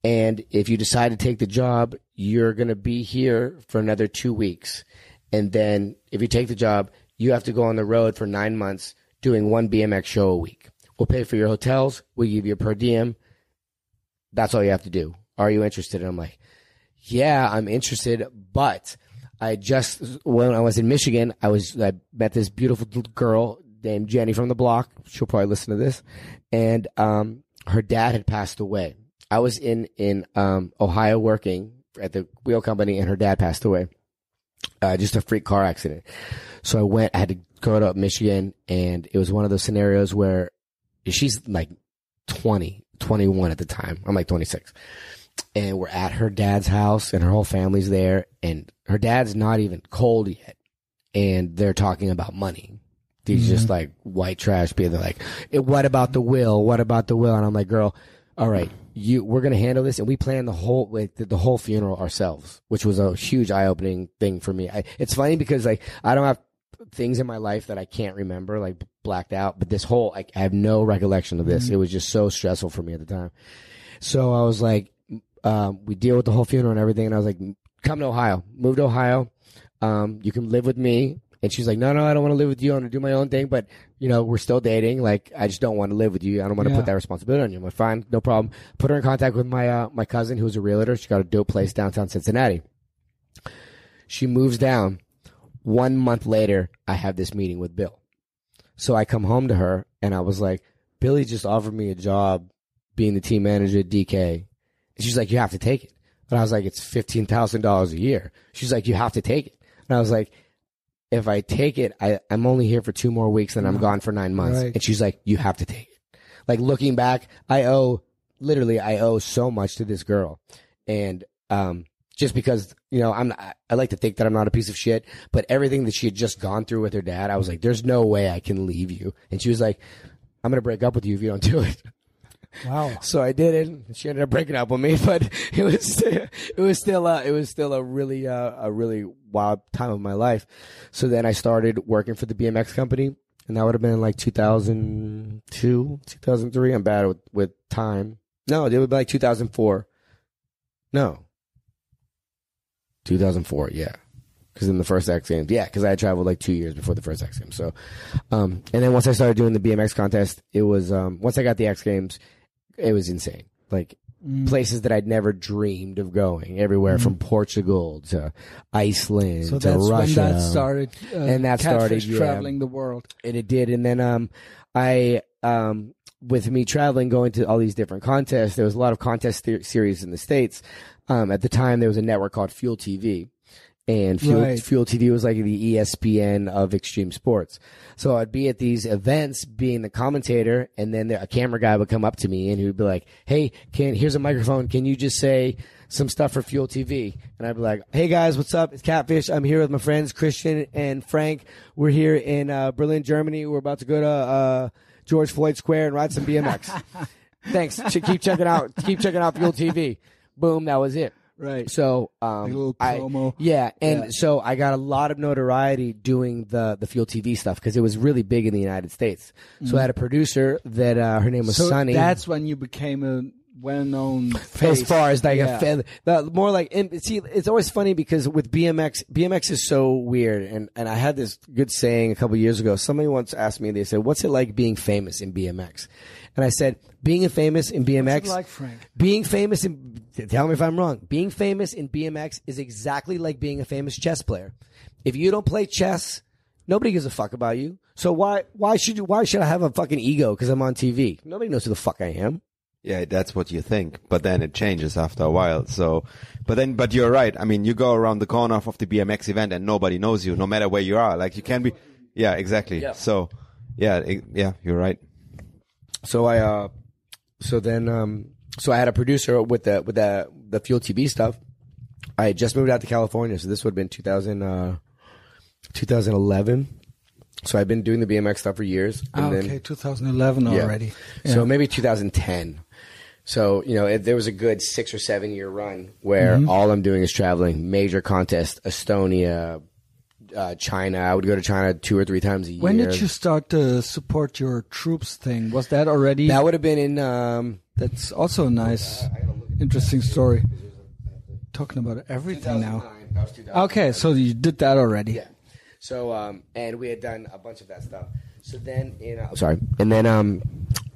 S2: And if you decide to take the job, you're going to be here for another two weeks. And then if you take the job, you have to go on the road for nine months doing one BMX show a week. We'll pay for your hotels. We'll give you a per diem. That's all you have to do. Are you interested? And I'm like, yeah, I'm interested, but I just, when I was in Michigan, I was, I met this beautiful girl named Jenny from the block. She'll probably listen to this. And, um, her dad had passed away. I was in, in, um, Ohio working at the wheel company and her dad passed away. Uh, just a freak car accident. So I went, I had to go to Michigan and it was one of those scenarios where she's like 20, 21 at the time. I'm like 26 and we're at her dad's house and her whole family's there and her dad's not even cold yet. And they're talking about money. These just like white trash people they're like "Eh, what about the will? What about the will? And i'm like girl all right you we're gonna handle this and we planned the whole like the, the whole funeral ourselves which was a huge eye-opening thing for me I, it's funny because like i don't have things in my life that I can't remember, like blacked out. But this whole, like, I have no recollection of this. It was just so stressful for me at the time. So I was like, um, we deal with the whole funeral and everything. And I was like, come to Ohio, move to Ohio. Um, you can live with me. And she's like, no, no, I don't want to live with you. I want to do my own thing. But, you know, we're still dating. Like, I just don't want to live with you. I don't want to
S5: Yeah.
S2: put that responsibility on you. I'm like, fine, no problem. Put her in contact with my, uh, my cousin who's a realtor. She got a dope place downtown Cincinnati. She moves down. One month later, I have this meeting with Bill. So I come home to her and I was like, Billy just offered me a job being the team manager at DK. And she's like, you have to take it. And I was like, it's $15,000 a year. She's like, you have to take it. And I was like, if I take it, I, I'm only here for two more weeks and I'm gone for nine months.
S5: Right.
S2: And she's like, you have to take it. Like looking back, I owe, literally, I owe so much to this girl. And, um, just because, you know, I'm, I, I like to think that I'm not a piece of shit, but everything that she had just gone through with her dad, I was like, there's no way I can leave you. And she was like, I'm going to break up with you if you don't do it.
S5: Wow. *laughs*
S2: So I did it. She ended up breaking up with me, *laughs* but it was it was still uh, it was still a really uh, a really wild time of my life. So then I started working for the BMX company, and that would have been like 2002, 2003. I'm bad with, with time. No, it would be like 2004. No, 2004. Yeah. Because in the first X Games, yeah, because I had traveled like two years before the first X Games. So, um, and then once I started doing the BMX contest, it was um, once I got the X Games, it was insane. Like places that I'd never dreamed of going, everywhere from Portugal to Iceland
S5: So
S2: to
S5: that's
S2: Russia.
S5: when that started. Uh,
S2: And that started, yeah.
S5: traveling the world.
S2: and it did. And then um, I um, with me traveling, going to all these different contests. There was a lot of contest the- series in the states. Um, at the time, there was a network called Fuel TV, and Fuel,
S5: Right.
S2: Fuel TV was like the ESPN of extreme sports. So I'd be at these events, being the commentator, and then there, a camera guy would come up to me and he would be like, "Hey, can here's a microphone. Can you just say?" Some stuff for Fuel TV, and I'd be like, "Hey guys, what's up? It's Catfish. I'm here with my friends Christian and Frank. We're here in uh, Berlin, Germany. We're about to go to uh, George Floyd Square and ride some BMX. *laughs* Thanks. Keep checking out. Keep checking out Fuel TV. Boom. That was it.
S5: Right.
S2: So, um,
S5: little
S2: I- yeah, and
S5: Yeah.
S2: so I got a lot of notoriety doing the the Fuel TV stuff because it was really big in the United States. So I had a producer that uh, her name was
S5: Mm-hmm. So
S2: Sunny.
S5: that's when you became a well-known
S2: as
S5: face.
S2: far as like
S5: Yeah.
S2: a fan, the, more like and see it's always funny because with BMX BMX is so weird and and I had this good saying a couple years ago somebody once asked me they said what's it like being famous in BMX and I said being a famous in BMX
S5: like, Frank?
S2: being famous in tell me if I'm wrong being famous in BMX is exactly like being a famous chess player if you don't play chess nobody gives a fuck about you so why why should you why should I have a fucking ego because I'm on TV nobody knows who the fuck I am
S4: Yeah, that's what you think, but then it changes after a while. So, but then, but you're right. I mean, you go around the corner of the BMX event and nobody knows you, no matter where you are. Like you can be, yeah, exactly.
S2: Yeah.
S4: So, yeah, it, yeah, you're right.
S2: So I, uh, so then, um, so I had a producer with the with the the Fuel TV stuff. I had just moved out to California, so this would have been 2000, uh, 2011. So I've been doing the BMX stuff for years, and
S5: Ah,
S2: then
S5: okay, 2011
S2: yeah.
S5: already.
S2: So maybe 2010. So you know, it, there was a good six or seven year run where
S5: Mm-hmm.
S2: all I'm doing is traveling, major contest, Estonia, uh, China. I would go to China two or three times a year.
S5: When did you start to support your troops thing? Was that already?
S2: That would have been in. Um,
S5: that's also a nice, interesting story. Talking about everything now.
S2: 2009. That was 2009.
S5: Okay, so you did that already.
S2: Yeah. So um, and we had done a bunch of that stuff. So then, in uh, sorry, and then um,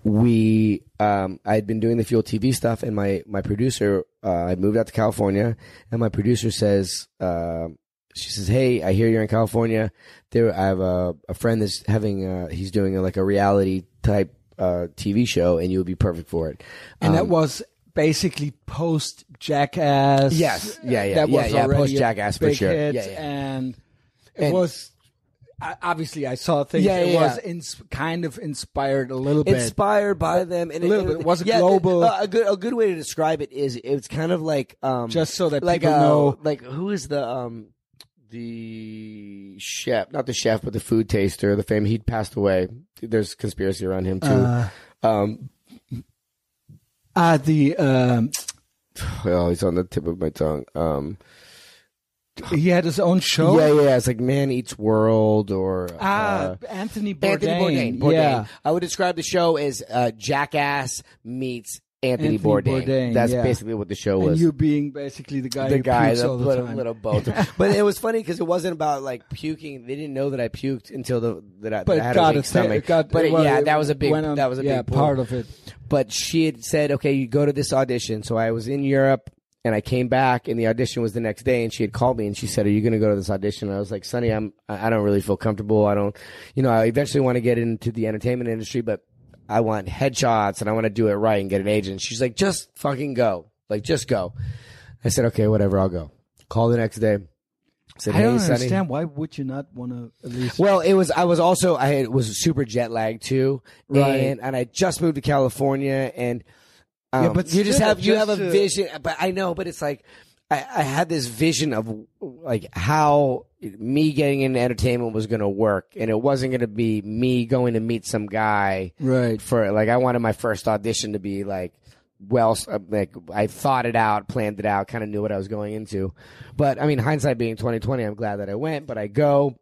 S2: we um, I had been doing the Fuel TV stuff, and my my producer uh, had moved out to California, and my producer says, uh, she says, "Hey, I hear you're in California. There, I have a a friend that's having uh he's doing a, like a reality type uh TV show, and you would be perfect for it."
S5: And that
S2: Um,
S5: was basically post Jackass.
S2: Yes. Yeah, yeah,
S5: That
S2: yeah,
S5: was
S2: yeah, post Jackass for sure.
S5: hit,
S2: Yeah, yeah.
S5: And it
S2: And-
S5: was obviously I saw things.
S2: Yeah, yeah, it
S5: was
S2: yeah.
S5: ins- kind of inspired a little bit.
S2: inspired by them and
S5: A little
S2: and
S5: bit. It was a
S2: yeah,
S5: global-
S2: uh, a good a good way to describe it is it's kind of like um
S5: Just so that
S2: like
S5: people
S2: uh,
S5: know-
S2: like who is the um the chef not the chef but the food taster the fame he'd passed away there's conspiracy around him too
S5: Uh,
S2: um
S5: Ah, the um, *sighs*
S2: oh he's on the tip of my tongue um
S5: He had his own show.
S2: Yeah, yeah. It's like Man Eats World or
S5: Ah,
S2: uh,
S5: Anthony Bourdain.
S2: Anthony Bourdain. Bourdain.
S5: Yeah.
S2: I would describe the show as uh, Jackass meets Anthony,
S5: Anthony
S2: Bourdain.
S5: Bourdain,
S2: That's
S5: yeah.
S2: basically what the show
S5: And
S2: was.
S5: you being basically the guy
S2: the guy that
S5: all
S2: put a little both. *laughs* but it was funny because it wasn't about like puking. They didn't know that I puked until the that I,
S5: but
S2: that I had
S5: got
S2: a
S5: its
S2: stomach.
S5: it got,
S2: but it-
S5: well,
S2: yeah, that was a big
S5: on-
S2: that was a
S5: yeah,
S2: big
S5: part of it.
S2: But she had said, okay, you go to this audition. So I was in Europe and I came back and the audition was the next day and she had called me and she said, are you going to go to this audition? And I was like, Sonny, I'm, I I don't really feel comfortable. I don't, you know, I eventually want to get into the entertainment industry, but I want headshots and I want to do it right and get an agent. She's like, just fucking go. Like, just go. I said, okay, whatever. I'll go. Call the next day. Said,
S5: I don't
S2: hey, Sonny.
S5: understand. Why would you not want to at least?
S2: Well, it was. I was also. I had, was super jet lagged too,
S5: Right.
S2: and and I just moved to California, and um,
S5: Yeah, but
S2: you just
S5: still,
S2: have you have a
S5: to-
S2: vision. But I know, but it's like I, I had this vision of like how me getting into entertainment was going to work, and it wasn't going to be me going to meet some guy
S5: right.
S2: for like I wanted my first audition to be like well uh, like I thought it out, planned it out, kind of knew what I was going into. But I mean, hindsight being 2020, I'm glad that I went, but I go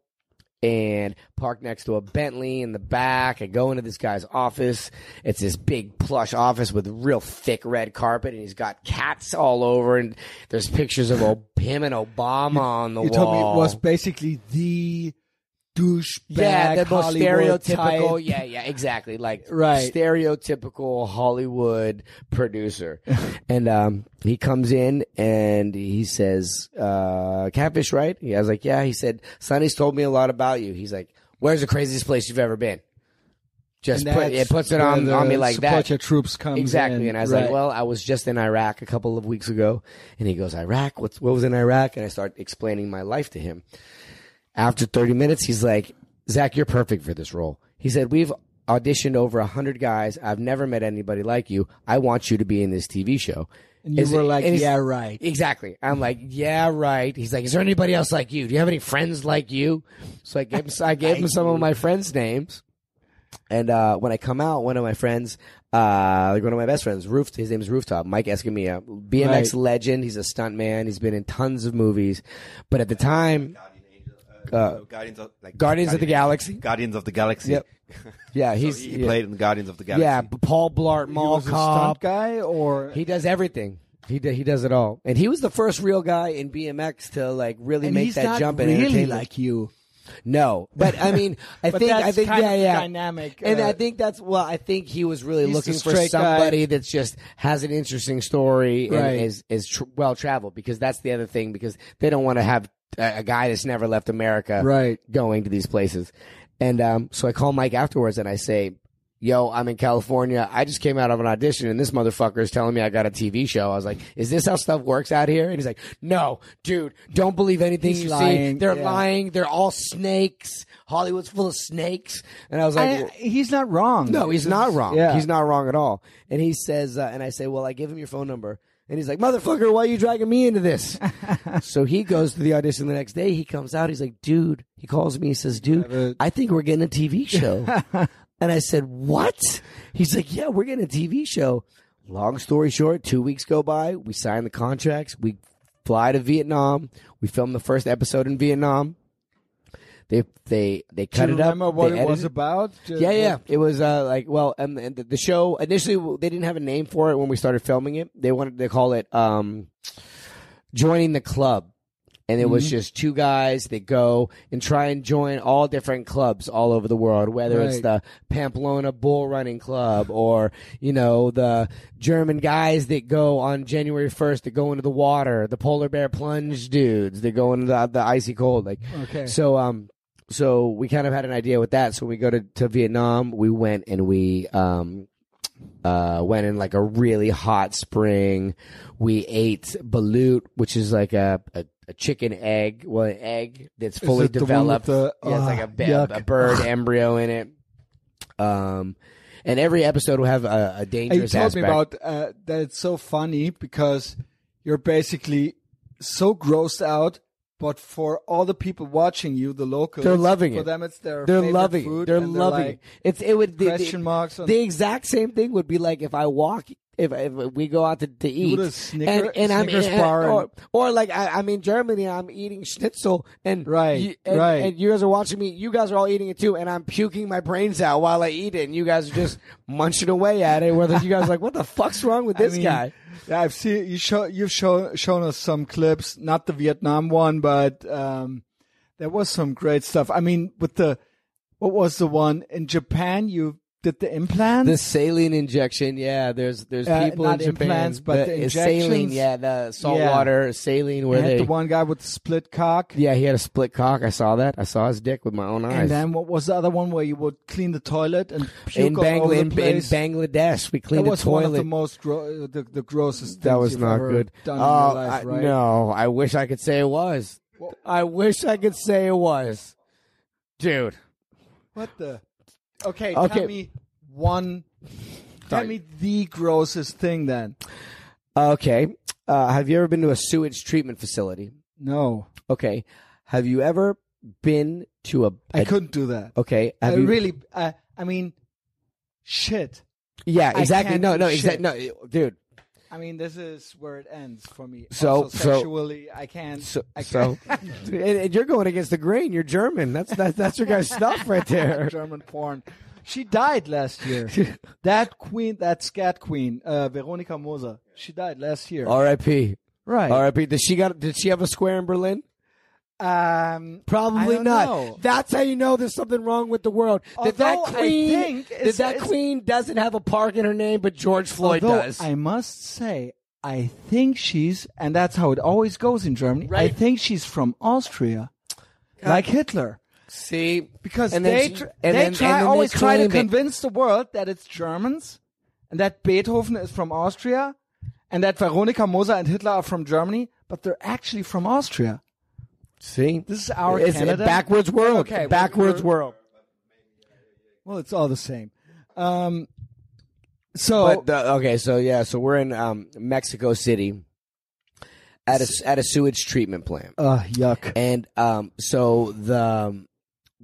S2: and park next to a Bentley in the back. I go into this guy's office. It's this big plush office with real thick red carpet and he's got cats all over and there's pictures of him and Obama on the
S5: You
S2: wall.
S5: told me it was basically the douchebag
S2: Yeah, the most
S5: Hollywood
S2: stereotypical.
S5: type.
S2: Yeah, yeah, exactly. Like
S5: Right.
S2: stereotypical Hollywood producer. *laughs* and um, he comes in and he says, uh, "Catfish, right?" Yeah, I was like, "Yeah." He said, "Sonny's told me a lot about you." He's like, "Where's the craziest place you've ever been?" Just put it puts it on on me like that.
S5: your troops comes
S2: Exactly.
S5: in.
S2: And I was
S5: Right.
S2: like, well, I was just in Iraq a couple of weeks ago. And he goes, Iraq? What's, what was in Iraq? And I start explaining my life to him. After 30 minutes, he's like, Zach, you're perfect for this role. He said, we've auditioned over a hundred guys. I've never met anybody like you. I want you to be in this TV show.
S5: And you
S2: Is
S5: were
S2: it-
S5: like, yeah, right.
S2: Exactly. I'm like, yeah, right. He's like, is there anybody else like you? Do you have any friends like you? So I gave him, I gave him some of my friends' names. And uh, when I come out, one of my friends, uh, like one of my best friends, Roof, his name is Rooftop, Mike Escamilla, BMX
S5: Right.
S2: legend. He's a stunt man. He's been in tons of movies. But at the time,
S4: Uh, Guardians of like
S2: Guardians of the Galaxy.
S4: Guardians of the Galaxy.
S2: Yep. *laughs* Yeah,
S4: So
S2: he's
S4: he
S2: yeah,
S4: played in Guardians of the Galaxy.
S2: yeah, Paul Blart
S5: He
S2: Mall
S5: was a
S2: Cop.
S5: stunt guy, or
S2: He does everything. He do, he does it all, and he was the first real guy in BMX to like really
S5: and
S2: make
S5: he's
S2: that
S5: not
S2: jump in
S5: really
S2: entertainment.
S5: like you.
S2: No, but I mean, I *laughs*
S5: But
S2: think
S5: that's
S2: I think
S5: kind
S2: yeah, yeah,
S5: dynamic,
S2: and
S5: uh,
S2: I think that's well, I think he was really looking for
S5: straight guy.
S2: somebody that's just has an interesting story and is is tr- well traveled because that's the other thing because they don't want to have a, guy that's never left America
S5: Right.
S2: going to these places, and um, so I call Mike afterwards and I say. Yo, I'm in California. I just came out of an audition and this motherfucker is telling me I got a TV show. I was like, is this how stuff works out here? And he's like, no, dude, don't believe anything
S5: He's
S2: you see. They're
S5: yeah.
S2: lying. They're all snakes. Hollywood's full of snakes. And I was like,
S5: I-
S2: well,
S5: he's not wrong.
S2: no, he's not wrong.
S5: Yeah.
S2: He's not wrong at all. And he says, uh, and I say, well, I give him your phone number. And he's like, motherfucker, why are you dragging me into this? *laughs* so he goes to the audition the next day. He comes out. He's like, dude, he calls me. He says, dude, I think we're getting a TV show. *laughs* and I said, what? He's like, yeah, we're getting a TV show. Long story short, two weeks go by. We sign the contracts. We fly to Vietnam. We film the first episode in Vietnam. They they they
S5: Do
S2: cut
S5: you
S2: it up.
S5: remember what it was about? Just
S2: yeah, yeah. It was uh, like well, and, and the, show initially they didn't have a name for it when we started filming it. They wanted to call it um, joining the club, and it
S5: Mm-hmm.
S2: was just two guys that go and try and join all different clubs all over the world, whether it's the Pamplona Bull Running Club or you know the German guys that go on January first that go into the water, the polar bear plunge dudes that go into the, the icy cold, like
S5: Okay.
S2: so um so we kind of had an idea with that. So we go to, to Vietnam, we went and we um uh went in like a really hot spring. We ate balut, which is like a, a, a chicken egg, well an egg that's fully
S5: it the one
S2: developed.
S5: the-
S2: yeah, it's like a, ba-
S5: yuck.
S2: a bird *laughs* embryo in it. Um and every episode will have a, a
S5: And you
S2: dangerous
S5: told
S2: aspect.
S5: me about uh, that. It's so funny because you're basically so grossed out, but for all the people watching you, the locals,
S2: They're loving
S5: for
S2: it.
S5: them, it's their
S2: they're
S5: favorite
S2: loving
S5: food.
S2: They're loving
S5: like,
S2: it. It's it would the,
S5: question
S2: the,
S5: marks on-
S2: the exact same thing would be like if I walk if, if we go out to, to eat,
S1: Snicker-
S2: and, and I'm and- or, or like I, I'm in Germany, I'm eating schnitzel, and
S1: Right,
S2: you, and,
S1: right.
S2: and you guys are watching me. You guys are all eating it too, and I'm puking my brains out while I eat it, and you guys are just *laughs* munching away at it. Whether you guys are like, what the fuck's wrong with this
S1: I mean,
S2: guy?
S1: Yeah, I've seen you show you've shown shown us some clips, not the Vietnam one, but um, there was some great stuff. I mean, with the what was the one in Japan? You did the implants.
S2: The saline injection, yeah. There's there's
S1: Uh,
S2: people in Japan,
S1: implants, but the
S2: it's saline, yeah. The salt
S1: Yeah.
S2: water saline where they,
S1: the one guy with the split cock.
S2: yeah, he had a split cock. I saw that. I saw his dick with my own eyes.
S1: And then what was the other one where you would clean the toilet and
S2: in,
S1: all
S2: Bangla-
S1: over the
S2: in, in? Bangladesh, we
S1: that
S2: cleaned the
S1: was one of the most gro- the, the grossest.
S2: that was not good.
S1: Done
S2: Oh,
S1: in your life,
S2: I-
S1: right?
S2: no, I wish I could say it was. I wish I could say it was, dude.
S1: What the? Okay,
S2: Okay.
S1: tell me one. Tell
S2: Sorry.
S1: me the grossest thing then.
S2: Okay, uh, have you ever been to a sewage treatment facility?
S1: No,
S2: Okay, have you ever been to a?
S1: I
S2: a-
S1: couldn't do that.
S2: Okay,
S1: I
S2: you,
S1: really, I, I mean, shit.
S2: Yeah,
S1: I
S2: exactly.
S1: can't
S2: No,
S1: do
S2: no,
S1: shit.
S2: exactly. No, dude.
S1: I mean, this is where it ends for me.
S2: So-
S1: Also,
S2: so-
S1: sexually, I can't.
S2: So,
S1: I can't. *laughs*
S2: and, and you're going against the grain. You're German. That's that's that's your guy's stuff right there. *laughs*
S1: German porn. She died last year. *laughs* that queen, that scat queen, uh, Veronica Moser. She died last year.
S2: R.I.P.
S1: right.
S2: R.I.P. Did she got? Did she have a square in Berlin?
S1: Um,
S2: Probably
S1: don't know.
S2: That's how you know there's something wrong with the world. that that queen, that that queen doesn't have a park in her name, but George Floyd does.
S1: I must say, I think she's, and that's how it always goes in Germany. I think she's from Austria, like Hitler,
S2: See,
S1: because
S2: And
S1: they
S2: she-
S1: tr-
S2: and
S1: they
S2: then-
S1: try
S2: and then they
S1: always try to
S2: it.
S1: convince the world that it's Germans, and that Beethoven is from Austria, and that Veronica Moser and Hitler are from Germany, but they're actually from Austria.
S2: See,
S1: This is our
S2: it's
S1: Canada.
S2: a backwards world.
S1: Okay,
S2: backwards
S1: we're-
S2: world.
S1: Well, it's all the same. Um, so
S2: But the, okay, so yeah, so we're in um, Mexico City at a at a sewage treatment plant.
S1: uh, yuck.
S2: And um, so the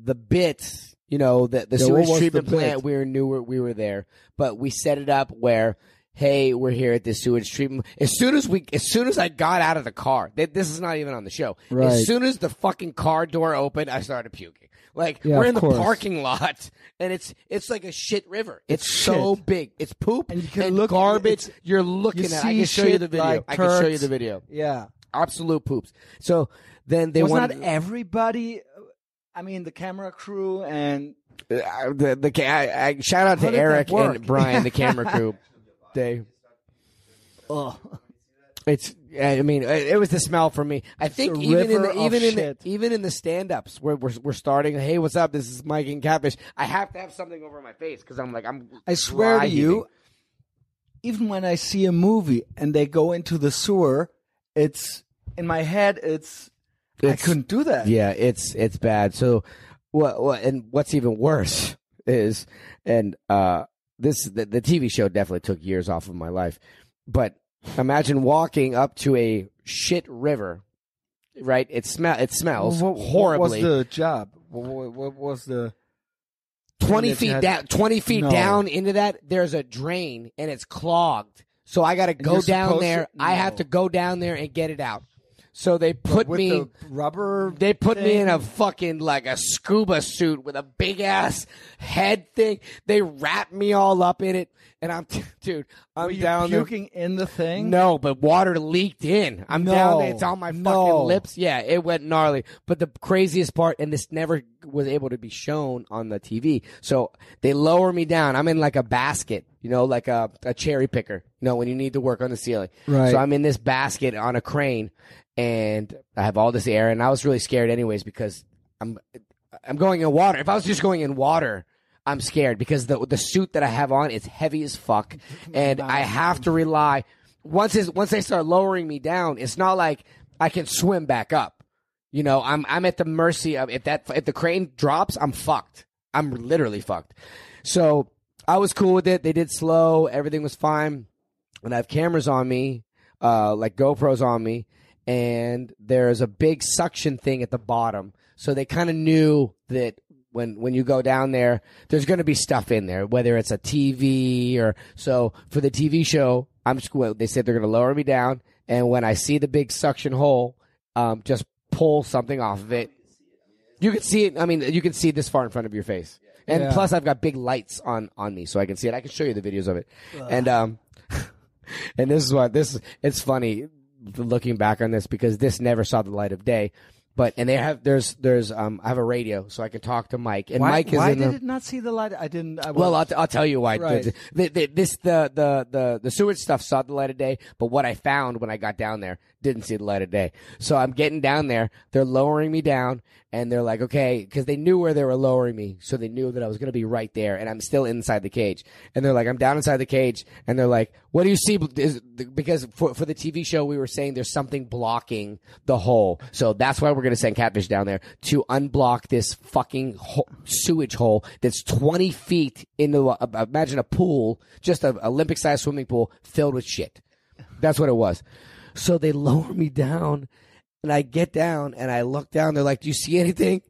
S2: the bit, you know, the the
S1: Yeah,
S2: sewage treatment
S1: the
S2: plant, we were knew we were there, but we set it up where, hey, we're here at this sewage treatment. As soon as we, as soon as I got out of the car, th- this is not even on the show.
S1: Right.
S2: As soon as the fucking car door opened, I started puking. Like
S1: Yeah,
S2: we're in the
S1: course.
S2: parking lot, and it's it's like a shit river. It's,
S1: It's
S2: so
S1: shit.
S2: big. It's poop
S1: And you can
S2: and
S1: look-
S2: garbage. You're looking
S1: you
S2: at. I can show you the video.
S1: like
S2: I can show you the video.
S1: Yeah.
S2: Absolute poops. So then they
S1: was
S2: wanted
S1: not everybody. I mean, the camera crew and
S2: Uh, the the I, I, shout out
S1: How
S2: to Eric and Brian, the *laughs* camera crew. They, it's. I mean, it, was the smell for me. I think
S1: a
S2: even in
S1: river
S2: the,
S1: of
S2: even in the,
S1: shit.
S2: even in the stand ups where we're we're starting. Hey, what's up? This is Mike and Catfish. I have to have something over my face because I'm like I'm.
S1: I swear
S2: dry
S1: to you, even when I see a movie and they go into the sewer, it's in my head. It's, I couldn't do that.
S2: Yeah, it's it's bad. So, what? what and what's even worse is, and uh, this the, the TV show definitely took years off of my life. But imagine walking up to a shit river, right? It smell it smells
S1: What, what
S2: horribly.
S1: was the job? What, what, what was the?
S2: twenty feet
S1: had-
S2: down, twenty feet
S1: No.
S2: down into that. There's a drain and it's clogged. So I got to go down there.
S1: to-
S2: I have to go down there and get it out. So they put
S1: with
S2: me.
S1: the rubber.
S2: They put me in a fucking like a scuba suit with a big ass head thing. They wrap me all up in it, and I'm *laughs* dude. I'm
S1: Were you
S2: down there.
S1: puking in the thing?
S2: No, but water leaked in. I'm
S1: No,
S2: down there. It's on my
S1: no.
S2: fucking lips. Yeah, it went gnarly. But the craziest part, and this never was able to be shown on the TV. So they lower me down. I'm in like a basket, you know, like a, a cherry picker, you know, when you need to work on the ceiling.
S1: Right.
S2: So I'm in this basket on a crane and I have all this air and I was really scared anyways because I'm, I'm going in water. If I was just going in water, I'm scared because the the suit that I have on is heavy as fuck, and I have to rely. Once it's, once they start lowering me down, it's not like I can swim back up. You know, I'm I'm at the mercy of if that if the crane drops, I'm fucked. I'm literally fucked. So I was cool with it. They did slow. Everything was fine. And I have cameras on me, uh, like GoPros on me, and there's a big suction thing at the bottom. So they kind of knew that when when you go down there, there's going to be stuff in there, whether it's a TV or so. For the TV show, I'm just they said they're going to lower me down, and when I see the big suction hole, um, just pull something off of it. You can see it. I mean, you can see this far in front of your face, and
S5: Yeah.
S2: plus I've got big lights on on me, so I can see it. I can show you the videos of it, and um, *laughs* and this is what this. It's funny looking back on this because this never saw the light of day. But and they have there's there's um I have a radio so I can talk to Mike and
S5: Why,
S2: Mike is
S5: why
S2: in
S5: did
S2: the,
S5: it not see the light? I didn't. I
S2: well, I'll, t- I'll tell you why.
S5: Right.
S2: The, the, this the, the the the sewage stuff saw the light of day, but what I found when I got down there didn't see the light of day. So I'm getting down there. They're lowering me down, and they're like, okay, because they knew where they were lowering me, so they knew that I was going to be right there, and I'm still inside the cage. And they're like, I'm down inside the cage, and they're like, what do you see? Because for for the TV show, we were saying there's something blocking the hole, so that's why we're going to send Catfish down there to unblock this fucking ho- sewage hole that's 20 feet into imagine a pool, just an Olympic sized swimming pool filled with shit. That's what it was. So they *laughs* lower me down, and I get down and I look down. They're like, "Do you see anything?"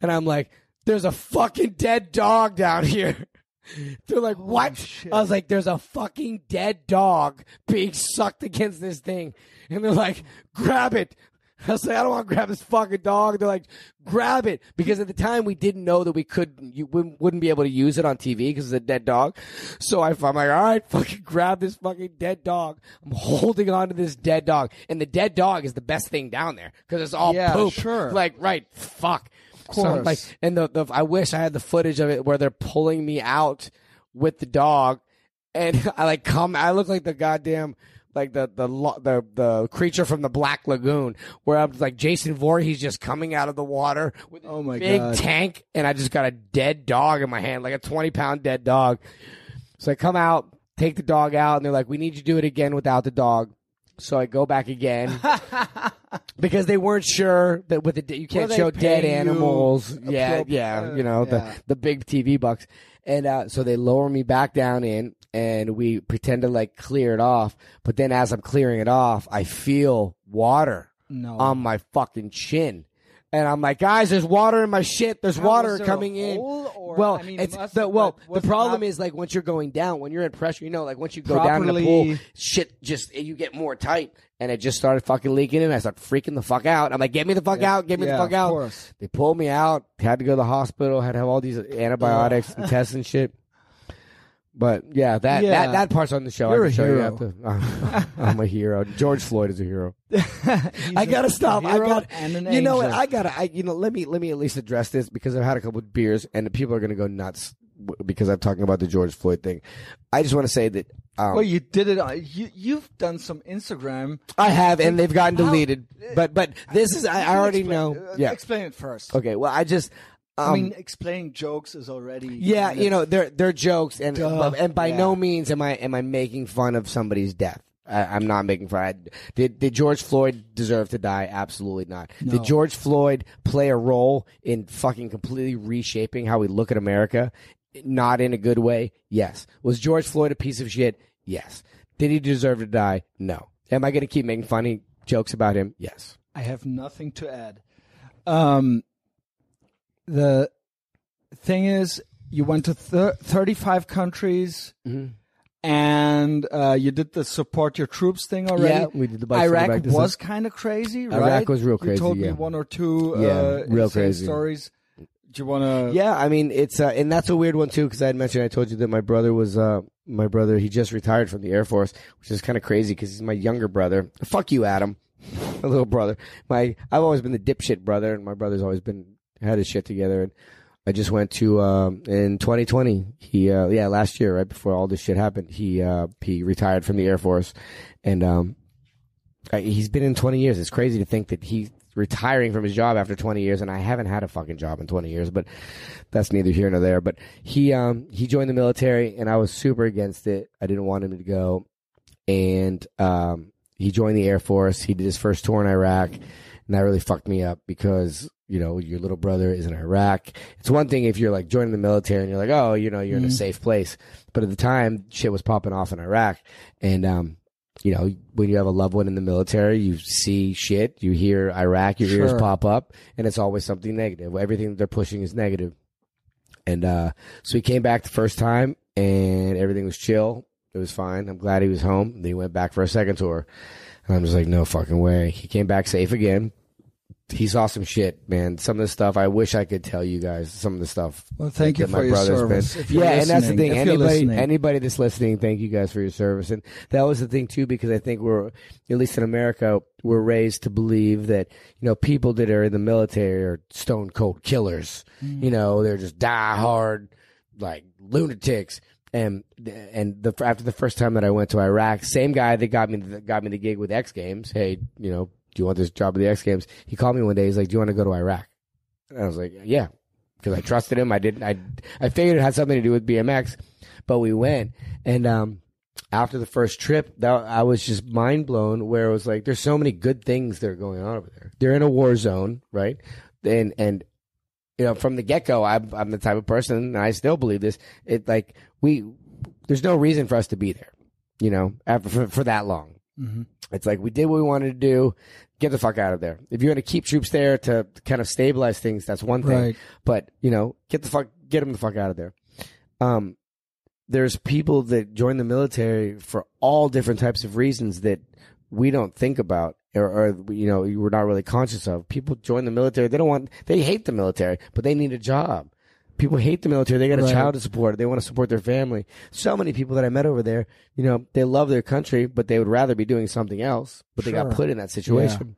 S2: And I'm like, "There's a fucking dead dog down *laughs* here." They're like, "What?" I was like, "There's a fucking dead dog being sucked against this thing," and they're like, "Grab it." I was like, I don't want to grab this fucking dog. They're like, grab it. Because at the time we didn't know that we could, you wouldn't, wouldn't be able to use it on TV because it's a dead dog. So I, I'm like, all right, *laughs* fucking grab this fucking dead dog. I'm holding on to this dead dog. And the dead dog is the best thing down there because it's all
S5: Yeah,
S2: poop.
S5: sure.
S2: Like, right, fuck. Of
S5: course.
S2: like, and the, the, I wish I had the footage of it where they're pulling me out with the dog and *laughs* I like come, I look like the goddamn, like the, the, the, the creature from the Black Lagoon, where I'm like Jason Voorhees just coming out of the water with
S5: Oh my
S2: big
S5: God.
S2: tank, and I just got a dead dog in my hand, like a 20 pound dead dog. So I come out, take the dog out, and they're like, we need you to do it again without the dog. So I go back again *laughs* because they weren't sure that with the you can't
S5: they
S2: show dead animals. Yeah, yeah,
S5: uh,
S2: you know
S5: yeah.
S2: the the big TV bucks, and uh, so they lower me back down in, and we pretend to like clear it off. But then as I'm clearing it off, I feel water
S5: No.
S2: on my fucking chin. And I'm like, guys, there's water in my shit. There's
S5: How,
S2: water
S5: there
S2: coming in.
S5: or-
S2: well,
S5: I mean,
S2: it's
S5: must-
S2: the well. The problem
S5: not-
S2: is like once you're going down, when you're in pressure, you know, like once you go down in the pool, shit just you get more tight, and it just started fucking leaking, and I start freaking the fuck out. I'm like, get me the fuck out, get me
S5: Yeah,
S2: the fuck
S5: of
S2: out.
S5: course.
S2: They pulled me out. Had to go to the hospital. Had to have all these antibiotics and tests and shit. But yeah, that
S5: Yeah.
S2: that that part's on the show.
S5: You're
S2: I
S5: a
S2: show
S5: hero.
S2: you after. *laughs* I'm a hero. George Floyd is a hero. *laughs* I gotta stop. I got.
S5: an
S2: You know what? I gotta. I you know. Let me let me at least address this because I've had a couple of beers and the people are gonna go nuts because I'm talking about the George Floyd thing. I just want to say that um,
S5: Well, you did it. On, you you've done some Instagram.
S2: I have, and they've gotten
S5: How-
S2: deleted. But but this is. I, I already
S5: Explain-
S2: know.
S5: uh,
S2: Yeah.
S5: Explain it first.
S2: Okay. Well, I just. Um,
S5: I mean, explaining jokes is already.
S2: Yeah, you know, they're they're jokes, and
S5: Duh.
S2: and by
S5: Yeah.
S2: no means am I am I making fun of somebody's death. I, I'm not making fun. I, did did George Floyd deserve to die? Absolutely not. Did George Floyd play a role in fucking completely reshaping how we look at America? Not in a good way. Yes. Was George Floyd a piece of shit? Yes. Did he deserve to die? No. Am I going to keep making funny jokes about him? Yes.
S5: I have nothing to add. Um, the thing is, you went to thir- 35 countries,
S2: Mm-hmm.
S5: and uh, you did the support your troops thing already.
S2: Yeah, we did the
S5: Iraq was kind of crazy,
S2: Iraq was real crazy.
S5: You told
S2: yeah.
S5: me one or two
S2: Yeah,
S5: uh,
S2: real crazy.
S5: stories. Do you want to?
S2: Yeah, I mean it's uh, and that's a weird one too because I had mentioned I told you that my brother was uh my brother he just retired from the Air Force, which is kind of crazy because he's my younger brother. Fuck you, Adam, *laughs* my little brother. My I've always been the dipshit brother, and my brother's always been had his shit together. And I just went to um in 2020. He uh yeah last year right before all this shit happened. He uh he retired from the Air Force, and um uh, he's been in 20 years. It's crazy to think that he's retiring from his job after 20 years, and I haven't had a fucking job in 20 years, but that's neither here nor there. But he, um, he joined the military, and I was super against it. I didn't want him to go. And, um, he joined the Air Force. He did his first tour in Iraq, and that really fucked me up because, you know, your little brother is in Iraq. It's one thing if you're like joining the military and you're like, oh, you know, you're in a safe place. But at the time, shit was popping off in Iraq. And, um, you know, when you have a loved one in the military, you see shit, you hear Iraq, your ears pop up, and it's always something negative. Everything they're pushing is negative. And uh, so he came back the first time, and everything was chill. It was fine. I'm glad he was home. Then he went back for a second tour, and I'm just like, no fucking way. He came back safe again. He saw some shit, man. Some of the stuff I wish I could tell you guys. Some of the stuff.
S5: Well, thank you for
S2: my
S5: your
S2: brother's
S5: service.
S2: been-
S5: If you're
S2: yeah, and that's the thing. Anybody, anybody that's listening, thank you guys for your service. And that was the thing too, because I think we're, at least in America, we're raised to believe that you know people that are in the military are stone cold killers.
S5: Mm.
S2: You know, they're just die hard, like lunatics. And and the after the first time that I went to Iraq, same guy that got me that got me the gig with X Games. Hey, you know, do you want this job at the X Games? He called me one day. He's like, "Do you want to go to Iraq?" And I was like, "Yeah," because I trusted him. I didn't. I I figured it had something to do with BMX, but we went. And um, after the first trip, that I was just mind blown. Where it was like, there's so many good things that are going on over there. They're in a war zone, right? And and you know, from the get go, I'm I'm the type of person, and I still believe this. It like we, there's no reason for us to be there, you know, after, for for that long. It's like we did what we wanted to do. Get the fuck out of there. If you're going to keep troops there to kind of stabilize things, that's one thing.
S5: Right.
S2: But you know, get the fuck, get them the fuck out of there. Um, there's people that join the military for all different types of reasons that we don't think about or, or you know we're not really conscious of. People join the military. They don't want. They hate the military, but they need a job. People hate the military. They got a
S5: Right.
S2: child to support. They want to support their family. So many people that I met over there, you know, they love their country, but they would rather be doing something else. But they got put in that situation.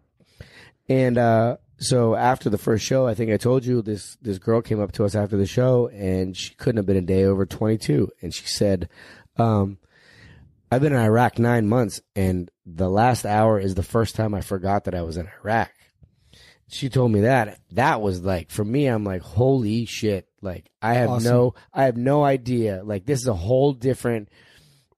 S2: And uh, so after the first show, I think I told you this this girl came up to us after the show, and she couldn't have been a day over twenty two, and she said, um, "I've been in Iraq nine months, and the last hour is the first time I forgot that I was in Iraq." She told me that. That was like for me. I'm like, holy shit! Like I have
S5: Awesome.
S2: no, I have no idea. Like this is a whole different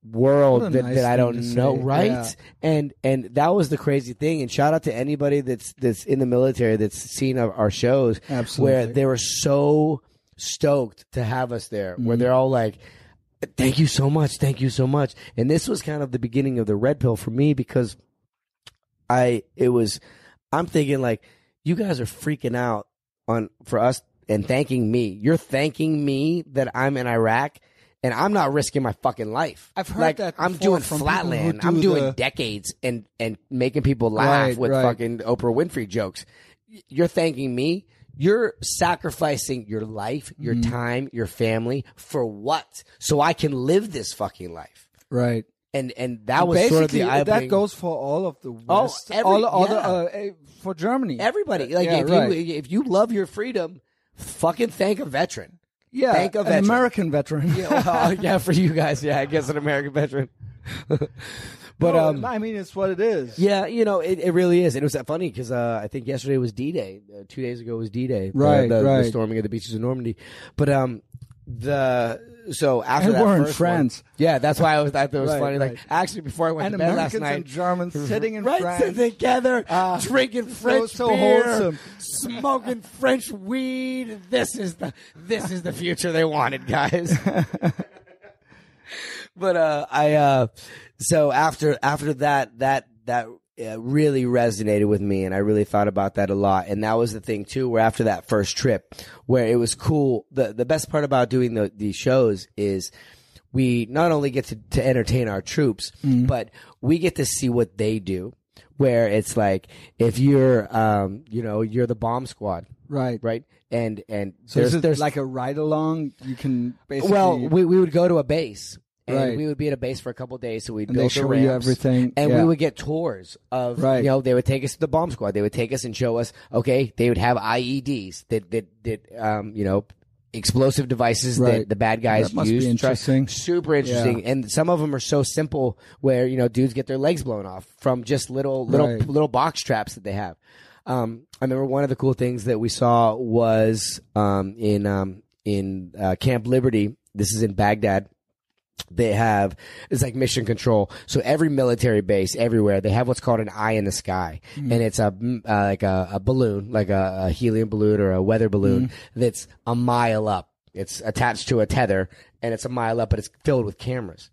S2: world that,
S5: nice
S2: that I don't know,
S5: say.
S2: right?
S5: Yeah.
S2: And and that was the crazy thing. And shout out to anybody that's that's in the military that's seen our, our shows,
S5: Absolutely.
S2: where they were so stoked to have us there. Where
S5: Mm-hmm.
S2: they're all like, "Thank you so much, thank you so much." And this was kind of the beginning of the red pill for me because I it was I'm thinking like you guys are freaking out on for us and thanking me. You're thanking me that I'm in Iraq and I'm not risking my fucking life.
S5: I've heard
S2: like,
S5: that
S2: I'm doing flatland.
S5: do
S2: I'm doing
S5: the-
S2: decades and and making people laugh
S5: Right,
S2: with
S5: right.
S2: fucking Oprah Winfrey jokes. You're thanking me. You're sacrificing your life, your
S5: Mm-hmm.
S2: time, your family for what? So I can live this fucking life.
S5: Right.
S2: And and that was sort of the
S5: Basically, that goes for all of the
S2: Oh,
S5: West,
S2: every-
S5: all, all the, uh, eh, for Germany.
S2: Everybody, like
S5: Yeah,
S2: if
S5: right.
S2: you if you love your freedom, fucking thank a veteran.
S5: yeah,
S2: thank a
S5: an
S2: veteran.
S5: American veteran. *laughs*
S2: Well, yeah, for you guys, yeah, I guess an American veteran. *laughs* but
S5: No,
S2: um,
S5: I mean, it's what it is.
S2: yeah, you know, it, it really is, and it was that funny because uh, I think yesterday was D Day, uh, two days ago was D Day,
S5: Right,
S2: the, the
S5: right.
S2: storming of the beaches of Normandy. But um, the so after
S5: And
S2: that
S5: we're in France.
S2: one- yeah, that's why I was thought that was
S5: Right,
S2: funny. Like actually, before I went
S5: And
S2: to bed
S5: Americans
S2: last night,
S5: and Germans *laughs* sitting in
S2: right
S5: France.
S2: together,
S5: Ah,
S2: drinking French
S5: so
S2: beer,
S5: wholesome.
S2: smoking French weed. This is the this is the future they wanted, guys. *laughs* but uh, I uh, so after after that that that uh, really resonated with me, and I really thought about that a lot. And that was the thing too, where after that first trip, where it was cool. the The best part about doing the these shows is we not only get to, to entertain our troops,
S5: Mm-hmm.
S2: but we get to see what they do. Where it's like if you're, um, you know, you're the bomb squad,
S5: Right.
S2: right? And and
S5: So
S2: there's there's
S5: like a ride along? You can basically.
S2: well, we, we would go to a base. And
S5: Right.
S2: we would be at a base for a couple of days, so we'd
S5: And
S2: build
S5: they
S2: the ramps,
S5: everything,
S2: and
S5: yeah.
S2: we would get tours of,
S5: Right.
S2: you know, they would take us to the bomb squad. They would take us and show us, okay, they would have IEDs that that that um, you know, explosive devices
S5: Right.
S2: that the bad guys
S5: That
S2: use. try-
S5: interesting.
S2: super interesting, and some of them are so simple where you know dudes get their legs blown off from just little little
S5: Right.
S2: little box traps that they have. Um, I remember one of the cool things that we saw was um, in um, in uh, Camp Liberty. This is in Baghdad. They have it's like mission control. So every military base everywhere they have what's called an eye in the sky, and it's a mm, uh, like a, a balloon, like a, a helium balloon or a weather balloon that's a mile up. It's attached to a tether, and it's a mile up, but it's filled with cameras.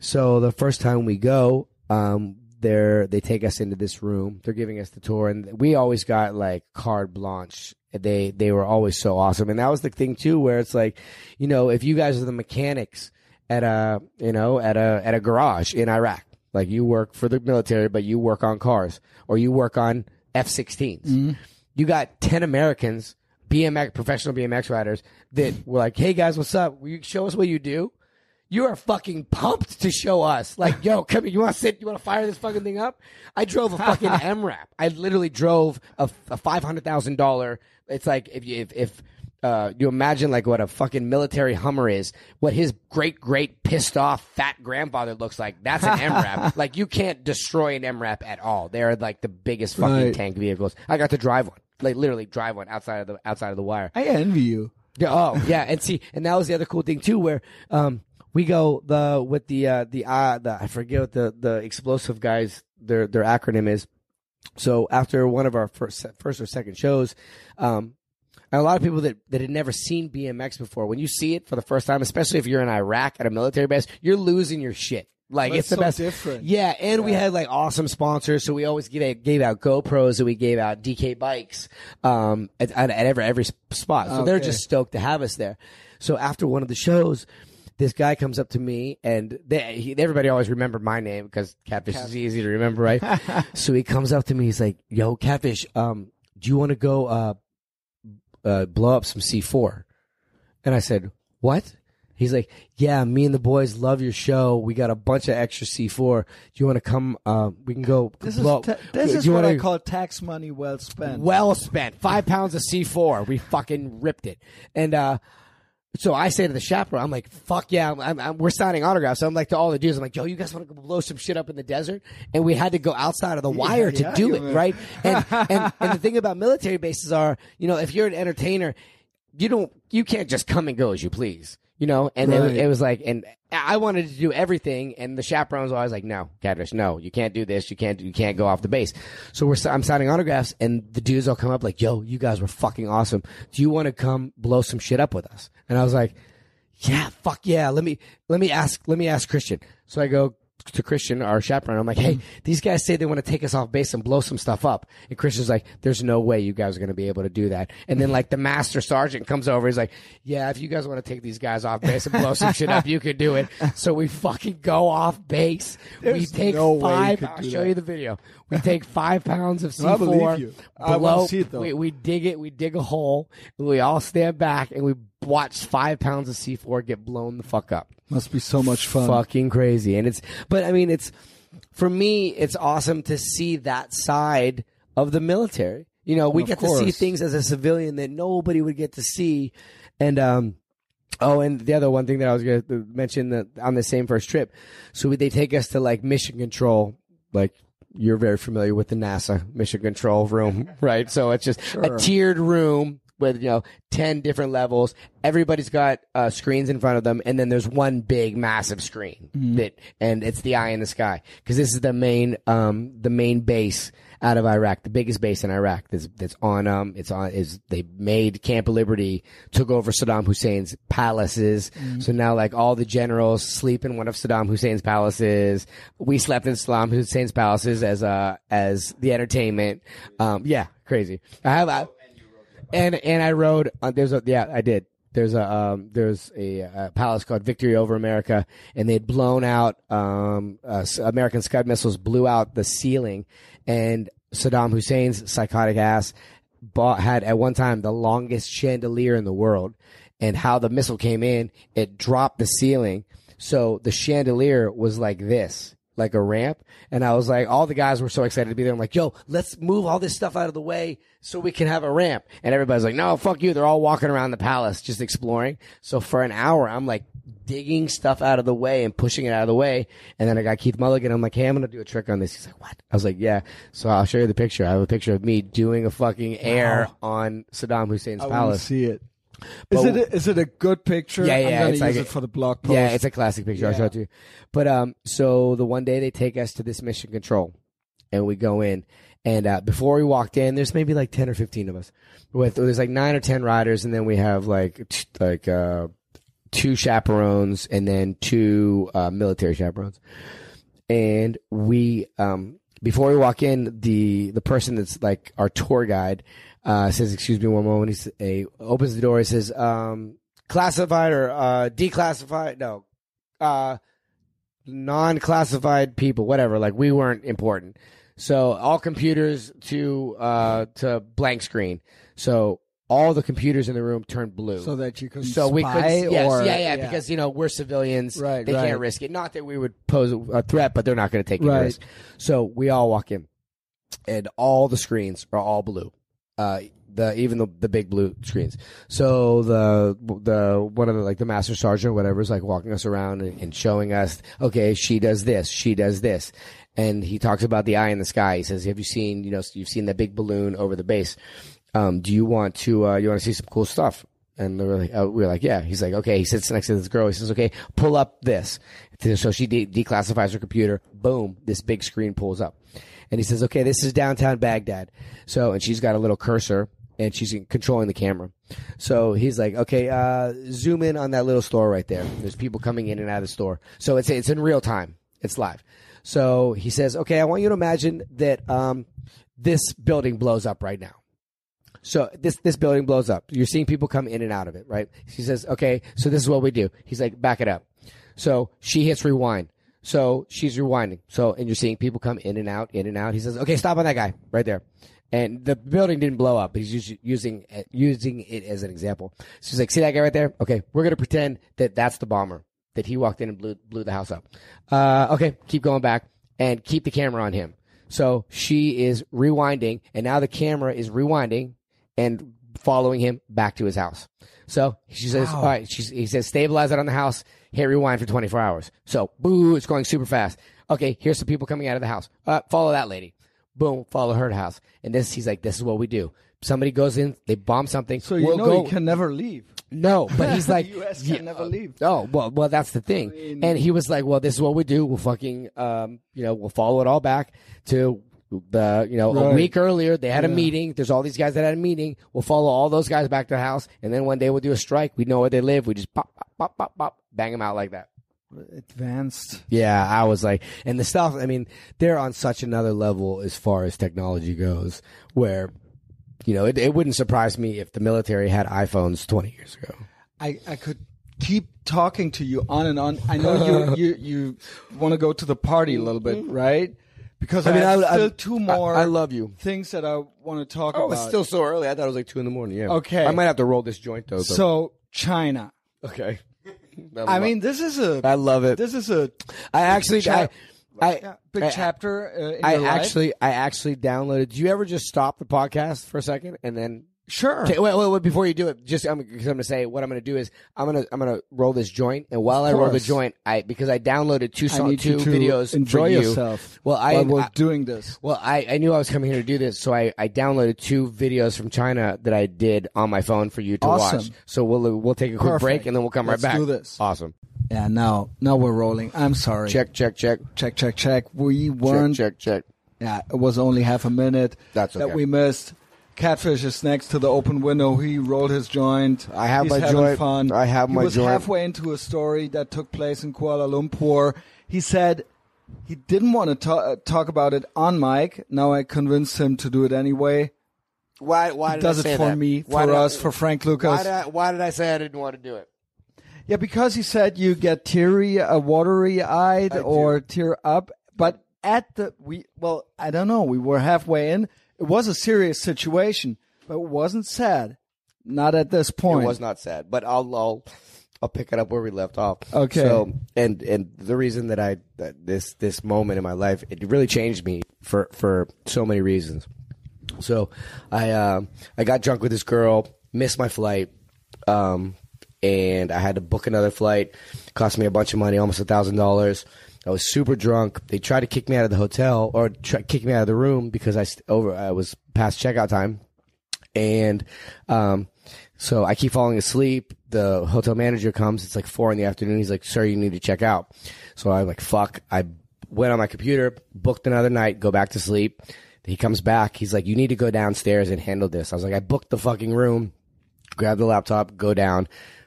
S2: So the first time we go, um, they're they take us into this room. They're giving us the tour, and we always got like carte blanche they they were always so awesome. And that was the thing too, where it's like, you know, if you guys are the mechanics at a you know at a at a garage in Iraq, like you work for the military, but you work on cars or you work on F-16s. Mm-hmm. You got ten Americans, BMX professional BMX riders that were like, "Hey guys, what's up? Will you show us what you do?" You are fucking pumped to show us. Like, yo, come here. You want to sit? You want to fire this fucking thing up? I drove a fucking *laughs* MRAP. I literally drove a, a five hundred thousand dollar. It's like if you if, if uh, you imagine like what a fucking military Hummer is, what his great great pissed off fat grandfather looks like. That's an MRAP. *laughs* like you can't destroy an MRAP at all. They're like the biggest fucking
S5: Right.
S2: tank vehicles. I got to drive one, like literally drive one outside of the outside of the wire.
S5: I envy you.
S2: Yeah, oh yeah, and see, and that was the other cool thing too, where um we go the with the uh the uh the I forget what the the explosive guys their their acronym is. So after one of our first first or second shows, um. And a lot of people that, that had never seen BMX before, when you see it for the first time, especially if you're in Iraq at a military base, you're losing your shit. Like
S5: But
S2: it's the
S5: so
S2: best.
S5: different.
S2: Yeah, and we had like awesome sponsors, so we always gave out, gave out GoPros and we gave out DK bikes um, at, at, at every every spot. So they're just stoked to have us there. So after one of the shows, this guy comes up to me, and they, he, everybody always remembered my name because Catfish is easy to remember, right? *laughs* so he comes up to me, he's like, "Yo, Catfish, um, do you want to go uh, uh, blow up some C4?" And I said, "What?" He's like, "Yeah, me and the boys love your show. We got a bunch of extra C4. Do you want to come? Uh, we can go
S5: This
S2: blow.
S5: is ta- this is
S2: you
S5: what I call tax money well spent.
S2: well spent. Five pounds of C4. We fucking ripped it. And, uh, so I say to the chaperone, I'm like, fuck yeah, I'm, I'm, I'm- we're signing autographs. So I'm like to all the dudes, I'm like, yo, you guys want to go blow some shit up in the desert? And we had to go outside of the wire to
S5: yeah,
S2: do it,
S5: were-
S2: right? And, *laughs* and, and the thing about military bases are, you know, if you're an entertainer, you don't, you can't just come and go as you please, you know? And
S5: Right.
S2: it, it was like, and I wanted to do everything, and the chaperones were always like, no, Catfish, no, you can't do this, you can't, you can't go off the base. So we're, I'm signing autographs, and the dudes all come up like, yo, you guys were fucking awesome. Do you want to come blow some shit up with us? And I was like, yeah, fuck yeah. Let me let me ask let me ask Christian. So I go to Christian, our chaperone. I'm like, hey, these guys say they want to take us off base and blow some stuff up. And Christian's like, there's no way you guys are going to be able to do that. And then like the master sergeant comes over. He's like, yeah, if you guys want to take these guys off base and blow some shit up, you could do it. So we fucking go off base. we
S5: There's
S2: take
S5: no way you
S2: five.
S5: could
S2: I'll
S5: do
S2: show
S5: that.
S2: you the video. We take five pounds of *laughs* C4.
S5: I believe you. I wanna see it, though.
S2: We, we dig it. We dig a hole. We all stand back and we watch five pounds of C4 get blown the fuck up.
S5: Must be so much fun.
S2: Fucking crazy. And it's, but I mean, it's, for me, it's awesome to see that side of the military. You know, we
S5: Of
S2: get to see things as a civilian that nobody would get to see. And, um, Oh, and the other one thing that I was going to mention that on the same first trip, so they take us to like mission control, like you're very familiar with the NASA mission control room, *laughs* right? So it's just a tiered room with you know ten different levels. Everybody's got uh, screens in front of them, and then there's one big, massive screen that, and it's the eye in the sky because this is the main, um, the main base out of Iraq, the biggest base in Iraq that's that's on um it's on is they made Camp Liberty, took over Saddam Hussein's palaces. So now like all the generals sleep in one of Saddam Hussein's palaces. We slept in Saddam Hussein's palaces as uh as the entertainment. Um yeah, crazy. I have I, and and I rode uh, there's a yeah, I did. There's a um, there's a, uh palace called Victory Over America, and they'd blown out um, uh, American Scud missiles, blew out the ceiling, and Saddam Hussein's psychotic ass bought, had at one time the longest chandelier in the world, and how the missile came in, it dropped the ceiling, so the chandelier was like this. Like a ramp, and I was like, all the guys were so excited to be there. I'm like, yo, let's move all this stuff out of the way so we can have a ramp. And everybody's like, no, fuck you. They're all walking around the palace just exploring. So for an hour, I'm like digging stuff out of the way and pushing it out of the way. And then I got Keith Mulligan. I'm like, hey, I'm going to do a trick on this. He's like, what? I was like, yeah. So I'll show you the picture. I have a picture of me doing a fucking air on Saddam Hussein's
S5: I
S2: palace.
S5: see it. Is it a, is it a good picture?
S2: Yeah, yeah,
S5: I'm gonna
S2: it's
S5: use
S2: like
S5: it for the blog post.
S2: Yeah, it's a classic picture. I'll show it to you. But um, so the one day they take us to this mission control, and we go in, and uh, before we walked in, there's maybe like ten or fifteen of us. With there's like nine or ten riders, and then we have like t- like uh, two chaperones, and then two uh, military chaperones. And we um, before we walk in, the the person that's like our tour guide Uh, says, "Excuse me, one moment." He s- a, opens the door. He says, um, "Classified or uh, declassified? No, uh, non-classified people, whatever. Like we weren't important. So all computers to uh, to blank screen. So all the computers in the room turned blue.
S1: so that you can
S2: so we could,
S1: spy
S2: yes,
S1: or
S2: yeah, yeah, because you know we're civilians,
S1: Right,
S2: They
S1: right.
S2: can't risk it. Not that we would pose a threat, but they're not going to take any
S1: Right.
S2: risk. So we all walk in, and all the screens are all blue. Uh, the even the the big blue screens. So the the one of the like the master sergeant whatever is like walking us around and, and showing us, okay, she does this, she does this, and he talks about the eye in the sky. He says, "Have you seen you know you've seen that big balloon over the base? Um, do you want to uh, you want to see some cool stuff?" And they were like, uh, we were like, yeah. He's like, okay. He sits next to this girl. He says, okay, pull up this. So she de- declassifies her computer. Boom, this big screen pulls up. And he says, okay, this is downtown Baghdad. So, and she's got a little cursor and she's controlling the camera. So he's like, okay, uh, zoom in on that little store right there. There's people coming in and out of the store. So it's, it's in real time. It's live. So he says, okay, I want you to imagine that, um, this building blows up right now. So this this building blows up. You're seeing people come in and out of it, right? She says, "Okay, so this is what we do." He's like, "Back it up." So she hits rewind. So she's rewinding. So and you're seeing people come in and out, in and out. He says, "Okay, stop on that guy right there." And the building didn't blow up, he's us- using using it as an example. She's like, "See that guy right there? Okay, we're gonna pretend that that's the bomber that he walked in and blew blew the house up." Uh, okay, keep going back and keep the camera on him. So she is rewinding, and now the camera is rewinding and following him back to his house. So she says, all right, she's, he says, stabilize it on the house, hit rewind for 24 hours. So, boo, it's going super fast. Okay, here's some people coming out of the house. Uh, follow that lady. Boom, follow her to house. And this, he's like, this is what we do. Somebody goes in, they bomb something.
S1: So you
S2: we'll
S1: know
S2: go.
S1: you can never leave.
S2: No, but he's *laughs* like,
S1: the U.S.
S2: yeah,
S1: can never leave.
S2: Oh well, well that's the thing.
S1: mean-
S2: and he was like, "Well, this is what we do. We'll fucking, um, you know, we'll follow it all back to the, you know, a week earlier they had a meeting. There's all these guys that had a meeting. We'll follow all those guys back to the house, and then one day we'll do a strike. We know where they live. We just pop, pop, pop, pop, pop, bang them out like that."
S1: Advanced.
S2: Yeah, I was like, and the stuff. I mean, they're on such another level as far as technology goes, where. You know, it, it wouldn't surprise me if the military had iPhones 20 years ago.
S1: I, I could keep talking to you on and on. I know you *laughs* you, you want to go to the party a little bit, mm-hmm. right? Because I.
S2: I mean,
S1: have
S2: I-
S1: still
S2: I-
S1: two more.
S2: I love you.
S1: things that I want to talk
S2: Oh,
S1: about.
S2: it's still so early. I thought it was like two in the morning. Yeah.
S1: Okay.
S2: I might have to roll this joint though. though.
S1: so China.
S2: okay. *laughs*
S1: I mean, this is a
S2: I love it.
S1: this is a
S2: I actually,
S1: Chap-
S2: I,
S1: yeah, big
S2: I-
S1: chapter uh, in
S2: I
S1: your life.
S2: actually, I actually downloaded. Do you ever just stop the podcast for a second and then?
S1: Sure.
S2: Okay, wait, wait, wait, before you do it, just I'm, cause I'm gonna say what I'm gonna do is I'm gonna I'm gonna roll this joint, and while I roll the joint, I because I downloaded two
S1: I
S2: song,
S1: need
S2: two
S1: you to
S2: videos
S1: enjoy
S2: for you.
S1: yourself.
S2: Well, I,
S1: while we're
S2: I
S1: doing this.
S2: Well, I, I knew I was coming here to do this, so I, I downloaded two videos from China that I did on my phone for you to
S1: Awesome.
S2: watch. So we'll we'll take a quick
S1: Perfect.
S2: break and then we'll come
S1: Let's
S2: right back.
S1: do this.
S2: Awesome.
S1: Yeah, now now we're rolling. I'm sorry.
S2: Check check check
S1: check, check, check. We
S2: check
S1: weren't.
S2: check check.
S1: Yeah, it was only half a minute
S2: That's okay.
S1: that we missed. Catfish is next to the open window. He rolled his joint.
S2: I have
S1: He's
S2: my
S1: having
S2: joint.
S1: Fun.
S2: I have
S1: he
S2: my
S1: was
S2: joint.
S1: halfway into a story that took place in Kuala Lumpur. He said he didn't want to ta- uh, talk about it on mic. Now I convinced him to do it anyway.
S2: Why why
S1: He
S2: did
S1: does
S2: I
S1: it
S2: say
S1: for
S2: that?
S1: me,
S2: Why
S1: for
S2: did I-
S1: us, for Frank
S2: Why
S1: Lucas.
S2: did, I, why did I say I didn't want to do it?
S1: Yeah, because he said you get teary, uh, watery eyed, or tear up. But at the we, well, I don't know. We were halfway in. It was a serious situation, but it wasn't sad. Not at this point.
S2: It was not sad, but I'll I'll I'll pick it up where we left off.
S1: Okay.
S2: So and and the reason that I that this this moment in my life it really changed me for for so many reasons. So I um I got drunk with this girl, missed my flight, um, and I had to book another flight. Cost me a bunch of money, almost a thousand dollars. I was super drunk. They tried to kick me out of the hotel or try, kick me out of the room because I st- over I was past checkout time and um, so I keep falling asleep. The hotel manager comes. It's like four in the afternoon. He's like, "Sir, you need to check out." So I'm like, "Fuck!" I went on my computer, booked another night, go back to sleep. He comes back. He's like, "You need to go downstairs and handle this." I was like, "I booked the fucking room." Grab the laptop, go down.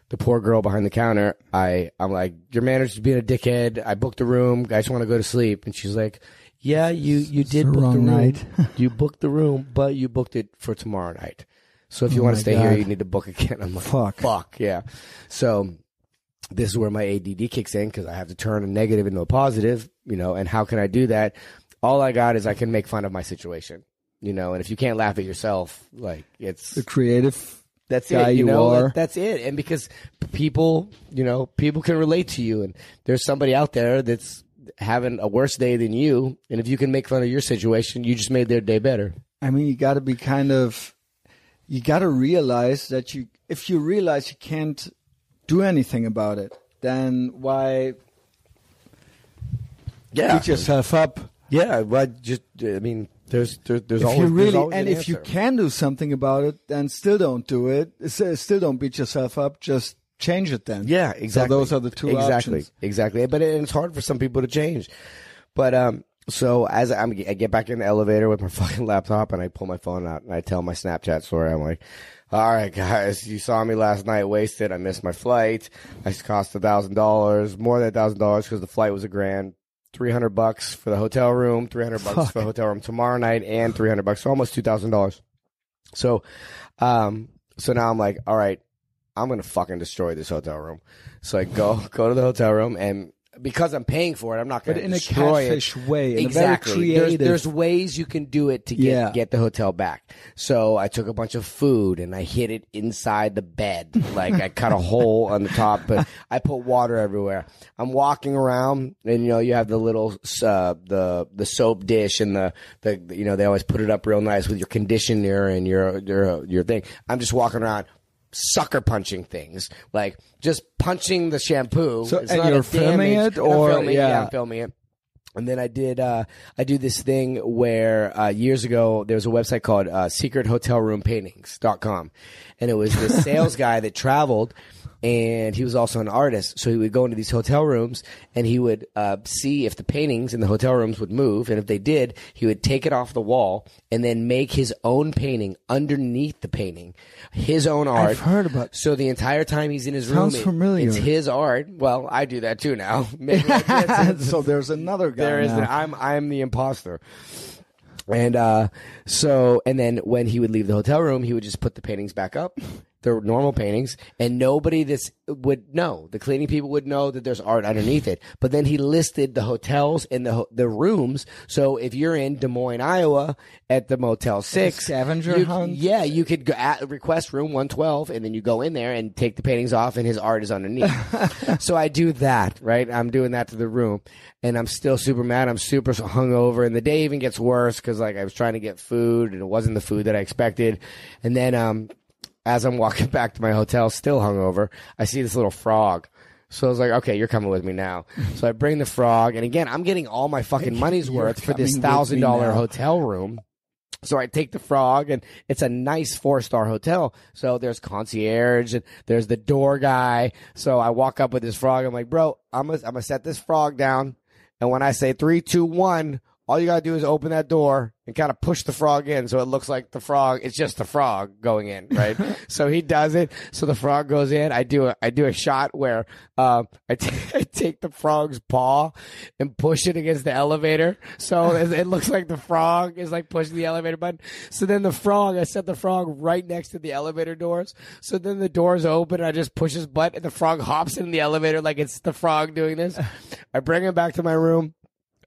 S2: The poor girl behind the counter. I I'm like, "Your manager's being a dickhead." I booked the room. I just want to go to sleep, and she's like. Yeah, you you did
S1: the
S2: book the room.
S1: night. *laughs*
S2: you booked the room, but you booked it for tomorrow night. So if you oh
S5: want
S2: to stay here, you need to book again. *laughs* I'm like,
S5: Fuck.
S2: fuck, yeah. So this is where my ADD kicks in because I have to turn a negative into a positive, you know. And how can I do that? All I got is I can make fun of my situation, you know. And if you can't laugh at yourself, like it's
S5: The creative.
S2: That's
S5: guy
S2: it. You
S5: you
S2: know,
S5: are.
S2: That- that's it. And because people, you know, people can relate to you, and there's somebody out there that's having a worse day than you, and if you can make fun of your situation, you just made their day better.
S5: I mean, you got to be kind of. You got to realize that you, if you realize you can't do anything about it, then why yeah. beat yourself up?
S2: Yeah, but just I mean, there's there, there's
S5: if
S2: always
S5: you
S2: there's
S5: really
S2: always
S5: and
S2: an
S5: if you can do something about it, then still don't do it. Still don't beat yourself up. Just change it then.
S2: Yeah, exactly.
S5: So those are the two
S2: exactly,
S5: options.
S2: exactly. But it, it's hard for some people to change. But um, so as I'm, I get back in the elevator with my *laughs* fucking laptop and I pull my phone out and I tell my Snapchat story. I'm like, "All right, guys, you saw me last night wasted. I missed my flight. I cost a thousand dollars, more than a thousand dollars because the flight was a grand." 300 bucks for the hotel room, 300 bucks for the hotel room tomorrow night, and 300 bucks, so almost $2,000. So, um, so now I'm like, all right, I'm gonna fucking destroy this hotel room. So I go *laughs* go to the hotel room, and because I'm paying for it, I'm not
S5: in a
S2: destroy it.
S5: catfish way, in
S2: exactly.
S5: a very creative.
S2: There's, there's ways you can do it to get
S5: Yeah.
S2: get the hotel back. So I took a bunch of food and I hid it inside the bed. Like I cut a *laughs* hole on the top, but I put water everywhere. I'm walking around, and you know you have the little uh, the the soap dish and the the you know they always put it up real nice with your conditioner and your your your thing. I'm just walking around. Sucker punching things, like just punching the shampoo.
S5: So-
S2: It's
S5: and
S2: not
S5: you're filming
S2: damage-
S5: it, or-
S2: filming,
S5: yeah.
S2: I'm filming it. And then I did, uh, I do this thing where, uh, years ago, there was a website called, uh, secrethotelroompaintings.com. And it was this *laughs* sales guy that traveled and he was also an artist. So he would go into these hotel rooms and he would, uh, see if the paintings in the hotel rooms would move. And if they did, he would take it off the wall and then make his own painting underneath the painting, his own art.
S5: I've heard about.
S2: So the entire time he's in his
S5: Sounds
S2: room, it-
S5: familiar.
S2: it's his art. Well, I do that too now. *laughs* Maybe *laughs*
S5: so there's another guy.
S2: There is.
S5: now.
S2: I'm I'm the imposter. And uh, so, and then when he would leave the hotel room, he would just put the paintings back up, the normal paintings, and nobody this would know. The cleaning people would know that there's art underneath it. But then he listed the hotels and the the rooms. So if you're in Des Moines, Iowa, at the Motel Six,
S5: scavenger
S2: you-
S5: hunt?
S2: yeah, you could go at, request room 112, and then you go in there and take the paintings off, and his art is underneath. *laughs* so I do that, right? I'm doing that to the room, and I'm still super mad. I'm super hungover, and the day even gets worse because like I was trying to get food, and it wasn't the food that I expected. And then, um, as I'm walking *laughs* back to my hotel, still hungover, I see this little frog. So I was like, okay, you're coming with me now. So I bring the frog, and again, I'm getting all my fucking *laughs* money's worth for this
S5: coming with me
S2: thousand dollar hotel room. So I take the frog and it's a nice four star hotel. So there's concierge and there's the door guy. So I walk up with this frog. I'm like, bro, I'm gonna, I'm gonna set this frog down. And when I say three, two, one, all you gotta do is open that door and kind of push the frog in so it looks like the frog, it's just the frog going in, right? *laughs* so he does it. So the frog goes in. I do a, I do a shot where, um, I, t- *laughs* I take the frog's paw and push it against the elevator. So it, it looks like the frog is like pushing the elevator button. So then the frog, I set the frog right next to the elevator doors. So then the doors open and I just push his butt and the frog hops in the elevator like it's the frog doing this. *laughs* I bring him back to my room.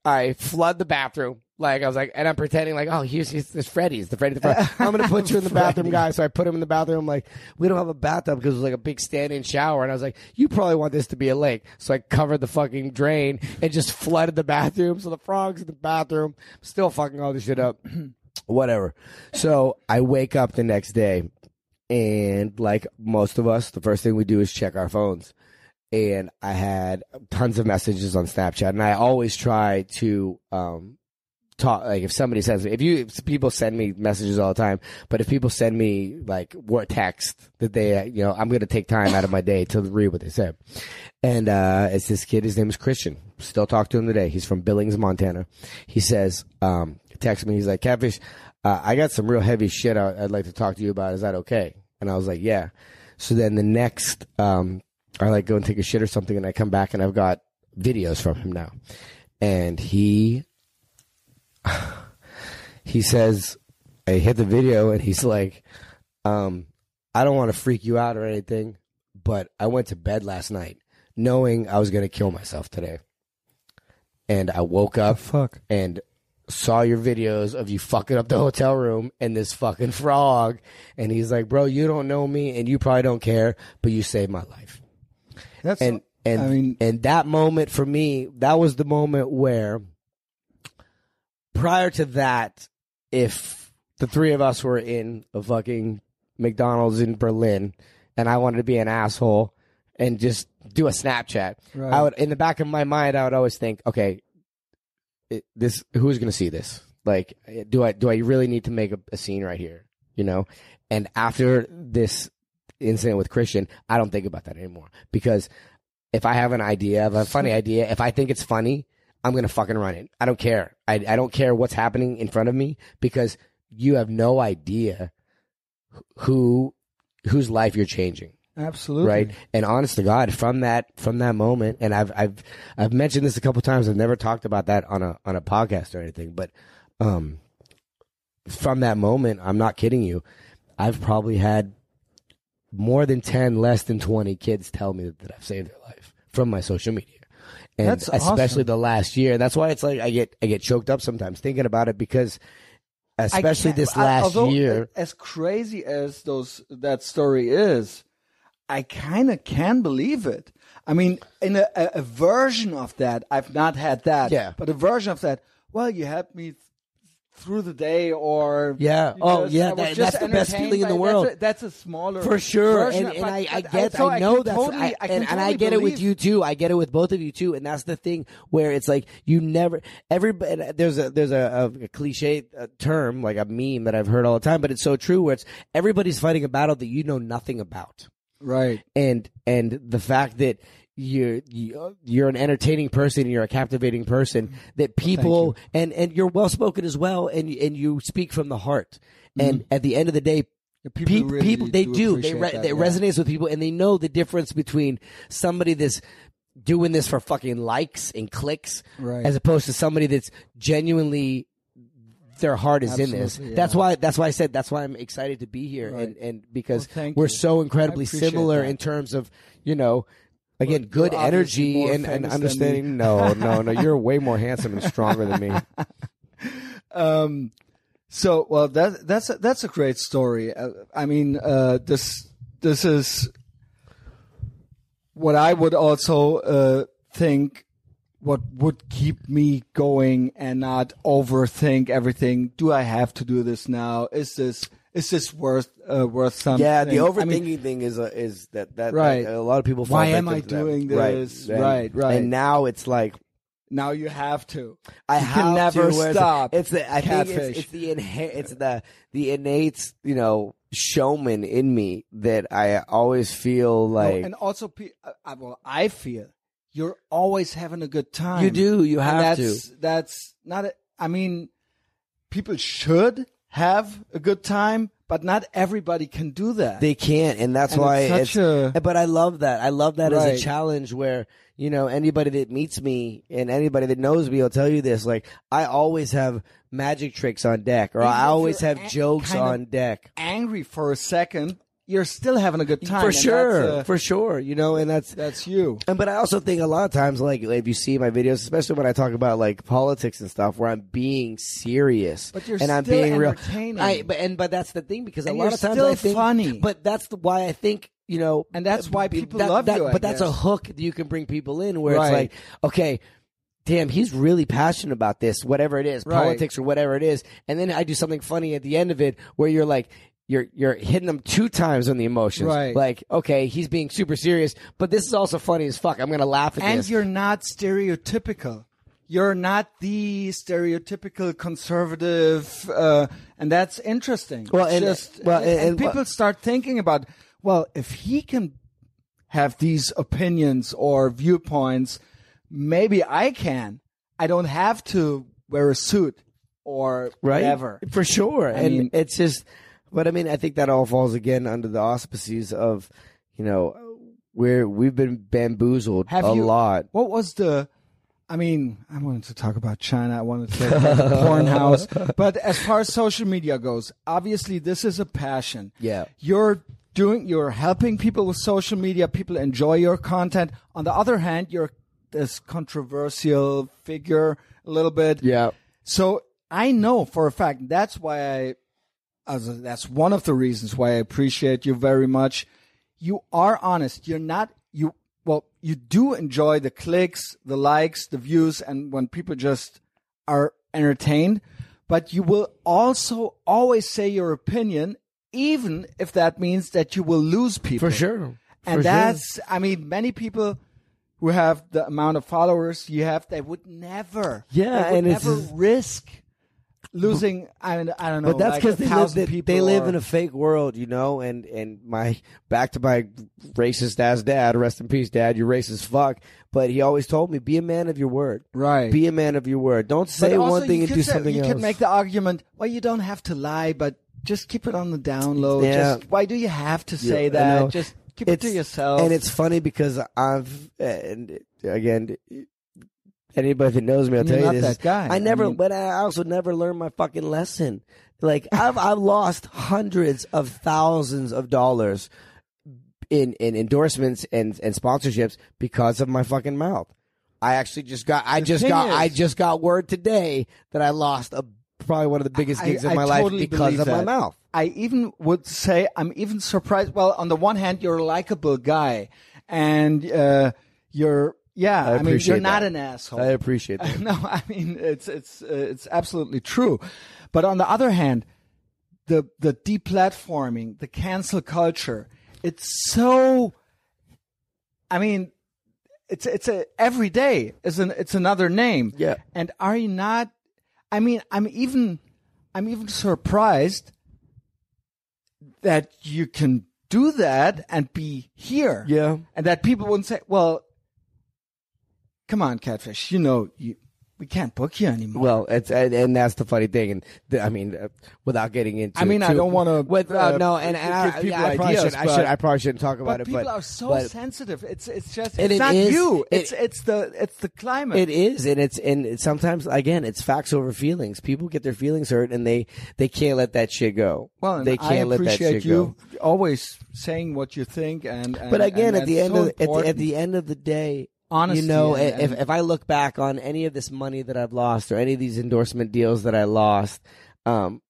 S2: I flood the bathroom. Like I was like, and I'm pretending like, oh, here's, here's this Freddy's the Freddy the Frog. I'm gonna put you in the *laughs* bathroom, guy. So I put him in the bathroom. Like, we don't have a bathtub because it was like a big stand-in shower, and I was like, you probably want this to be a lake. So I covered the fucking drain and just flooded the bathroom. So the frogs in the bathroom, still fucking all this shit up. *clears throat* Whatever. So I wake up the next day, and like most of us, the first thing we do is check our phones and I had tons of messages on Snapchat, and I always try to um, talk. Like if somebody sends me, if you if people send me messages all the time, but if people send me like what text that they, you know, I'm gonna take time out of my day to read what they said. And uh, it's this kid. His name is Christian. Still talk to him today. He's from Billings, Montana. He says, um, text me. He's like, Catfish, uh, I got some real heavy shit I- I'd like to talk to you about. Is that okay? And I was like, yeah. So then the next, um, I like go and take a shit or something, and I come back and I've got videos from him now, and he *sighs* he says, I hit the video, and he's like, Um, I don't want to freak you out or anything, but I went to bed last night knowing I was going to kill myself today. And I woke up
S1: fuck.
S2: and saw your videos of you fucking up the hotel room and this fucking frog. And he's like, bro, you don't know me and you probably don't care, but you saved my life.
S1: That's
S2: And, and,
S1: I mean,
S2: and that moment for me, that was the moment where prior to that, if the three of us were in a fucking McDonald's in Berlin and I wanted to be an asshole and just do a Snapchat,
S1: Right.
S2: I would, in the back of my mind, I would always think, okay, it, this, who's going to see this? Like, eh, do I, do I really need to make a, a scene right here? You know? And after this incident with Christian, I don't think about that anymore because if I have an idea, of a funny *laughs* idea, if I think it's funny, I'm gonna fucking run it. I don't care. I I don't care what's happening in front of me because you have no idea who whose life you're changing,
S1: absolutely.
S2: right? And honest to God, from that from that moment, and I've I've I've mentioned this a couple times. I've never talked about that on a on a podcast or anything, but um, from that moment, I'm not kidding you. I've probably had more than 10, less than 20 kids tell me that I've saved their life from my social media. And
S1: That's
S2: especially
S1: awesome.
S2: the last year. That's why it's like I get I get choked up sometimes thinking about it because especially this
S1: I-
S2: last
S1: although,
S2: year.
S1: uh, As crazy as those that story is, I kind of can believe it. I mean, in a, a, version of that, I've not had that.
S2: Yeah.
S1: But a version of that, well, you helped me through the day, or
S2: Yeah. Oh, yeah,
S1: I
S2: that-
S1: just
S2: that's the best feeling in the
S1: by- that's
S2: world.
S1: a- That's a, smaller
S2: For sure,
S1: version,
S2: and, and I, I get,
S1: so
S2: I know that's,
S1: totally,
S2: I,
S1: I can
S2: and, and I
S1: totally
S2: get it with you too. I get it with both of you too, and that's the thing where it's like you never, everybody. There's a there's a, a, a cliche uh term like a meme that I've heard all the time, but it's so true. Where it's everybody's fighting a battle that you know nothing about,
S1: Right.
S2: and and the fact that you're you- you're an entertaining person, you're a captivating person that people and and you're well spoken as well, and and you speak from the heart. Mm-hmm. And at the end of the day,
S1: people
S2: people,
S1: really
S2: people they
S1: do
S2: do. They re-
S1: that, yeah.
S2: resonates with people, and they know the difference between somebody that's doing this for fucking likes and clicks,
S1: Right.
S2: as opposed to somebody that's genuinely their heart is in this.
S1: Absolutely,
S2: That's why. That's why I said that's why I'm excited to be here,
S1: Right.
S2: and and because
S1: Well,
S2: we're
S1: you.
S2: so incredibly similar
S1: that.
S2: in terms of you know. Again, good energy and, and
S1: famous than me.
S2: understanding. No, no, no. *laughs* You're way more handsome and stronger than me. *laughs*
S1: Um, so well, that that's a, that's a great story. Uh, I mean, uh, this this is what I would also uh, think. What would keep me going and not overthink everything? Do I have to do this now? Is this is this worth uh, worth something?
S2: Yeah, the
S1: I
S2: overthinking
S1: mean,
S2: thing is a, is that that
S1: Right.
S2: that a lot of people.
S1: Why am I
S2: to
S1: doing
S2: Right.
S1: this?
S2: And-
S1: Right, right.
S2: And now it's like
S1: now you have to.
S2: I
S1: You
S2: have
S1: can never
S2: to,
S1: stop.
S2: It's the I think
S1: Catfish.
S2: it's, it's the inhe- it's the the innate you know showman in me that I always feel
S1: No,
S2: like
S1: and also, pe- uh, uh, well, I feel you're always having a good time.
S2: you do. You
S1: And
S2: have to.
S1: that's, That's not. A, I mean, people should have a good time, but not everybody can do that.
S2: They can't, and that's
S1: And
S2: why
S1: it's such a-
S2: But I love that. I love that as a challenge where you know anybody that meets me and anybody that knows me will tell you this. Like I always have magic tricks on deck, or
S1: Even
S2: I always have jokes on deck.
S1: Angry for a second, you're still having a good time.
S2: For sure,
S1: uh,
S2: for sure. You know, and that's
S1: that's you.
S2: And but I also think a lot of times, like if you see my videos, especially when I talk about like politics and stuff, where I'm being serious,
S1: But you're
S2: and I'm
S1: still
S2: being real.
S1: entertaining.
S2: I but and but that's the thing because
S1: And
S2: a lot of times
S1: still
S2: I think
S1: funny.
S2: But that's the, why I think you know,
S1: And that's why people
S2: that-
S1: love
S2: that-
S1: you, I
S2: But that's a hook that you can bring people in, where
S1: Right.
S2: it's like, okay. Damn, he's really passionate about this, whatever it is,
S1: Right.
S2: politics or whatever it is. And then I do something funny at the end of it where you're like, you're you're hitting them two times on the emotions.
S1: Right.
S2: Like, okay, he's being super serious, but this is also funny as fuck. I'm gonna laugh at
S1: and
S2: this.
S1: And you're not stereotypical. You're not the stereotypical conservative, uh, and that's interesting.
S2: Well,
S1: It's
S2: and-
S1: just,
S2: well,
S1: and,
S2: and-
S1: and people start thinking about, well, if he can have these opinions or viewpoints, maybe I can. I don't have to wear a suit or
S2: right?
S1: whatever.
S2: For sure. and
S1: mean-
S2: it's just, but I mean, I think that all falls again under the auspices of, you know, we're, we've been bamboozled
S1: Have
S2: a
S1: you-
S2: lot.
S1: What was the? I mean, I wanted to talk about China. I wanted to talk about the *laughs* porn house. But as far as social media goes, obviously this is a passion.
S2: Yeah.
S1: You're doing, you're helping people with social media. People enjoy your content. On the other hand, you're this controversial figure a little bit.
S2: Yeah.
S1: So I know for a fact that's why I, as that's one of the reasons why I appreciate you very much. You are honest. You're not you. Well, you do enjoy the clicks, the likes, the views, and when people just are entertained. But you will also always say your opinion, even if that means that you will lose people.
S2: For sure.
S1: And
S2: For sure.
S1: that's, I mean, many people who have the amount of followers you have, they would never,
S2: Yeah,
S1: they would
S2: and it's
S1: never
S2: just-
S1: risk losing. I, mean, I don't know,
S2: But that's because
S1: a
S2: they live, they, they live
S1: or-
S2: in a fake world, you know. And and my back to my racist ass dad, rest in peace, dad. You're racist fuck. But he always told me, be a man of your word.
S1: right.
S2: Be a man of your word. Don't say one thing and do
S1: say-
S2: something
S1: You
S2: else.
S1: You could make the argument, well, you don't have to lie, but just keep it on the down low.
S2: Yeah.
S1: Just, why do you have to say
S2: I
S1: that? Just keep it to yourself.
S2: And it's funny because I've and again, anybody that knows me, I'll
S1: You're
S2: tell you this.
S1: that guy.
S2: I never,
S1: mean-
S2: but I also never learned my fucking lesson. Like *laughs* I've I've lost hundreds of thousands of dollars in in endorsements and and sponsorships because of my fucking mouth. I actually just got I
S1: The
S2: just
S1: thing
S2: got I just got word today that I lost a probably one of the biggest gigs of my life because
S1: believe
S2: of my
S1: that.
S2: mouth.
S1: I even would say I'm even surprised. Well, on the one hand, you're a likable guy, and uh, you're yeah.
S2: I
S1: I, mean, you're not
S2: that.
S1: an asshole.
S2: I appreciate that. *laughs*
S1: no, I mean it's it's uh, it's absolutely true. But on the other hand, the the deplatforming, the cancel culture, it's so. I mean, it's it's a every day is an it's another name.
S2: Yeah.
S1: And are you not? I mean, I'm even I'm even surprised that you can do that and be here.
S2: Yeah.
S1: And that people wouldn't say, "Well, come on, catfish. You know, you we can't book you anymore."
S2: Well, it's and, and that's the funny thing, and the, I mean, uh, without getting into,
S1: I mean,
S2: it
S1: I don't wanna,
S2: With, uh,
S1: uh,
S2: no, and, and
S1: give
S2: I,
S1: people
S2: yeah, I probably
S1: ideas,
S2: should, I
S1: but-
S2: should, I probably shouldn't talk about
S1: but
S2: it.
S1: people
S2: but,
S1: are so
S2: but
S1: sensitive. It's it's just it's
S2: it
S1: not
S2: is-
S1: you.
S2: it-
S1: It's it's the it's the climate.
S2: It is, and it's and it's sometimes again, it's facts over feelings. People get their feelings hurt, and they they can't let that shit go.
S1: well, and
S2: they can't let that shit
S1: you
S2: go.
S1: Always saying what you think, and, and
S2: But again,
S1: and
S2: at the end
S1: so
S2: of at the, at the end of the day,
S1: Honesty
S2: you know, if
S1: and-
S2: if I look back on any of this money that I've lost or any of these endorsement deals that I lost, um,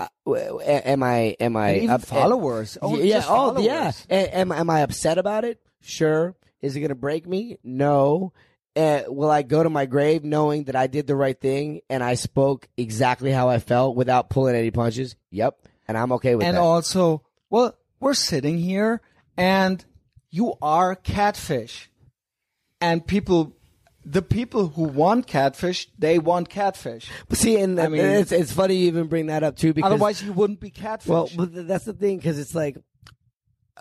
S2: uh, am I am I up-
S1: followers. Oh,
S2: yeah, oh yeah. Am am I upset about it? Sure. Is it going to break me? No. Uh, will I go to my grave knowing that I did the right thing and I spoke exactly how I felt without pulling any punches? Yep. And I'm okay with
S1: and
S2: that.
S1: And also, well, we're sitting here, and you are catfish, and people, the people who want catfish, they want catfish.
S2: See, and
S1: I mean-
S2: it's it's funny you even bring that up too because
S1: Otherwise, you wouldn't be catfish.
S2: Well, but that's the thing because it's like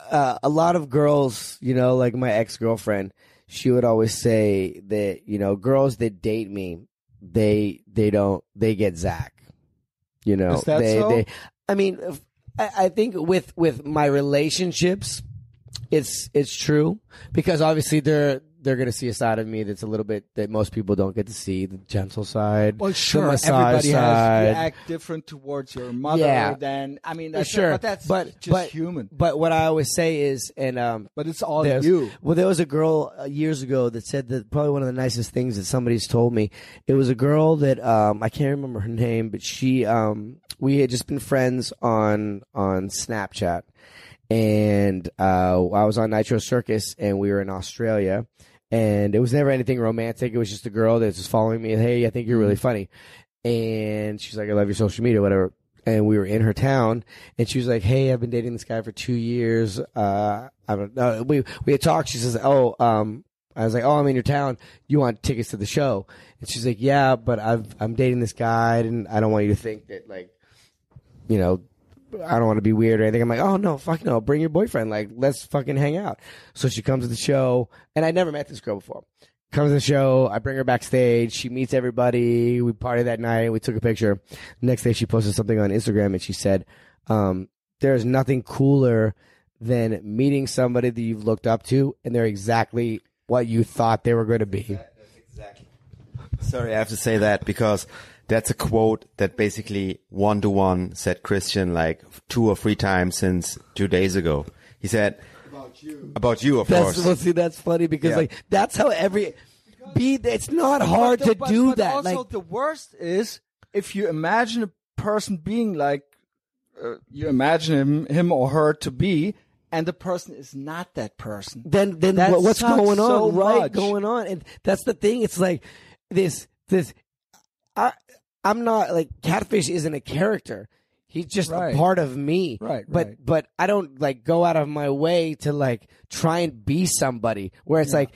S2: uh, a lot of girls, you know, like my ex girlfriend, she would always say that you know girls that date me, they they don't they get Zach. You know,
S1: Is that
S2: they
S1: so?
S2: they. I mean, if- I, I think with with my relationships, it's it's true because obviously they're they're gonna see a side of me that's a little bit that most people don't get to see the gentle side.
S1: well,
S2: the
S1: sure,
S2: massage
S1: everybody has
S2: side.
S1: you act different towards your mother
S2: Yeah.
S1: than I mean, that's
S2: sure,
S1: but that's
S2: but
S1: just
S2: but,
S1: human.
S2: But what I always say is, and um,
S1: But it's all you.
S2: Well, there was a girl uh, years ago that said that probably one of the nicest things that somebody's told me. It was a girl that um, I can't remember her name, but she um, we had just been friends on on Snapchat, and uh, I was on Nitro Circus, and we were in Australia. And it was never anything romantic. It was just a girl that was just following me. Hey, I think you're really funny. And she's like, I love your social media, whatever. And we were in her town and she was like hey i've been dating this guy for two years. Uh i don't know. We we had talked. She says oh um i was like oh i'm in your town. You want tickets to the show? And she's like yeah but i've i'm dating this guy. And i don't want you to think that like you know I don't want to be weird or anything. I'm like, oh no, fuck no, bring your boyfriend. Like, let's fucking hang out. So she comes to the show, and I never met this girl before. Comes to the show, I bring her backstage. She meets everybody. We party that night. We took a picture. Next day, she posted something on Instagram, and she said, um, "There's nothing cooler than meeting somebody that you've looked up to, and they're exactly what you thought they were going to be." Exactly.
S4: Sorry, I have to say that because that's a quote that basically one to one said Christian like two or three times since two days ago. He said about you, about you, of
S2: That's
S4: course.
S2: well, see, that's funny because
S4: Yeah.
S2: like that's how every be. It's not hard
S1: the-
S2: to
S1: but-
S2: do
S1: but
S2: that.
S1: Also,
S2: Like
S1: the worst is if you imagine a person being like uh, you imagine him, him or her to be, and the person is not that person.
S2: then then
S1: That
S2: what's going on
S1: so
S2: right
S1: much.
S2: going on and that's the thing it's like this this i i'm not like catfish isn't a character he's just
S1: Right.
S2: a part of me
S1: Right,
S2: but
S1: right.
S2: but i don't like go out of my way to like try and be somebody where it's like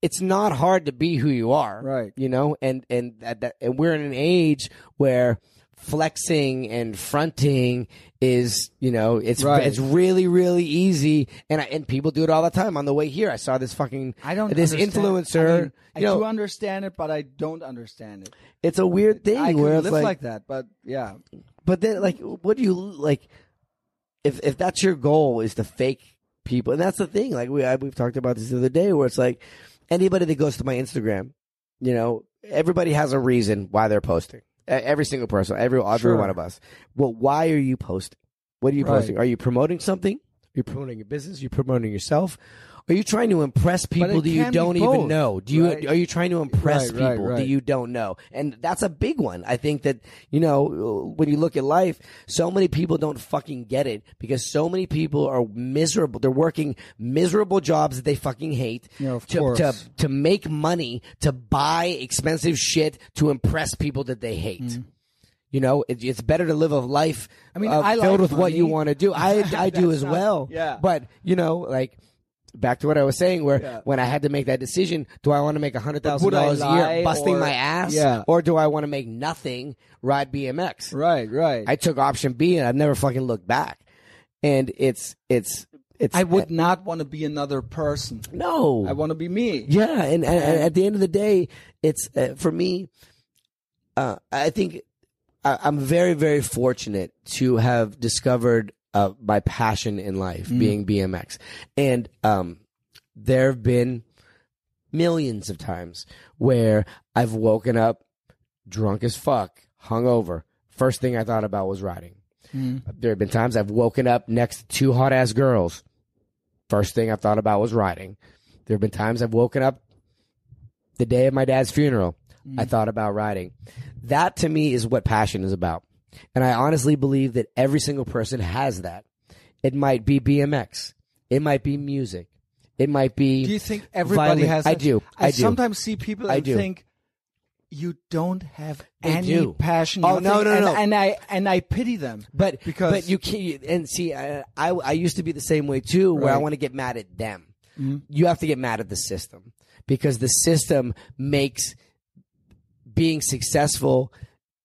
S2: it's not hard to be who you are
S1: Right.
S2: you know and and that and we're in an age where flexing and fronting is you know it's
S1: Right.
S2: it's really really easy and I, and people do it all the time on the way here i saw this fucking
S1: I don't.
S2: this
S1: understand.
S2: influencer
S1: I, mean, I
S2: you know
S1: do understand it, but I don't understand it.
S2: it's a weird thing
S1: I
S2: where
S1: live
S2: it's
S1: like,
S2: like,
S1: that, but yeah,
S2: but then like what do you like if if that's your goal is to fake people and that's the thing like we I, we've talked about this the other day where it's like anybody that goes to my instagram you know everybody has a reason why they're posting every single person every every
S1: Sure.
S2: one of us. Well why are you posting? What are you
S1: Right.
S2: posting? Are you promoting something? You're promoting your business You're promoting yourself are you trying to impress people that you don't even know? Do you
S1: right?
S2: are you trying to impress
S1: Right, right,
S2: people that you don't know? And that's a big one. I think that you know when you look at life, so many people don't fucking get it because so many people are miserable. They're working miserable jobs that they fucking hate
S1: Yeah,
S2: to, to to make money to buy expensive shit to impress people that they hate.
S1: Mm-hmm.
S2: You know, it, it's better to live a life
S1: I mean,
S2: uh,
S1: I
S2: filled
S1: like
S2: with what you want to do. I I *laughs* do as well.
S1: yeah.
S2: But you know, like back to what I was saying, where
S1: Yeah.
S2: when I had to make that decision, do I want to make a hundred thousand dollars a year busting
S1: or-
S2: my ass,
S1: Yeah.
S2: or do I want to make nothing, ride BMX?
S1: right, right.
S2: I took option B, and I've never fucking looked back. And it's it's it's.
S1: I would not want to be another person.
S2: no.
S1: I want to be me.
S2: Yeah, and, and, and at the end of the day, it's uh, for me. Uh, I think I, I'm very, very fortunate to have discovered uh, my passion in life, being BMX, and um, there have been millions of times where I've woken up drunk as fuck, hungover. First thing I thought about was riding. There have been times I've woken up next to two hot ass girls. First thing I thought about was riding. There have been times I've woken up the day of my dad's funeral. I thought about riding. That to me is what passion is about. And I honestly believe that every single person has that. It might be BMX. It might be music. It might be.
S1: Do you think everybody
S2: violin.
S1: has?
S2: I do.
S1: I,
S2: I do.
S1: sometimes see people
S2: I do.
S1: think you don't have
S2: They
S1: any
S2: do.
S1: passion.
S2: Oh, no,
S1: nothing,
S2: no,
S1: and,
S2: no.
S1: And I and I pity them.
S2: But
S1: because
S2: but you can't. And see, I I, I used to be the same way too, where I
S1: Right. Mm-hmm.
S2: want to get mad at them. You have to get mad at the system because the system makes being successful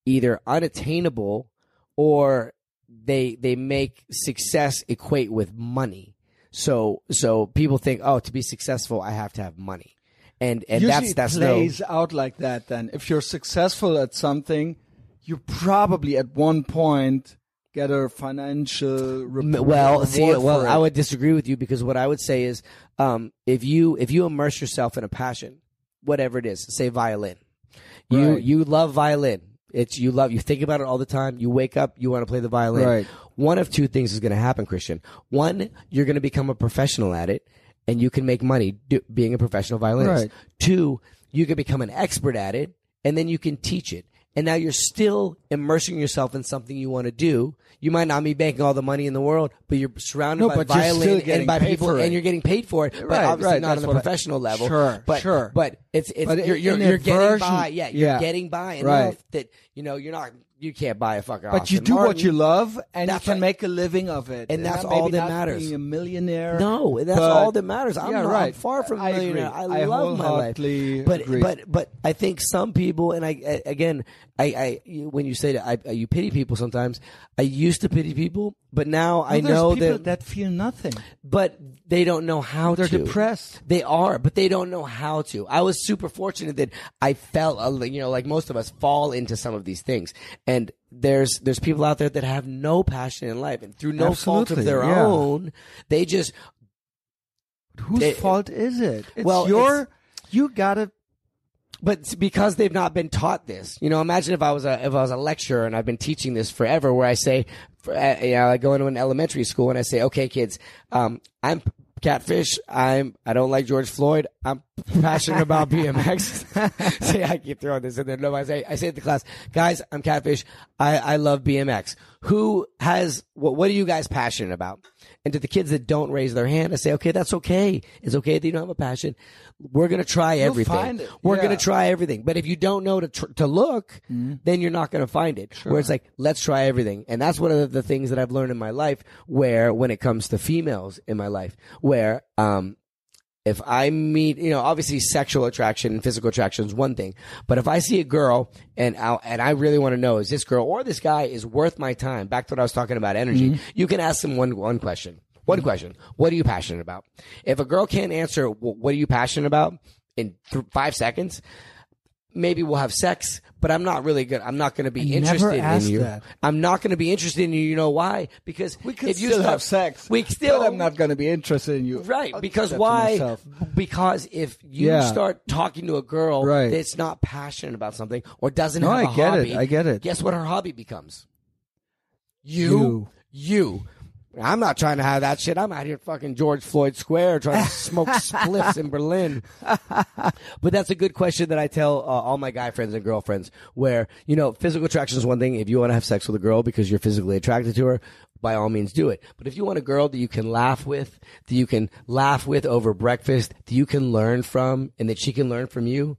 S2: either unattainable or they they make success equate with money. So so people think, oh, to be successful, I have to have money, and and
S1: usually
S2: that's that's
S1: it
S2: no.
S1: plays out like that. Then, if you're successful at something, you probably at one point get a financial re-
S2: M- well see
S1: reward
S2: well i would disagree with you because what i would say is um, if you if you immerse yourself in a passion whatever it is say violin you
S1: Right.
S2: you love violin it's you love you think about it all the time. You wake up you want to play the violin.
S1: Right.
S2: one of two things is going to happen christian. One you're going to become a professional at it and you can make money do, being a professional violinist.
S1: Right.
S2: two you can become an expert at it and then you can teach it and now you're still immersing yourself in something you want to do. You might not be making all the money in the world, but you're surrounded
S1: No,
S2: by
S1: but
S2: violin and by people, and you're getting paid for it. But
S1: Right,
S2: obviously
S1: right,
S2: not on
S1: that's
S2: the
S1: I-
S2: professional level.
S1: Sure,
S2: but,
S1: sure.
S2: But it's it's
S1: But
S2: you're you're, you're getting by. Yeah, you're
S1: yeah.
S2: getting by enough
S1: Right.
S2: that you know you're not you can't buy a fucking.
S1: But you
S2: Aston
S1: do what you love, and you can
S2: right.
S1: make a living of it,
S2: And that's
S1: maybe
S2: all that
S1: not
S2: matters.
S1: Being a millionaire,
S2: No, that's
S1: but-
S2: all that matters. I'm,
S1: yeah,
S2: not, I'm
S1: right.
S2: far from a
S1: I agree.
S2: millionaire. I,
S1: I
S2: love my life. But
S1: agree.
S2: but but I think some people, and I, I again, I, I when you say that, I, I you pity people sometimes. I used to pity people, but now I
S1: Well, there's
S2: know
S1: people
S2: that,
S1: that feel nothing.
S2: but they don't know how
S1: They're
S2: to.
S1: depressed.
S2: They are, but they don't know how to. I was super fortunate that I fell, li- you know, like most of us fall into some of these things. And there's there's people out there that have no passion in life, and through no fault of their
S1: yeah.
S2: own, they just
S1: Whose
S2: They-
S1: fault is it? It's
S2: Well,
S1: your. You gotta.
S2: but because they've not been taught this. You know, imagine if I was a if I was a lecturer and I've been teaching this forever, where I say, uh, you know, I go into an elementary school and I say, okay, kids, um, I'm catfish. I'm I don't like George Floyd. I'm passionate about BMX. *laughs* See, I keep throwing this in there. No, I say I say to the class, guys, I'm catfish. I I love BMX. Who has what? What are you guys passionate about? And to the kids that don't raise their hand, I say, okay, that's okay. It's okay that you don't have a passion. We're gonna try everything.
S1: find it.
S2: We're
S1: Yeah.
S2: gonna try everything. But if you don't know to tr- to look, then you're not gonna find it. Where it's like, let's try everything. And that's one of the, the things that I've learned in my life. Where when it comes to females in my life, where um if I meet, you know, obviously sexual attraction and physical attraction is one thing, but if I see a girl and I, and I really want to know is this girl or this guy is worth my time? Back to what I was talking about energy. Mm-hmm. You can ask them one one question. One mm-hmm. question. What are you passionate about? If a girl can't answer what are you passionate about in th- 5 seconds, maybe we'll have sex, but I'm not really good. I'm not going to be
S1: I never
S2: interested in you.
S1: that.
S2: I'm not going to be interested in you. You know why? Because
S1: We could
S2: if you
S1: still
S2: start-
S1: have sex.
S2: We still
S1: but I'm not going to be interested in you.
S2: Right,
S1: I'll
S2: because
S1: keep that to
S2: why? Because if you
S1: Yeah.
S2: start talking to a girl
S1: Right.
S2: that's not passionate about something or doesn't
S1: No,
S2: have a
S1: I get it. I get it.
S2: Guess what her hobby becomes? You, you. I'm not trying to have that shit. I'm out here fucking George Floyd Square trying to smoke *laughs* spliffs in Berlin. But that's a good question that I tell uh, all my guy friends and girlfriends. Where you know, physical attraction is one thing. If you want to have sex with a girl because you're physically attracted to her, by all means do it. But if you want a girl that you can laugh with, that you can laugh with over breakfast, that you can learn from, and that she can learn from you,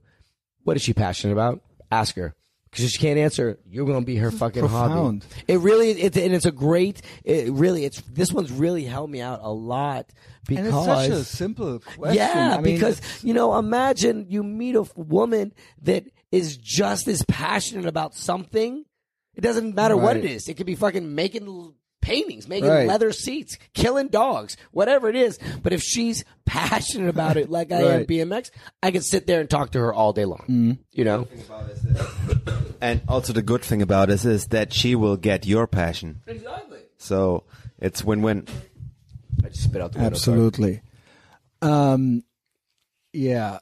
S2: what is she passionate about? Ask her. Because she can't answer, you're going to be her fucking
S1: profound.
S2: hobby. It really, it, and it's a great, it really, it's, this one's really helped me out a lot because.
S1: And it's such a simple question.
S2: Yeah,
S1: I mean,
S2: because you know, imagine you meet a woman that is just as passionate about something. It doesn't matter what it is. It could be fucking making paintings, making
S1: Right.
S2: leather seats, killing dogs, whatever it is. But if she's *laughs* passionate about it, like I am BMX, I can sit there and talk to her all day long.
S1: Mm-hmm.
S2: You know,
S4: And also the good thing about this is that she will get your passion.
S2: exactly.
S4: So it's win-win.
S2: I just spit out the.
S1: Absolutely. Um, yeah.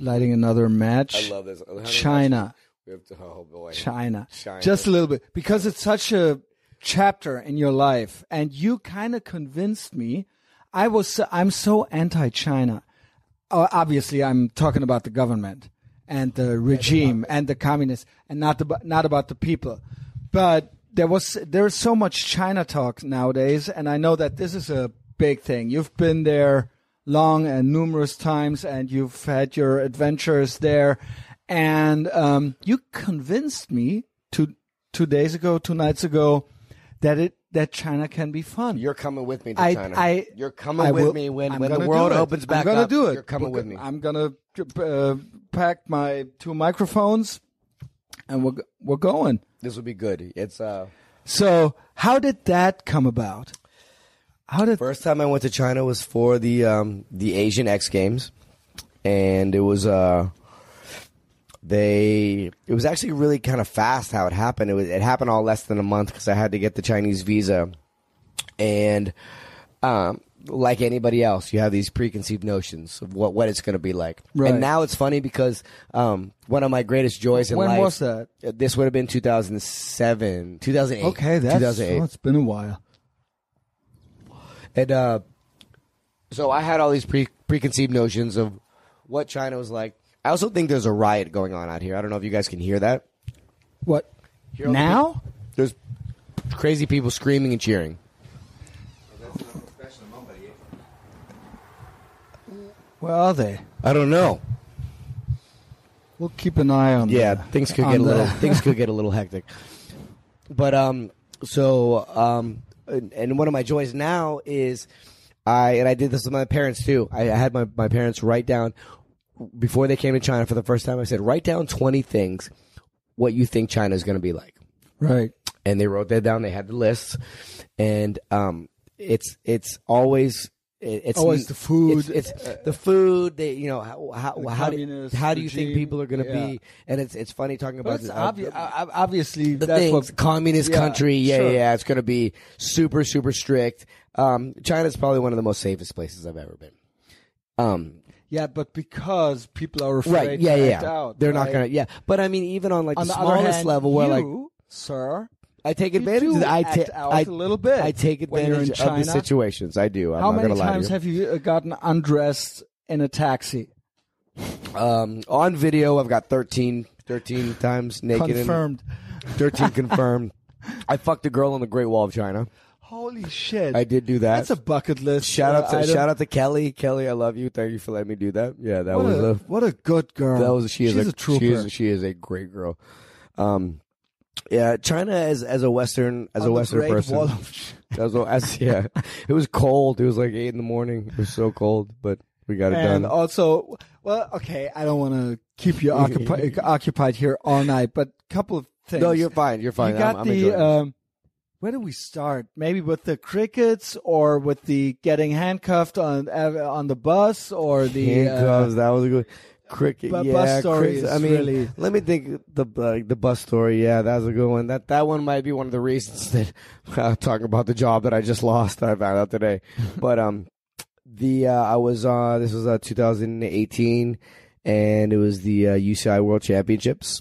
S1: Lighting another match.
S2: I love this. How many
S1: China.
S2: We have to- oh boy.
S1: China.
S2: China.
S1: Just a little bit. Because it's such a chapter in your life. And you kind of convinced me. I was, so- I'm so anti-China. Uh, obviously, I'm talking about the government and the regime and the communists and not, the, not about the people. But there was, there's so much China talk nowadays. And I know that this is a big thing. You've been there long and numerous times and you've had your adventures there. And um, you convinced me two two days ago, two nights ago, that it that China can be fun.
S2: You're coming with me to
S1: I,
S2: China.
S1: I,
S2: You're coming
S1: I
S2: with
S1: will-
S2: me when,
S1: I'm
S2: when the world opens back
S1: I'm gonna
S2: up.
S1: do it.
S2: You're coming with me.
S1: I'm gonna uh, pack my two microphones, and we're we're going.
S2: This will be good. It's uh
S1: So, how did that come about? How did
S2: first time I went to China was for the um the Asian X Games, and it was uh they it was actually really kind of fast how it happened. It was it happened all less than a month because I had to get the Chinese visa, and um like anybody else, you have these preconceived notions of what what it's going to be like.
S1: Right.
S2: And now it's funny because um one of my greatest joys in
S1: When
S2: life
S1: was that?
S2: uh, This would have been 2007, 2008.
S1: okay? That's
S2: 2008.
S1: oh, it's been a while.
S2: And uh, so I had all these pre- preconceived notions of what China was like. I also think there's a riot going on out here. I don't know if you guys can hear that.
S1: What
S2: Hear all the
S1: now?
S2: There's crazy people screaming and cheering.
S1: Where are they?
S2: I don't know.
S1: We'll keep an eye on.
S2: Yeah,
S1: the,
S2: things could get a little *laughs* things could get a little hectic. But um, so um, and, and one of my joys now is I and I did this with my parents too. I, I had my my parents write down before they came to China for the first time. I said, write down twenty things what you think China is going to be like.
S1: right.
S2: and they wrote that down. They had the lists, and um, it's it's always it's
S1: Always the food.
S2: It's, it's the food. They you know how how how do, how do you think people are going to
S1: yeah.
S2: be? And it's it's funny talking about this. uh,
S1: obvi- uh, obviously
S2: the
S1: that's
S2: things,
S1: what
S2: communist
S1: yeah,
S2: country. Yeah,
S1: sure.
S2: yeah, yeah. It's going to be super super strict. Um, China's probably one of the most safest places I've ever been. Um,
S1: Yeah, but because people are afraid
S2: right? Yeah, yeah.
S1: out,
S2: They're not gonna. Yeah, but I mean, even on like
S1: On
S2: the,
S1: the
S2: smallest
S1: hand,
S2: level, where like
S1: sir,
S2: I take
S1: you
S2: advantage. of I
S1: act
S2: take
S1: out a little bit
S2: I take
S1: when you're in
S2: advantage of the situations. I do. I'm
S1: how
S2: not
S1: many
S2: gonna lie to
S1: times
S2: you.
S1: have you uh, gotten undressed in a taxi?
S2: Um, on video, I've got 13, 13 times naked.
S1: Confirmed.
S2: And 13 confirmed. *laughs* I fucked a girl on the Great Wall of China.
S1: Holy shit!
S2: I did do that.
S1: That's a bucket list.
S2: shout out
S1: uh,
S2: to
S1: item.
S2: shout out to Kelly. Kelly, I love you. Thank you for letting me do that. Yeah, that
S1: What
S2: was
S1: a,
S2: a,
S1: what a good girl.
S2: that was she is
S1: She's
S2: a,
S1: a, trooper.
S2: She is, she is a great girl. Um, yeah, China as as a Western as
S1: On
S2: a Western person.
S1: Of- *laughs*
S2: as, as yeah, it was cold. It was like eight in the morning. It was so cold, but we got it
S1: and
S2: done.
S1: also, well, okay, I don't want to keep you occupi- *laughs* occupied here all night, but a couple of things.
S2: No, you're fine. You're fine.
S1: You got
S2: I'm, I'm
S1: the. Um, where do we start? Maybe with the crickets, or with the getting handcuffed on uh, on the bus, or the
S2: handcuffs.
S1: uh,
S2: that was a good cricket.
S1: bu-
S2: yeah,
S1: bus story
S2: I mean,
S1: really-
S2: let me think. The uh, the bus story. Yeah, that was a good one. That that one might be one of the reasons *laughs* that uh, talking about the job that I just lost. That I found out today. *laughs* but um, the uh, I was uh this was uh 2018, and it was the uh, UCI World Championships.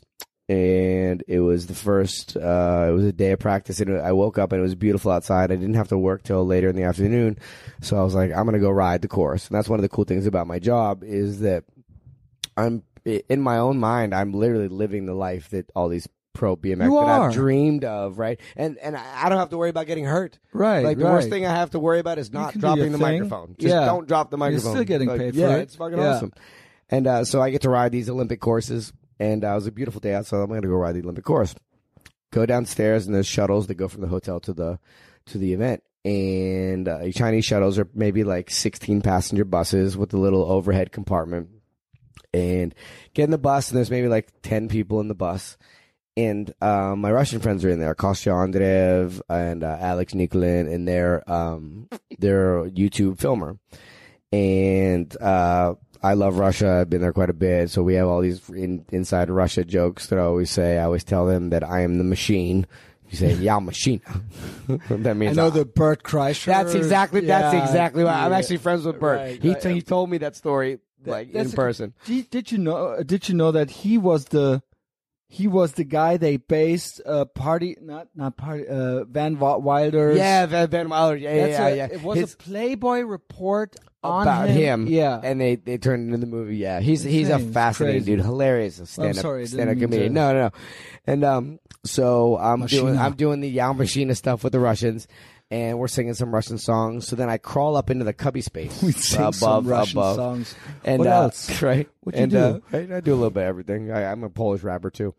S2: And it was the first. Uh, it was a day of practice, and I woke up and it was beautiful outside. I didn't have to work till later in the afternoon, so I was like, I'm gonna go ride the course. And that's one of the cool things about my job is that I'm in my own mind. I'm literally living the life that all these pro BMX
S1: You
S2: that
S1: are.
S2: I've dreamed of, right? And and I don't have to worry about getting hurt.
S1: right,
S2: Like the
S1: right.
S2: worst thing I have to worry about is not
S1: can do your
S2: dropping the
S1: thing.
S2: microphone. Just
S1: Yeah.
S2: don't drop the microphone.
S1: still getting
S2: Like,
S1: paid for
S2: yeah,
S1: it.
S2: it's fucking
S1: Yeah.
S2: awesome. And uh, so I get to ride these Olympic courses, and uh, it was a beautiful day out. So I'm going to go ride the Olympic course. Go downstairs, and there's shuttles that go from the hotel to the to the event. And uh, Chinese shuttles are maybe like 16 passenger buses with a little overhead compartment. And get in the bus, and there's maybe like 10 people in the bus. And uh, my Russian friends are in there, Kostya Andreev and uh, Alex Nikolin, and they're um, they're a YouTube filmer. And uh, I love Russia. I've been there quite a bit, so we have all these in, inside Russia jokes that I always say. I always tell them that I am the machine. You say, "Yeah, machine." *laughs* that means I
S1: know the Bert Kreischer.
S2: That's exactly. That's exactly why I'm actually friends with Bert.
S1: Right,
S2: he
S1: right.
S2: t- he told me that story
S1: That-
S2: like in
S1: a-
S2: person.
S1: Did, did you know? Did you know that he was the he was the guy they based uh, party not not party uh, Van Wilder's
S2: Yeah, Van, Van Wilder. Yeah,
S1: That's
S2: yeah,
S1: a-
S2: yeah.
S1: It was
S2: His-
S1: a Playboy report
S2: about him.
S1: Yeah,
S2: and they they turned into the movie. Yeah, he's he's a fascinating
S1: crazy.
S2: dude, hilarious, stand up
S1: sorry, I didn't
S2: stand up
S1: mean to-
S2: comedian. No, no, no. And um, so I'm doing I'm doing the Yao Machina stuff with the Russians. And we're singing some Russian songs. So then I crawl up into the cubby space *laughs*
S1: we sing
S2: above,
S1: some Russian
S2: above.
S1: songs.
S2: And
S1: What
S2: uh,
S1: else?
S2: Right.
S1: What you
S2: and,
S1: do?
S2: Uh, right, I do a little bit of everything. I, I'm a Polish rapper too.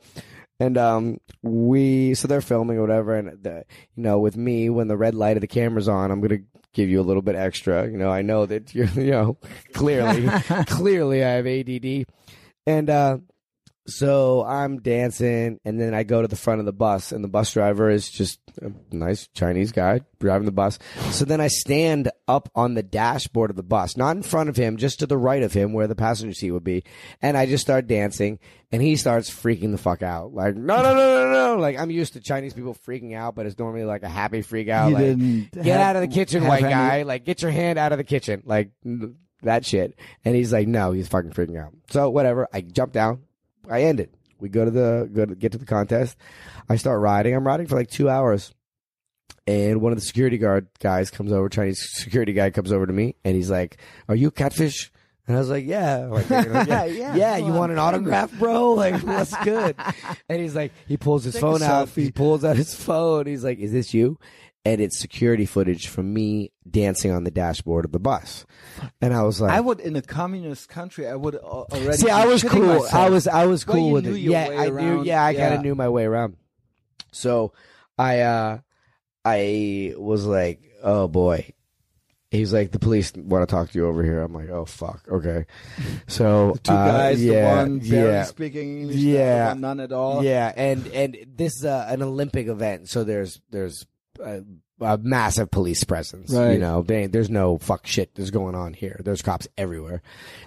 S2: And um, we so they're filming or whatever, and the, you know, with me when the red light of the camera's on, I'm gonna give you a little bit extra. You know, I know that you're, *laughs* you know, clearly, *laughs* clearly I have ADD, and uh, so I'm dancing, and then I go to the front of the bus, and the bus driver is just a nice Chinese guy driving the bus. So then I stand up on the dashboard of the bus, not in front of him, just to the right of him where the passenger seat would be. And I just start dancing, and he starts freaking the fuck out. Like, no, no, no, no, no. Like, I'm used to Chinese people freaking out, but it's normally like a happy freak out.
S1: He
S2: like,
S1: didn't
S2: get
S1: have-
S2: out of the kitchen, white
S1: any-
S2: guy. Like, get your hand out of the kitchen. Like, that shit. And he's like, no, he's fucking freaking out. So whatever. I jump down. I end it. We go to the go to get to the contest. I start riding. I'm riding for like two hours, and one of the security guard guys comes over. Chinese security guy comes over to me, and he's like, "Are you catfish?" And I was like, "Yeah, Like, yeah, *laughs* yeah.
S1: Yeah,
S2: You want an autograph, bro? Like, what's good?" *laughs* And he's like, he pulls his
S1: Take
S2: phone out.
S1: selfie.
S2: He pulls out his phone. He's like, "Is this you?" And it's security footage from me dancing on the dashboard of the bus. And I was like,
S1: I would in a communist country. I would already.
S2: See, I was cool.
S1: myself.
S2: I was I was cool with it. Yeah, I knew. Yeah, I kind of knew my way around. So I uh I was like, oh boy. He's like, the police want to talk to you over here. I'm like, oh fuck, okay. So
S1: The *laughs* two
S2: uh,
S1: guys,
S2: yeah,
S1: the one barely
S2: yeah,
S1: speaking English,
S2: Yeah.
S1: the other one none at all.
S2: yeah, and and this is uh, an Olympic event, so there's there's a, a massive police presence. You know, they, there's no fuck shit that's going on here. There's cops everywhere.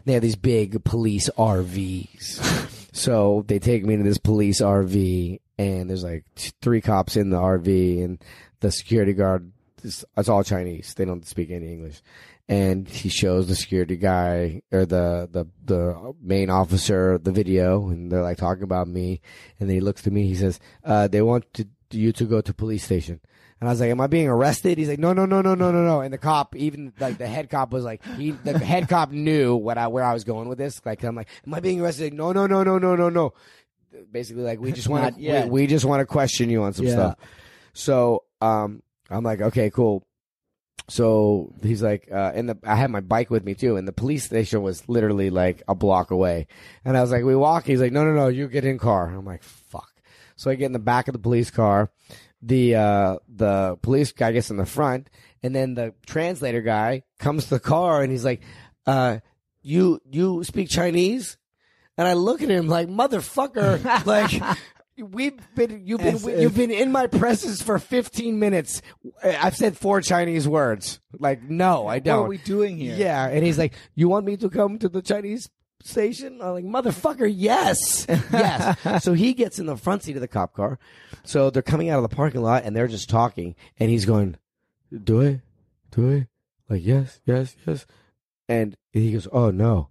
S2: They have these big police RVs. *laughs* so they take me to this police RV, and there's like t- three cops in the RV, and the security guard. Is, it's all Chinese. They don't speak any English. and he shows the security guy or the the the main officer the video, and they're like talking about me, and then he looks to me, he says, uh, "They want to, you to go to police station." And I was like, "Am I being arrested?" He's like, "No, no, no, no, no, no, no." And the cop, even like the head cop, was like, he the head cop knew what I where I was going with this. Like, I'm like, "Am I being arrested?" Like, no, no, no, no, no, no, no. Basically, like we just want to we, we just want to question you on some
S5: Yeah.
S2: stuff. So, um, I'm like, okay, cool. So he's like, uh, and the I had my bike with me too, and the police station was literally like a block away. And I was like, we walk. He's like, no, no, no, you get in car. I'm like, fuck. So I get in the back of the police car. The uh, the police guy gets in the front, and then the translator guy comes to the car, and he's like, uh, you you speak Chinese? And I look at him like, motherfucker, *laughs* like. We've been you've been
S5: As
S2: you've been in my presence for 15 minutes. I've said four Chinese words. Like, no, I don't.
S5: What are we doing here?
S2: Yeah, and he's like, "You want me to come to the Chinese station?" I'm like, "Motherfucker, yes, yes." *laughs* so he gets in the front seat of the cop car. So they're coming out of the parking lot and they're just talking, and he's going, "Do I? Do I?" Like, "Yes, yes, yes." And he goes, "Oh no."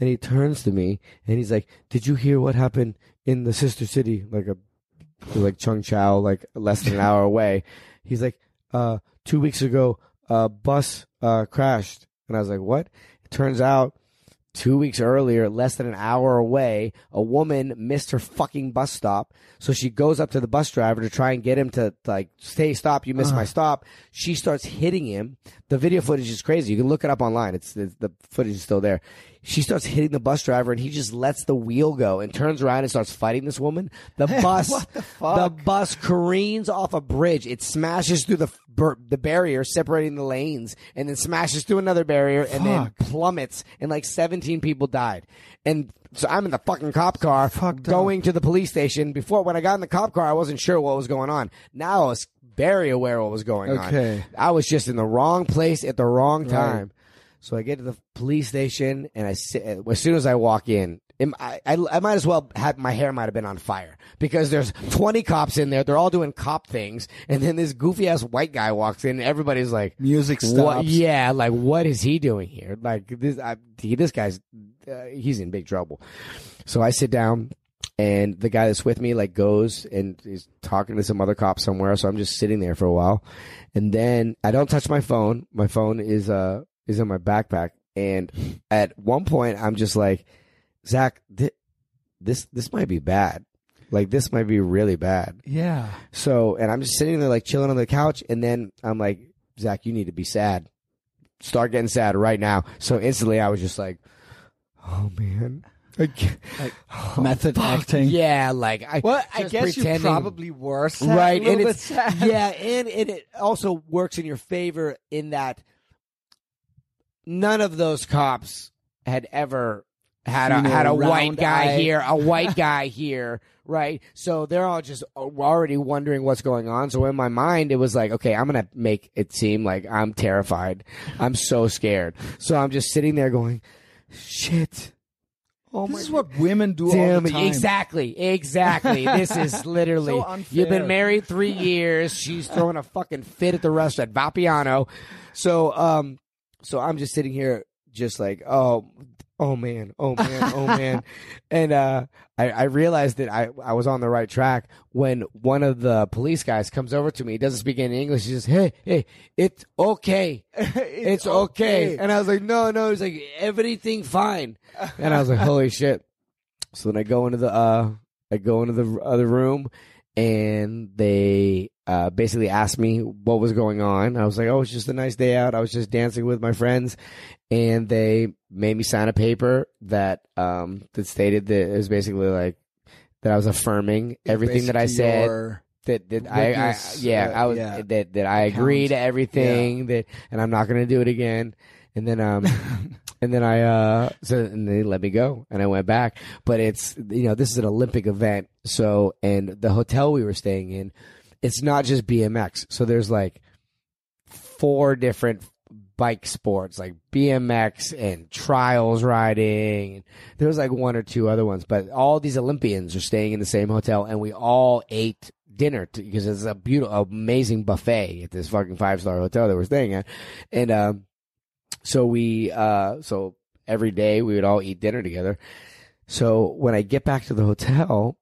S2: And he turns to me and he's like, "Did you hear what happened in the sister city, like a like Chung Chao, like less than an hour away?" He's like, "Uh, two weeks ago, a bus uh crashed." And I was like, "What?" It turns out, two weeks earlier, less than an hour away, a woman missed her fucking bus stop. So she goes up to the bus driver to try and get him to like, "Stay, stop! You missed my stop." She starts hitting him. The video footage is crazy. You can look it up online. It's, it's the footage is still there. She starts hitting the bus driver, and he just lets the wheel go and turns around and starts fighting this woman. The *laughs* bus,
S5: the
S2: the bus careens off a bridge. It smashes through the bur- the barrier separating the lanes, and then smashes through another barrier, and then plummets. And like seventeen people died. And so I'm in the fucking cop car,
S5: Fucked
S2: going to the police station. Before when I got in the cop car, I wasn't sure what was going on. Now I was very aware what was going on.
S5: Okay.
S2: I was just in the wrong place at the wrong time. So I get to the police station, and I sit. As soon as I walk in, I, I, I might as well have my hair might have been on fire because there's 20 cops in there. They're all doing cop things, and then this goofy ass white guy walks in. And everybody's like,
S5: Music
S2: what,
S5: stops.
S2: yeah, like what is he doing here? Like this, I, this guy's uh, he's in big trouble. So I sit down, and the guy that's with me like goes and is talking to some other cop somewhere. So I'm just sitting there for a while, and then I don't touch my phone. My phone is uh is in my backpack, and at one point I'm just like, Zach, thi- this this might be bad. Like this might be really bad.
S5: Yeah.
S2: So, and I'm just sitting there like chilling on the couch, and then I'm like, Zach, you need to be sad. Start getting sad right now. So instantly, I was just like, oh man. Like, *laughs* oh,
S5: Method acting.
S2: yeah, like I.
S5: Well, I guess you probably were sad,
S2: right, and it's
S5: sad.
S2: yeah, and, and it also works in your favor in that none of those cops had ever had a had a white guy
S5: eye.
S2: here, a *laughs* white guy here, right? So they're all just already wondering what's going on. So in my mind, it was like, okay, I'm gonna make it seem like I'm terrified. I'm so scared. So I'm just sitting there going, shit. Oh
S5: This is what women do all
S2: Damn
S5: the time.
S2: Exactly. Exactly. This is *laughs* literally.
S5: So.
S2: You've been married three years. She's throwing a fucking fit at the restaurant, Vapiano. So, um, so I'm just sitting here, just like, oh, oh man, oh man, oh *laughs* man, and uh, I, I realized that I I was on the right track when one of the police guys comes over to me. He doesn't speak any English. He says, "Hey, hey, it's okay." *laughs* it's okay. And I was like, no, no. He's like, everything fine. *laughs* And I was like, holy shit. So then I go into the, uh, I go into the other room and they, uh, basically asked me what was going on. I was like, oh, it's just a nice day out. I was just dancing with my friends and they made me sign a paper that, um, that stated that it was basically like, that I was affirming everything that I said that that I, I yeah
S5: uh,
S2: I was
S5: yeah.
S2: that that I agree to everything that and I'm not going to do it again and then um *laughs* and then I uh so and they let me go and I went back but it's you know this is an Olympic event so and the hotel we were staying in it's not just BMX so there's like four different bike sports like BMX and trials riding. There was like one or two other ones, but all these Olympians are staying in the same hotel, and we all ate dinner because it's a beautiful, amazing buffet at this fucking five star hotel that we're staying at, and um. so we uh so every day we would all eat dinner together. So when I get back to the hotel,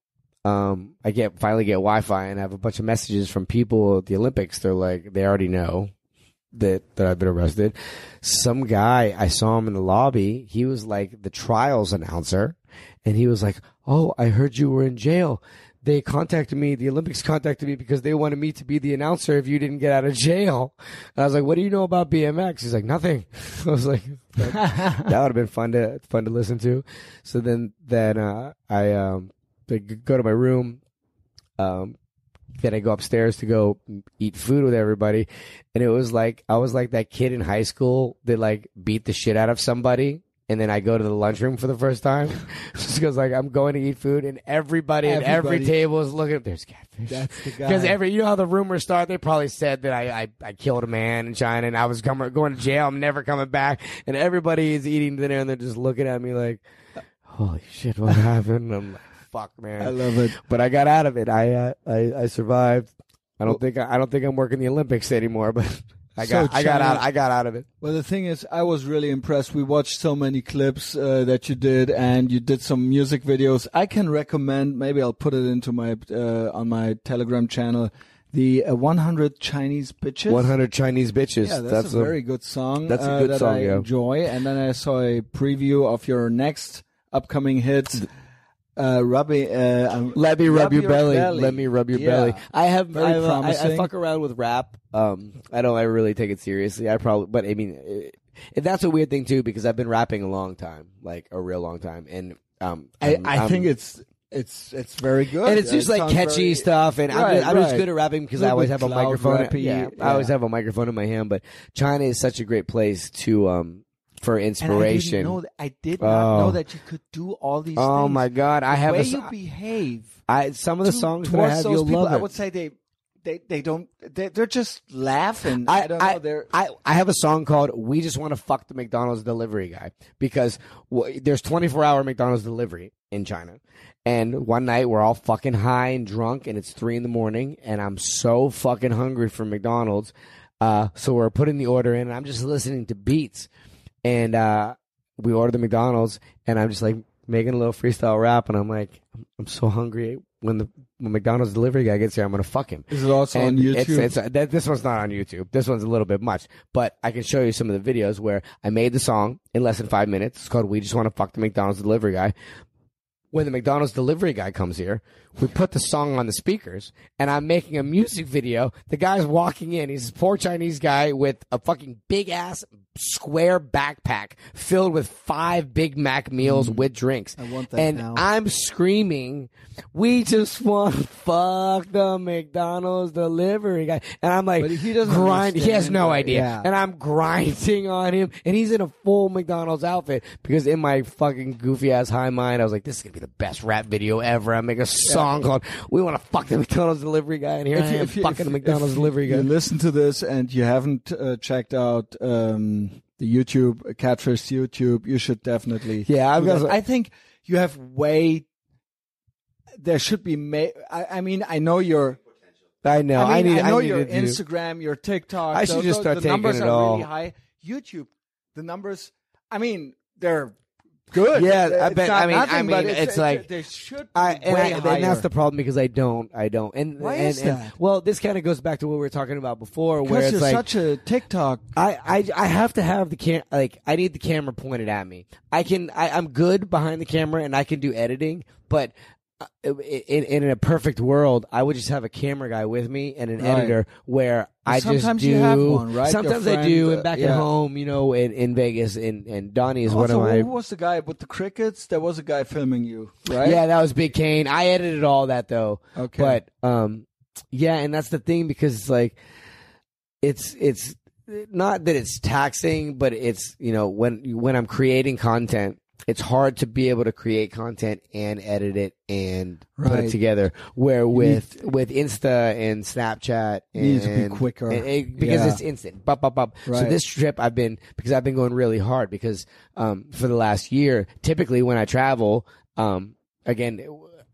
S2: um, I get finally get Wi-Fi and I have a bunch of messages from people at the Olympics. They're like, they already know that that I've been arrested. Some guy I saw him in the lobby. He was like the trials announcer, and he was like, "Oh, I heard you were in jail." They contacted me. The Olympics contacted me because they wanted me to be the announcer if you didn't get out of jail. And I was like, "What do you know about BMX?" He's like, "Nothing." *laughs* I was like, "That *laughs* would have been fun to fun to listen to." So then then uh, I um I go to my room. Um, then I go upstairs to go eat food with everybody, and it was like I was like that kid in high school that like beat the shit out of somebody. And then I go to the lunchroom for the first time, *laughs* just because like I'm going to eat food, and everybody, at every table is looking. There's catfish.
S1: That's the guy.
S2: Because every, you know how the rumors start. They probably said that I, I, I killed a man in China and I was coming, going to jail. I'm never coming back. And everybody is eating dinner and they're just looking at me like, holy shit, what happened? I'm like, fuck, man.
S1: I love it.
S2: but I got out of it. I, uh, I, I survived. I don't think I, I don't think I'm working the Olympics anymore, *laughs* but I
S1: So
S2: got I got out I got out of it.
S1: Well, the thing is, I was really impressed. We watched so many clips uh, that you did, and you did some music videos. I can recommend. Maybe I'll put it into my uh, on my Telegram channel. The uh, 100 Chinese bitches.
S2: 100 Chinese bitches.
S1: Yeah, that's, a, very good song.
S2: that's a
S1: uh,
S2: good
S1: that
S2: song,
S1: I
S2: yeah.
S1: enjoy. And then I saw a preview of your next upcoming hits. Uh, Robbie, uh, um,
S2: Let me rub, your,
S1: your
S2: belly.
S1: belly.
S2: Let me rub your
S1: Yeah.
S2: belly. I have
S1: Very
S2: I, I, I fuck around with rap. Um, I don't ever really take it seriously. I probably, but I mean, it, it, that's a weird thing too because I've been rapping a long time, like a real long time, and um,
S1: I,
S2: I'm-
S1: I
S2: I'm-
S1: think it's it's it's very good.
S2: and it's just
S1: It
S2: like catchy
S1: very-
S2: stuff, and I'm,
S1: Right,
S2: just, I'm just good at rapping because I always have a microphone. yeah,
S1: yeah.
S2: I always have a microphone in my hand. But China is such a great place to um for
S1: And
S2: inspiration.
S1: I didn't know that, I did not
S2: Oh.
S1: know that you could do all these
S2: oh
S1: things.
S2: my god, I
S1: the
S2: have
S1: way
S2: a
S1: you behave.
S2: I some of the
S1: to-
S2: songs that I have, you'll
S1: people,
S2: love
S1: I would say they they they don't they, they're just laughing. I, don't know. They're
S2: I, I have a song called "We Just Want to Fuck the McDonald's Delivery Guy" because w- there's 24 hour McDonald's delivery in China, and one night we're all fucking high and drunk, and it's three in the morning, and I'm so fucking hungry for McDonald's, uh, so we're putting the order in, and I'm just listening to beats, and uh, we order the McDonald's, and I'm just like making a little freestyle rap, and I'm like, I'm, so hungry. When the when McDonald's delivery guy gets here, I'm gonna fuck him.
S1: This is it also on YouTube?
S2: It's, it's, that, this one's not on YouTube. This one's a little bit much, but I can show you some of the videos where I made the song in less than five minutes. It's called "We Just Want to Fuck the McDonald's Delivery Guy." When the McDonald's delivery guy comes here, we put the song on the speakers, and I'm making a music video. The guy's walking in. He's a poor Chinese guy with a fucking big ass square backpack filled with five Big Mac meals with drinks.
S1: Mm. I want that
S2: and
S1: now.
S2: I'm screaming, "We just want to fuck the McDonald's delivery guy," and I'm like,
S1: But he doesn't
S2: grind. He has no idea,
S1: Yeah.
S2: and I'm grinding on him, and he's in a full McDonald's outfit because in my fucking goofy ass high mind, I was like, "This is gonna be the best rap video ever." I make a song called "We Want to Fuck the McDonald's delivery guy," and here I am
S1: you-
S2: fucking the McDonald's
S1: if
S2: delivery guy.
S1: You listen to this and you haven't uh, checked out um, the YouTube Catfish YouTube. You should definitely.
S2: Yeah, I've got
S1: I think you have way. There should be. Ma- I, I mean, I know your.
S2: I know.
S1: I,
S2: I, need.
S1: I know
S2: need
S1: your Instagram, your TikTok.
S2: I should
S1: those-
S2: just start
S1: the
S2: taking
S1: numbers
S2: it
S1: are
S2: all.
S1: really high. YouTube, the numbers. I mean, they're good.
S2: Yeah, I bet- I mean- I mean, it's like-
S1: they should. Be
S2: I, and, I, and that's the problem because I don't, I don't. And
S1: Why
S2: and,
S1: is
S2: and-
S1: that?
S2: well, this kind of goes back to what we were talking about before, where
S1: because
S2: it's
S1: you're
S2: like
S1: such a TikTok.
S2: I, I I have to have the cam like I need the camera pointed at me. I can I, I'm good behind the camera and I can do editing, but uh, in, in a perfect world, I would just have a camera guy with me and an
S1: Right.
S2: editor where I just
S1: sometimes
S2: do.
S1: you have one, right?
S2: Sometimes I do, and back
S1: yeah.
S2: at home, you know, in, in Vegas, and and Donnie is
S1: Also,
S2: one of my
S1: who was the guy with the crickets? There was a guy filming you, right?
S2: Yeah, that was Big Kane. I edited all that though.
S1: Okay.
S2: But um yeah, and that's the thing because it's like it's it's not that it's taxing, but it's you know when when I'm creating content, it's hard to be able to create content and edit it and put it together. Where with with Insta and Snapchat and
S1: Needs to be quicker.
S2: it- because
S1: Yeah.
S2: it's instant. Bop, bop, bop. So this trip I've been because I've been going really hard because um for the last year, typically when I travel, um again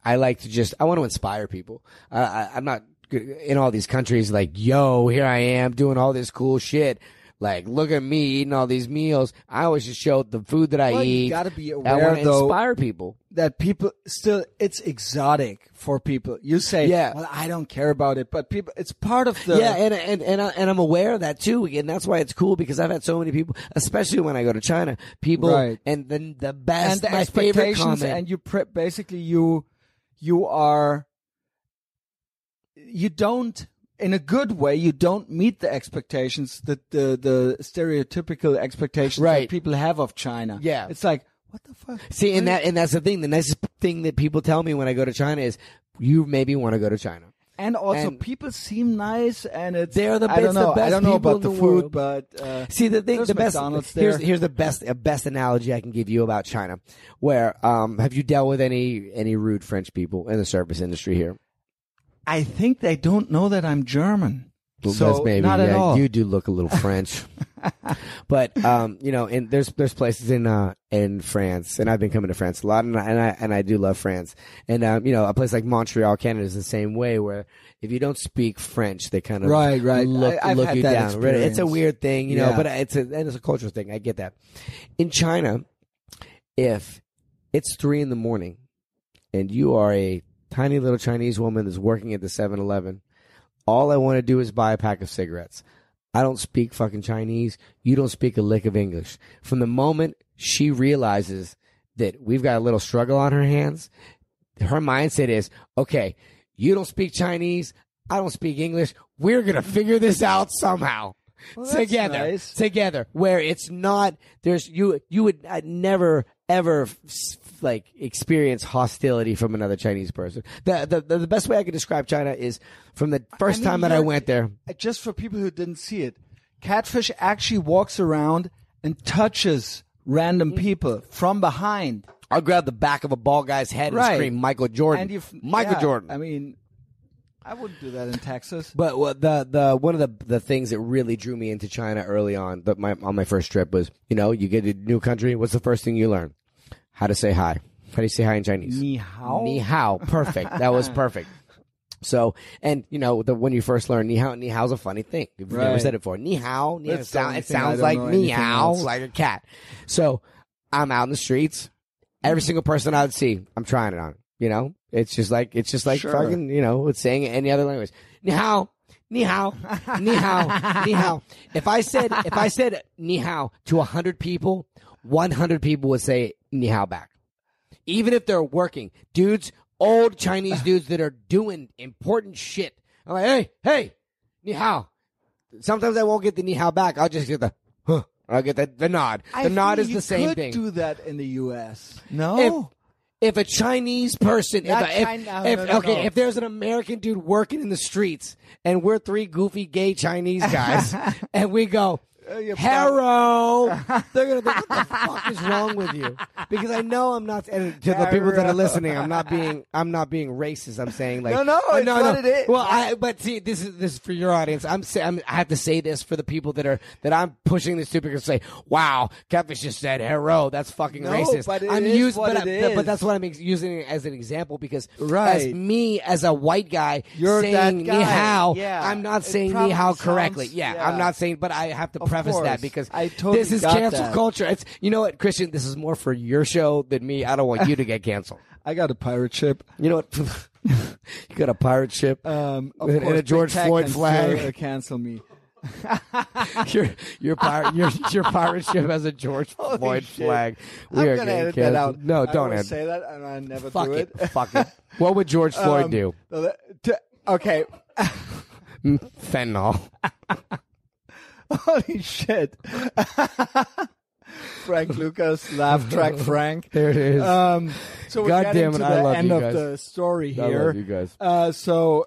S2: I like to just I want to inspire people. I, I I'm not good in all these countries like yo here I am doing all this cool shit. Like, look at me eating all these meals. I always just show the food that I
S1: Well, you
S2: eat.
S1: gotta be
S2: I
S1: aware,
S2: want to
S1: though,
S2: inspire people.
S1: that people still it's exotic for people. You say,
S2: Yeah.
S1: well, I don't care about it, but people, it's part of the
S2: yeah, and and and, I, and I'm aware of that too, and that's why it's cool because I've had so many people, especially when I go to China, people,
S1: Right.
S2: and then the best,
S1: and the
S2: my favorite
S1: expectations,
S2: comment,
S1: and you pre- basically you you are you don't in a good way you don't meet the expectations that the the stereotypical expectations
S2: Right.
S1: that people have of China.
S2: Yeah.
S1: it's like what the fuck.
S2: see, and that and that's the thing. The nicest thing that people tell me when I go to China is, you maybe want to go to China.
S1: And also,
S2: And-
S1: people seem nice, and it's
S2: They're the
S1: I don't know. I don't know about the
S2: the
S1: food, but uh,
S2: See the thing, the best.
S1: McDonald's
S2: Here's here's the best uh, best analogy I can give you about China. Where um have you dealt with any any rude French people in the service industry here?
S1: I think they don't know that I'm German.
S2: Well,
S1: so
S2: maybe
S1: not at
S2: yeah,
S1: all.
S2: you do look a little *laughs* French. but um, you know, and there's there's places in uh in France, and I've been coming to France a lot, and I and I, and I do love France. And um, you know, a place like Montreal, Canada, is the same way. Where if you don't speak French, they kind of
S1: Right, right.
S2: look
S1: I-
S2: look you
S1: that
S2: down. Right? It's a weird thing, you know,
S1: Yeah.
S2: but it's a and it's a cultural thing. I get that. In China, if it's three in the morning and you are a tiny little Chinese woman that's working at the 7-Eleven, all I want to do is buy a pack of cigarettes. I don't speak fucking Chinese. You don't speak a lick of English. From the moment she realizes that we've got a little struggle on her hands, her mindset is, okay, you don't speak Chinese. I don't speak English. We're going to figure this out somehow.
S1: that's
S2: together,
S1: nice.
S2: together, where it's not, there's, you, you would uh, never, ever, like, experience hostility from another Chinese person. The, the, the, the best way I can describe China is from the first
S1: mean,
S2: time that I went there,
S1: Uh, just for people who didn't see it, Catfish actually walks around and touches random people from behind.
S2: I'll grab the back of a ball guy's head
S1: Right.
S2: and scream Michael Jordan. Michael
S1: yeah,
S2: Jordan.
S1: I mean, I wouldn't do that in Texas.
S2: But what the the one of the the things that really drew me into China early on, the, my on my first trip was, you know, you get to a new country. What's the first thing you learn? How to say hi. How do you say hi in Chinese?
S1: Ni hao.
S2: Ni hao. Perfect. that was *laughs* perfect. So, and you know, the, when you first learn ni hao, ni hao's a funny thing. If you've never said it before, ni hao, ni hao, sound, it sounds like meow, like a cat. So, I'm out in the streets. Every single person I would see, I'm trying it on. You know, it's just like it's just like
S1: Sure.
S2: fucking, you know, it's saying any other language. Ni hao, ni hao, ni hao, ni *laughs* hao. If I said if I said ni hao to a hundred people, one hundred people would say ni hao back even if they're working, dudes, old Chinese *laughs* dudes that are doing important shit. I'm like, hey, hey, ni hao. Sometimes I won't get the ni hao back. I'll just get the, huh. I'll get the, the nod. The
S1: I
S2: nod is the same
S1: could
S2: thing.
S1: Do that in the U.S. No.
S2: if a Chinese person, if, if,
S1: China-
S2: if-
S1: no, no,
S2: okay,
S1: no.
S2: if there's an American dude working in the streets and we're three goofy gay Chinese guys *laughs* and we go,
S1: you
S2: Harrow, *laughs* they're gonna think, what the fuck is wrong with you? Because I know I'm not, and to the people that are listening, I'm not being, I'm not being racist. I'm saying like,
S1: No, no,
S2: uh,
S1: it's what it is.
S2: Well, I, but see, this is this is for your audience. I'm, say, I'm, I have to say this for the people that are that I'm pushing this to because say, wow, Catfish just said Harrow. That's fucking
S1: No,
S2: racist.
S1: but it
S2: I'm
S1: what
S2: but, I- but that's what I'm using it as an example because
S1: Right.
S2: as me as a white guy
S1: You're
S2: saying
S1: that
S2: ni
S1: guy.
S2: hao,
S1: Yeah.
S2: I'm not saying ni hao correctly. Yeah,
S1: yeah.
S2: I'm not saying, but I have to
S1: Of
S2: preface that because
S1: I totally
S2: this is cancel
S1: that.
S2: culture. It's you know what, Christian. This is more for your show than me. I don't want you to get canceled. *laughs*
S1: I got a pirate ship.
S2: You know what? *laughs* you got a pirate ship
S1: Um, of
S2: and, and a George Floyd flag.
S1: still, uh, cancel me. *laughs*
S2: your your pirate your your pirate ship has a George
S1: Holy
S2: Floyd
S1: shit.
S2: flag. We
S1: I'm
S2: are
S1: gonna edit that
S2: canceled.
S1: out.
S2: No, don't edit.
S1: say that, and I never
S2: Fuck
S1: do
S2: it.
S1: it.
S2: Fuck it. What would George Floyd
S1: Um,
S2: do?
S1: to- okay.
S2: Fentanyl.
S1: Holy shit. *laughs* Frank Lucas, laugh track *laughs* Frank.
S2: There it is.
S1: Um, so we're
S2: God
S1: getting
S2: damn it,
S1: to
S2: I
S1: the
S2: love
S1: end
S2: you
S1: of the story
S2: I
S1: here.
S2: love you guys.
S1: Uh, so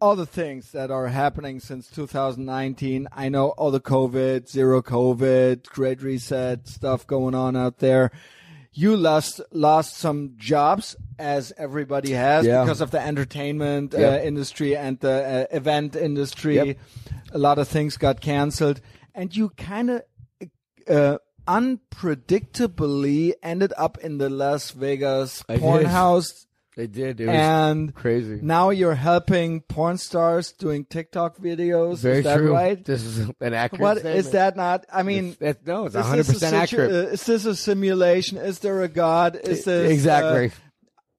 S1: all the things that are happening since 2019. I know all the COVID, zero COVID, great reset stuff going on out there. You lost lost some jobs, as everybody has,
S2: Yeah.
S1: because of the entertainment uh, industry and the uh, event industry.
S2: Yep.
S1: A lot of things got canceled, and you kind of uh, unpredictably ended up in the Las Vegas
S2: I
S1: porn
S2: did.
S1: house
S2: They did. It was
S1: and
S2: crazy.
S1: now you're helping porn stars doing TikTok videos.
S2: Very
S1: is that
S2: true.
S1: right?
S2: This is an accurate.
S1: What
S2: statement.
S1: is that not? I mean,
S2: It's- it- no, it's
S1: is this
S2: 100
S1: a
S2: percent accurate.
S1: uh, Is this a simulation? Is there a god? Is this
S2: exactly.
S1: uh,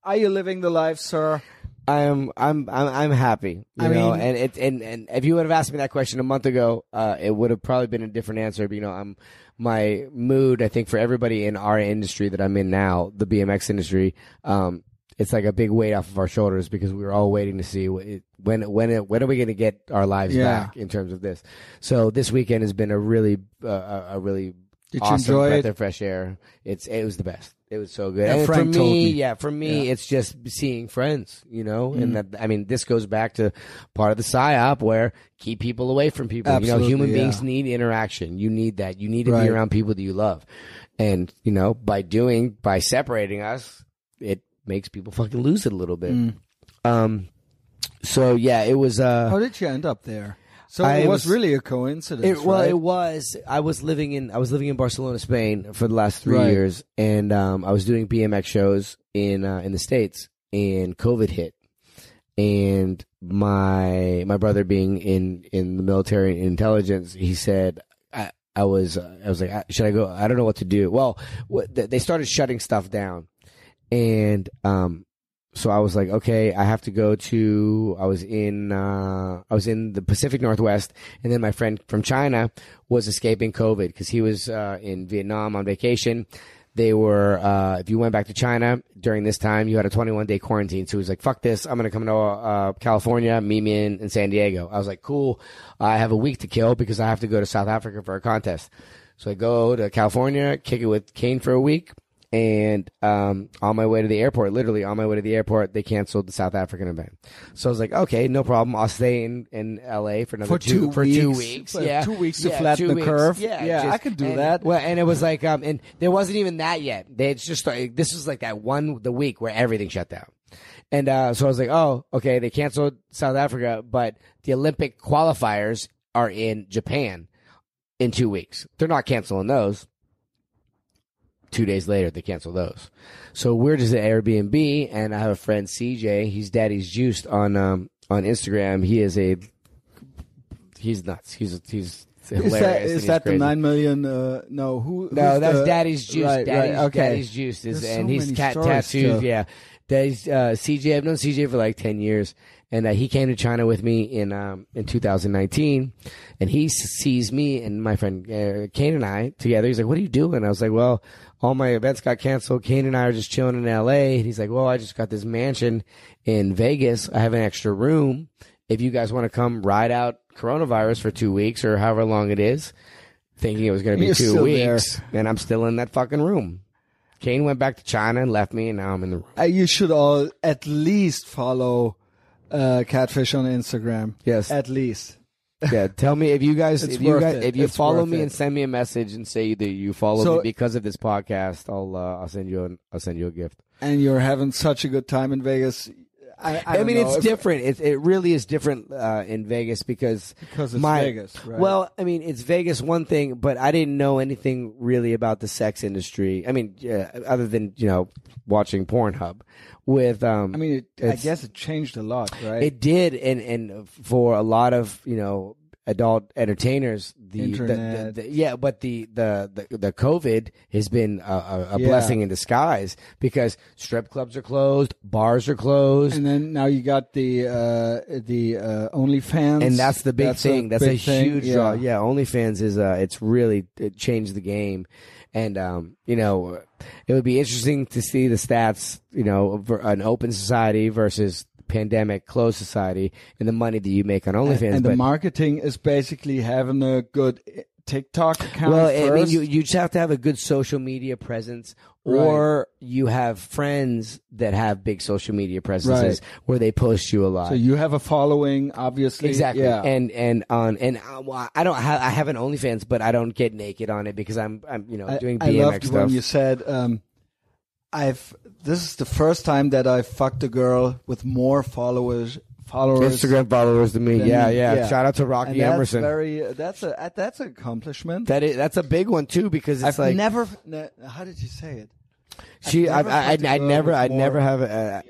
S1: are you living the life, sir?
S2: I'm I'm I'm I'm happy. You
S1: I
S2: know,
S1: mean-
S2: and it and and if you would have asked me that question a month ago, uh, it would have probably been a different answer. But you know, I'm my mood. I think for everybody in our industry that I'm in now, the BMX industry, um, it's like a big weight off of our shoulders because we were all waiting to see it, when when when are we going to get our lives
S1: Yeah.
S2: back in terms of this. So this weekend has been a really uh, a, really
S1: Did you
S2: awesome
S1: enjoy
S2: breath
S1: it?
S2: of fresh air. It's it was the best. It was so good.
S1: Yeah,
S2: and
S1: Frank
S2: for me,
S1: me.
S2: yeah, for me,
S1: Yeah.
S2: it's just seeing friends, you know,
S1: Mm-hmm.
S2: and that I mean, this goes back to part of the psyop where keep people away from people. you know, human
S1: yeah.
S2: beings need interaction. You need that. You need to
S1: Right.
S2: be around people that you love, and you know, by doing by separating us, it makes people fucking lose it a little bit.
S1: Mm.
S2: Um, so yeah, it was. uh
S1: How did you end up there? So
S2: I
S1: it was,
S2: was-
S1: really a coincidence,
S2: it, well,
S1: right?
S2: it was. I was living in I was living in Barcelona, Spain, for the last three
S1: Right.
S2: years, and um, I was doing BMX shows in uh, in the states, and COVID hit, and my my brother being in in the military intelligence, he said. I, I was, uh, I was like, should I go? I don't know what to do. Well, what, they started shutting stuff down, and um, so I was like, okay, I have to go to. I was in, uh, I was in the Pacific Northwest, and then my friend from China was escaping COVID because he was uh, in Vietnam on vacation. They were, uh, if you went back to China during this time, you had a 21 day quarantine. So he was like, fuck this. I'm going to come to, uh, California, meet me in, in San Diego. I was like, cool. I have a week to kill because I have to go to South Africa for a contest. So I go to California, kick it with Kane for a week. And um, on my way to the airport, literally on my way to the airport, they canceled the South African event. So I was like, okay, no problem. I'll stay in, in LA for another
S1: For two
S2: for two
S1: weeks.
S2: weeks. Yeah,
S1: two weeks to
S2: Yeah,
S1: flatten the
S2: weeks.
S1: curve.
S2: Yeah,
S1: Yeah, I could do
S2: and-
S1: that.
S2: Well, and it was like, um, and there wasn't even that yet. They just started, this was like that one the week where everything shut down. And uh, so I was like, oh, okay, they canceled South Africa, but the Olympic qualifiers are in Japan in two weeks. They're not canceling those. Two days later, they cancel those. So we're just at Airbnb, and I have a friend CJ. He's Daddy's Juiced on um, on Instagram. He is a he's nuts. He's he's hilarious.
S1: Is that
S2: he's
S1: that the nine million? Uh, no, who?
S2: No, that's
S1: the-
S2: Daddy's Juice.
S1: Right,
S2: Daddy's,
S1: right, okay.
S2: Daddy's Juice is,
S1: There's
S2: and
S1: so
S2: he's
S1: cat
S2: tattoos.
S1: still.
S2: Yeah, Daddy's uh, CJ. I've known CJ for like ten years, and uh, he came to China with me in um, in 2019, and he sees me and my friend uh, Kane and I together. He's like, "What are you doing?" I was like, "Well." All my events got canceled. Kane and I are just chilling in LA. And he's like, Well, I just got this mansion in Vegas. I have an extra room. If you guys want to come ride out coronavirus for two weeks or however long it is, thinking it was going to be
S1: You're
S2: two
S1: still there.
S2: weeks, and I'm still in that fucking room. Kane went back to China and left me, and now I'm in the room.
S1: Uh, you should all at least follow uh, Catfish on Instagram.
S2: Yes.
S1: at least.
S2: Yeah, tell me if you guys,
S1: It's
S2: if you
S1: worth
S2: guys,
S1: it.
S2: if you
S1: It's
S2: follow
S1: worth
S2: me
S1: it.
S2: and send me a message and say that you follow
S1: So-
S2: me because of this podcast, I'll uh, I'll send you an, I'll send you a gift.
S1: And you're having such a good time in Vegas. I, I,
S2: I,
S1: don't
S2: mean,
S1: know
S2: it's
S1: if-
S2: different. It it really is different uh, in Vegas because
S1: Because it's
S2: my,
S1: Vegas, right?
S2: Well, I mean, it's Vegas one thing, but I didn't know anything really about the sex industry. I mean, yeah, other than you know watching Pornhub. With um,
S1: I mean, it, I guess it changed a lot, right?
S2: it did, and and for a lot of you know adult entertainers, the, the,
S1: Internet.
S2: the, the yeah, but the the the, COVID has been a, a, a
S1: Yeah.
S2: blessing in disguise because strip clubs are closed, bars are closed,
S1: and then now you got the uh, the uh, OnlyFans,
S2: and that's the big thing. that's a
S1: big thing.
S2: huge
S1: yeah.
S2: draw. Yeah, OnlyFans is uh, it's really it changed the game, and um, you know, it would be interesting to see the stats. You know, an open society versus pandemic closed society, and the money that you make on
S1: And,
S2: OnlyFans.
S1: and the
S2: but-
S1: marketing is basically having a good TikTok account.
S2: well, I mean, you you just have to have a good social media presence, or you have friends that have big social media presences where they post you a lot.
S1: so you have a following, obviously.
S2: Exactly.
S1: Yeah.
S2: And and on and uh, well, I don't have I have an OnlyFans, but I don't get naked on it because I'm I'm you know doing
S1: I
S2: BMX
S1: loved
S2: stuff.
S1: when you said, um, "I've." This is the first time that I fucked a girl with more followers. Followers.
S2: Instagram followers to me.
S1: than
S2: Yeah,
S1: me.
S2: yeah, Shout out to
S1: And
S2: Rocky
S1: that's
S2: Emerson.
S1: Very. That's a that's an accomplishment.
S2: that is that's a big one too because it's
S1: I've
S2: like
S1: never. Ne- how did you say it?
S2: she I
S1: never
S2: I I
S1: girl
S2: never I never have a,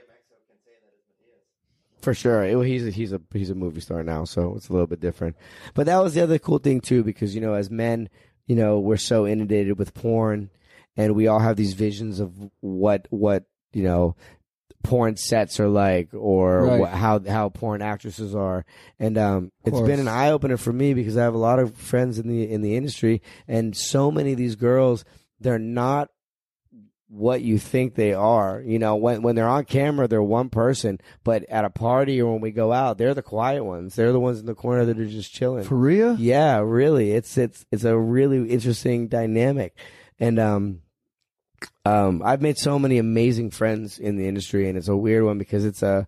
S2: For sure, it, he's a, he's a he's a movie star now, so it's a little bit different. But that was the other cool thing too, because you know, as men, you know, we're so inundated with porn, and we all have these visions of what what you know porn sets are like or
S1: Right.
S2: wha- how how porn actresses are and um it's been an eye opener for me because I have a lot of friends in the in the industry and so many of these girls they're not what you think they are you know when when they're on camera they're one person but at a party or when we go out they're the quiet ones they're the ones in the corner that are just chilling
S1: For real?
S2: yeah, really. It's it's it's a really interesting dynamic. And um um I've made so many amazing friends in the industry and it's a weird one because it's a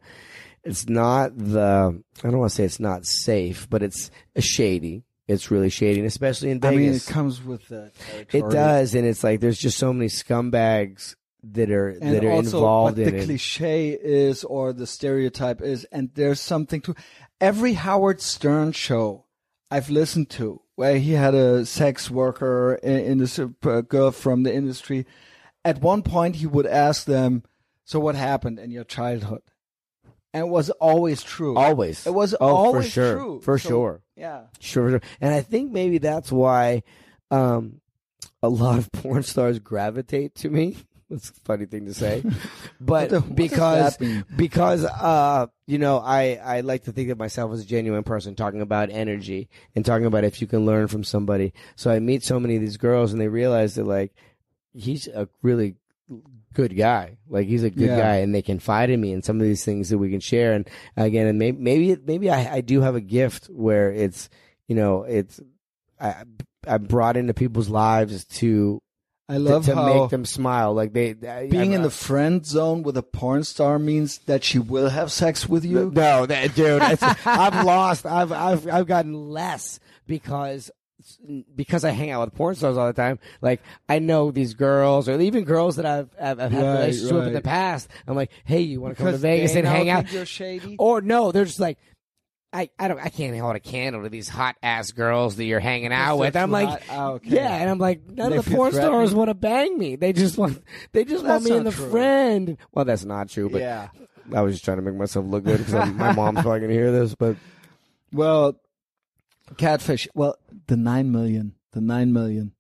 S2: it's not the I don't want to say it's not safe, but it's shady. It's really shady, and especially in
S1: I mean, it comes with the
S2: it does, and it's like there's just so many scumbags that are
S1: and
S2: that are
S1: also
S2: involved
S1: what
S2: in
S1: the
S2: it.
S1: cliche is or the stereotype is and there's something to every howard stern show i've listened to where he had a sex worker in, in this uh, girl from the industry at one point he would ask them so what happened in your childhood and it was always true
S2: Always,
S1: it was
S2: oh
S1: always
S2: for sure,
S1: true
S2: for
S1: So,
S2: sure.
S1: yeah
S2: Sure, sure. And I think maybe that's why um, a lot of *laughs* porn stars gravitate to me. *laughs* That's a funny thing to say, *laughs* but
S1: the-
S2: because because uh you know I I like to think of myself as a genuine person talking about energy and talking about if you can learn from somebody. So I meet so many of these girls and they realize that like he's a really good guy. Like he's a good
S1: Yeah.
S2: guy, and they confide in me and some of these things that we can share. And again, and maybe maybe maybe I, I do have a gift where it's you know it's I I'm brought into people's lives to
S1: i love
S2: to, to make them smile. Like they
S1: being in the friend zone with a porn star means that she will have sex with you
S2: No, that, dude, it's, *laughs* I've lost. I've I've I've gotten less because because I hang out with porn stars all the time. Like I know these girls, or even girls that I've I've, I've had
S1: Right,
S2: relationships with in the past. I'm like, hey, you want to come to Vegas and hang out?
S1: You're shady.
S2: Or no, they're just like. I, I don't I can't hold a candle to these hot ass girls that you're hanging out with. I'm like?
S1: Ah, okay.
S2: yeah, and I'm like, none
S1: They
S2: of the porn stars want to bang me. They just want they just want me in the
S1: true.
S2: friend. Well, that's not true, but
S1: yeah.
S2: I was just trying to make myself look good because my mom's probably gonna hear this. But
S1: Well, catfish. Well, the nine million. The nine million.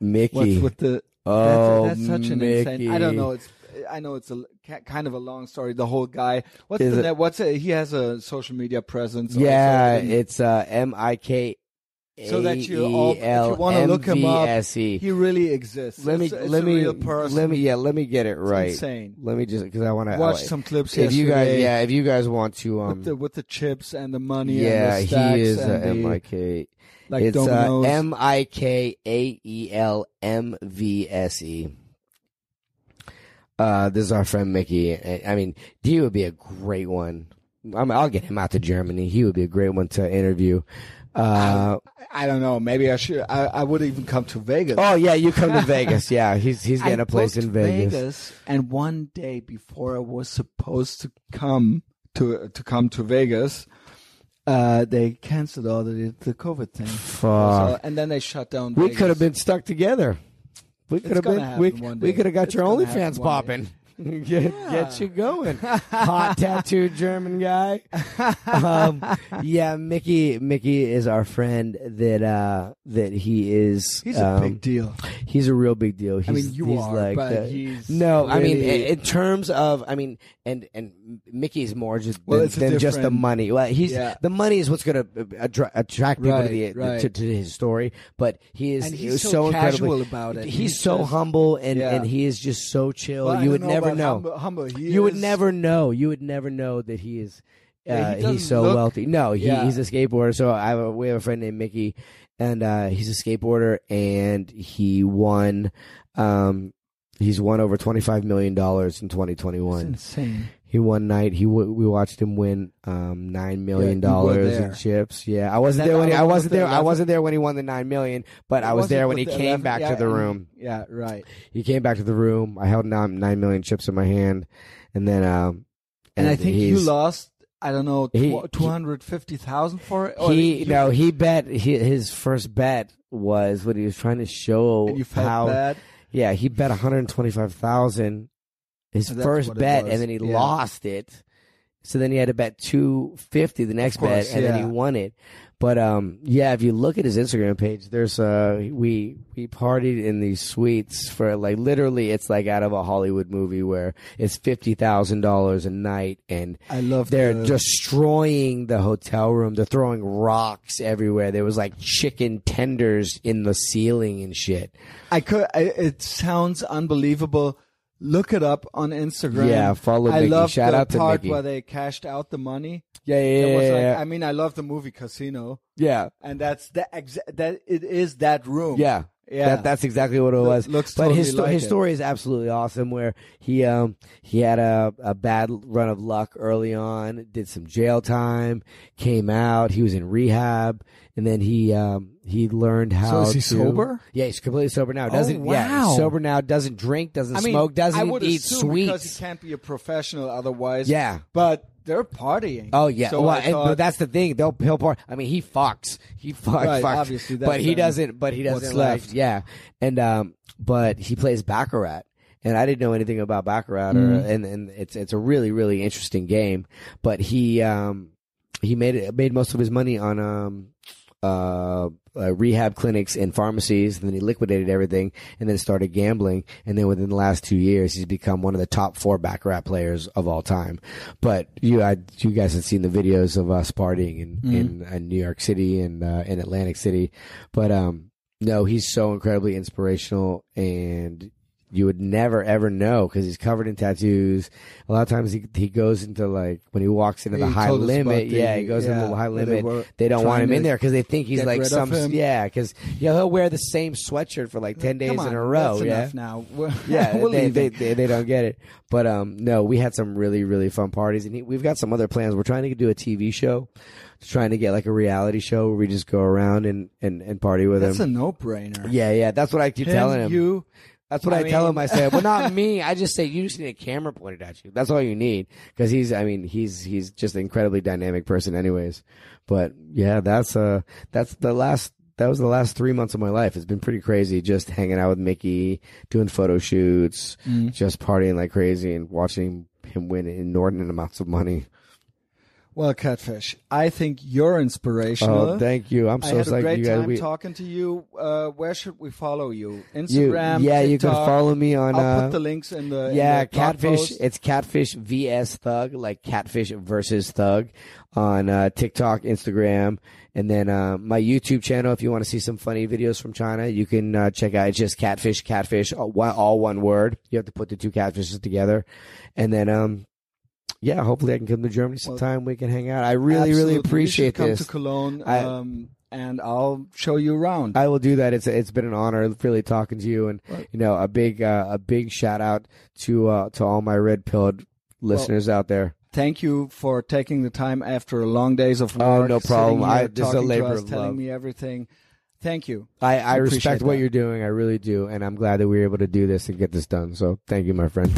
S2: Mickey,
S1: What's with the?
S2: oh,
S1: that's, that's such an
S2: Mickey.
S1: insane. I don't know. It's. I know it's a kind of a long story. The whole guy. What's
S2: Is
S1: the
S2: it-?
S1: What's a, he has a social media presence.
S2: Yeah,
S1: also,
S2: it's uh, M I K
S1: So that you all- if you
S2: L
S1: wanna look him up,
S2: M V S
S1: he really exists.
S2: Let me
S1: It's, it's
S2: let me
S1: real person.
S2: let me yeah let me get it right.
S1: insane.
S2: Let me just because I want to
S1: watch some clips.
S2: If you guys yeah if you guys want to um
S1: with the with the chips and the money.
S2: yeah
S1: and the
S2: he is M I K
S1: like
S2: it's uh. M I K A E L M V S E. Uh, this is our friend Mickey. I I mean, he would be a great one. I mean, I'll get him out to Germany. He would be a great one to interview. Uh,
S1: I don't know. Maybe I should. I, I would even come to Vegas.
S2: oh yeah, you come to Vegas. Yeah, he's he's *laughs* getting
S1: I
S2: a place in Vegas.
S1: and one day before I was supposed to come to to come to Vegas, uh, they canceled all the the COVID thing.
S2: Fuck.
S1: So- and then they shut down.
S2: we
S1: Vegas.
S2: could have been stuck together. We could have been. We, we could have got
S1: It's
S2: your OnlyFans popping. *laughs* get, get you going, *laughs* hot tattooed German guy. um, yeah, Mickey. Mickey is our friend. That uh, that he is.
S1: He's a
S2: um,
S1: big deal.
S2: He's a real big deal. He's,
S1: I mean, you
S2: he's
S1: are,
S2: like
S1: but
S2: the-
S1: he's
S2: no. I mean, in, in terms of, I mean, and and Mickey's more just
S1: Well,
S2: than, than just the money. Well, he's
S1: Yeah.
S2: the money is what's going to attra- attract people to, the,
S1: Right, right.
S2: to, to his story. But he is
S1: And he's so
S2: so
S1: casual about it.
S2: He's,
S1: He's
S2: so
S1: just-
S2: humble and
S1: Yeah.
S2: and he is just so chill.
S1: Well,
S2: you would never know.
S1: Humble, humble.
S2: You would never know. You would never know that he is. Uh,
S1: Yeah, he
S2: he's so
S1: look-
S2: wealthy. No, he,
S1: Yeah.
S2: he's a skateboarder. So I have a, we have a friend named Mickey, and uh, he's a skateboarder, and he won. Um, he's won over twenty five million dollars in twenty twenty one.
S1: Insane.
S2: He won night. He w- we watched him win um nine million dollars in chips. Yeah, I wasn't there when he, I wasn't there. I wasn't there when he won the nine million, but I was there when he came
S1: 11?
S2: back to the
S1: and-
S2: room.
S1: Yeah, right.
S2: He came back to the room. I held nine, nine million chips in my hand, and then um,
S1: And, I think you lost. I don't know,
S2: He-
S1: two hundred fifty thousand for it. Or
S2: He
S1: you-
S2: no, he bet he, his first bet was what he was trying to show
S1: and
S2: how.
S1: bad.
S2: Yeah, he bet one hundred twenty five thousand. His
S1: that's
S2: first
S1: what it
S2: bet,
S1: was.
S2: and then he
S1: Yeah.
S2: lost it. So then he had to bet two fifty the next
S1: course,
S2: bet, and then he
S1: yeah.
S2: won it. But um, yeah, if you look at his Instagram page, there's uh, we we partied in these suites for like literally, it's like out of a Hollywood movie where it's fifty thousand dollars a night, and
S1: I love
S2: they're
S1: the-
S2: destroying the hotel room. They're throwing rocks everywhere. There was like chicken tenders in the ceiling and shit.
S1: I could. I, it sounds unbelievable. Look it up on Instagram.
S2: Yeah, follow
S1: I
S2: Mickey.
S1: love
S2: Shout
S1: the
S2: out to
S1: part
S2: Mickey.
S1: where they cashed out the money.
S2: Yeah, yeah,
S1: It
S2: yeah,
S1: was
S2: yeah,
S1: like,
S2: yeah.
S1: I mean, I love the movie Casino,
S2: yeah.
S1: and that's the exa- that it is that room.
S2: Yeah.
S1: Yeah.
S2: That, that's exactly what it was.
S1: looks
S2: but his
S1: totally
S2: sto- his
S1: like it.
S2: story is absolutely awesome. Where he um he had a a bad run of luck early on, did some jail time, came out. He was in rehab, and then he um he learned how.
S1: is he
S2: to-
S1: sober?
S2: Yeah, he's completely sober now.
S1: Oh,
S2: Doesn't yeah,
S1: wow.
S2: he's sober now. Doesn't drink. Doesn't
S1: I mean,
S2: smoke. Doesn't
S1: would
S2: eat
S1: assume because he can't be a professional otherwise.
S2: Yeah.
S1: but they're partying.
S2: Oh yeah,
S1: So
S2: well,
S1: I
S2: and, but that's the thing. They'll he'll part. I mean, he fucks. He fucks.
S1: Right,
S2: fucks.
S1: obviously, that's
S2: but he doesn't. But he doesn't like.
S1: left.
S2: Yeah, and um, but he plays baccarat, and I didn't know anything about baccarat, or,
S1: Mm-hmm.
S2: and and it's it's a really really interesting game. But he um he made it made most of his money on um uh, uh rehab clinics and pharmacies and then he liquidated everything and then started gambling. And then within the last two years he's become one of the top four baccarat players of all time. But you I, you guys have seen the videos of us partying in in, in New York City and uh, in Atlantic City. But um no he's so incredibly inspirational and you would never ever know because he's covered in tattoos. A lot of times he he goes into like when he walks into the
S1: He
S2: high limit.
S1: the-
S2: yeah, he goes into the high
S1: where they
S2: limit. They, don't want him in there because they think he's like some yeah because yeah he'll wear the same sweatshirt for like ten days
S1: on,
S2: in a row.
S1: That's
S2: yeah.
S1: now. *laughs* We're-
S2: Yeah,
S1: we're
S2: they, they, they they don't get it. But um, no, we had some really really fun parties, and he, we've got some other plans. We're trying to do a TV show, trying to get like a reality show where we just go around and and, and party with him.
S1: That's a no-brainer.
S2: yeah, yeah, that's what I keep
S1: Him,
S2: telling him.
S1: You,
S2: That's what I,
S1: I
S2: tell him. I say, well, not me. *laughs* I just say you just need a camera pointed at you. That's all you need because he's. I mean, he's he's just an incredibly dynamic person, anyways. But yeah, that's uh that's the last. That was the last three months of my life. It's been pretty crazy, just hanging out with Mickey, doing photo shoots,
S1: Mm.
S2: just partying like crazy, and watching him win inordinate amounts of money.
S1: Well, Catfish, I think you're inspirational.
S2: Oh, thank you. I'm
S1: I
S2: so
S1: had a great
S2: you
S1: time
S2: We,
S1: talking to you. Uh, where should we follow you?
S2: you,
S1: Instagram.
S2: yeah, you can follow me on.
S1: I'll
S2: uh,
S1: put the links in the in
S2: yeah,
S1: the
S2: catfish.
S1: post.
S2: It's catfish vs thug, like catfish versus thug, on uh, TikTok, Instagram, and then uh, my YouTube channel. If you want to see some funny videos from China, you can uh, check out. It's just catfish, catfish, all one, all one word. You have to put the two catfishes together, and then um, yeah, hopefully I can come to Germany sometime. we can hang out. I really,
S1: Absolutely.
S2: really
S1: You
S2: appreciate
S1: come
S2: this.
S1: to Cologne,
S2: I-
S1: um, and I'll show you around.
S2: I will do that. It's it's been an honor, really talking to you, and you know, a big uh, a big shout out to uh, to all my red pilled listeners out there.
S1: Thank you for taking the time after long days of work.
S2: Oh, no problem. I- this is a labor
S1: us,
S2: of
S1: telling
S2: love.
S1: me everything. Thank you.
S2: I, I
S1: appreciate
S2: respect what
S1: that.
S2: you're doing. I really do, and I'm glad that we were able to do this and get this done. So thank you, my friend.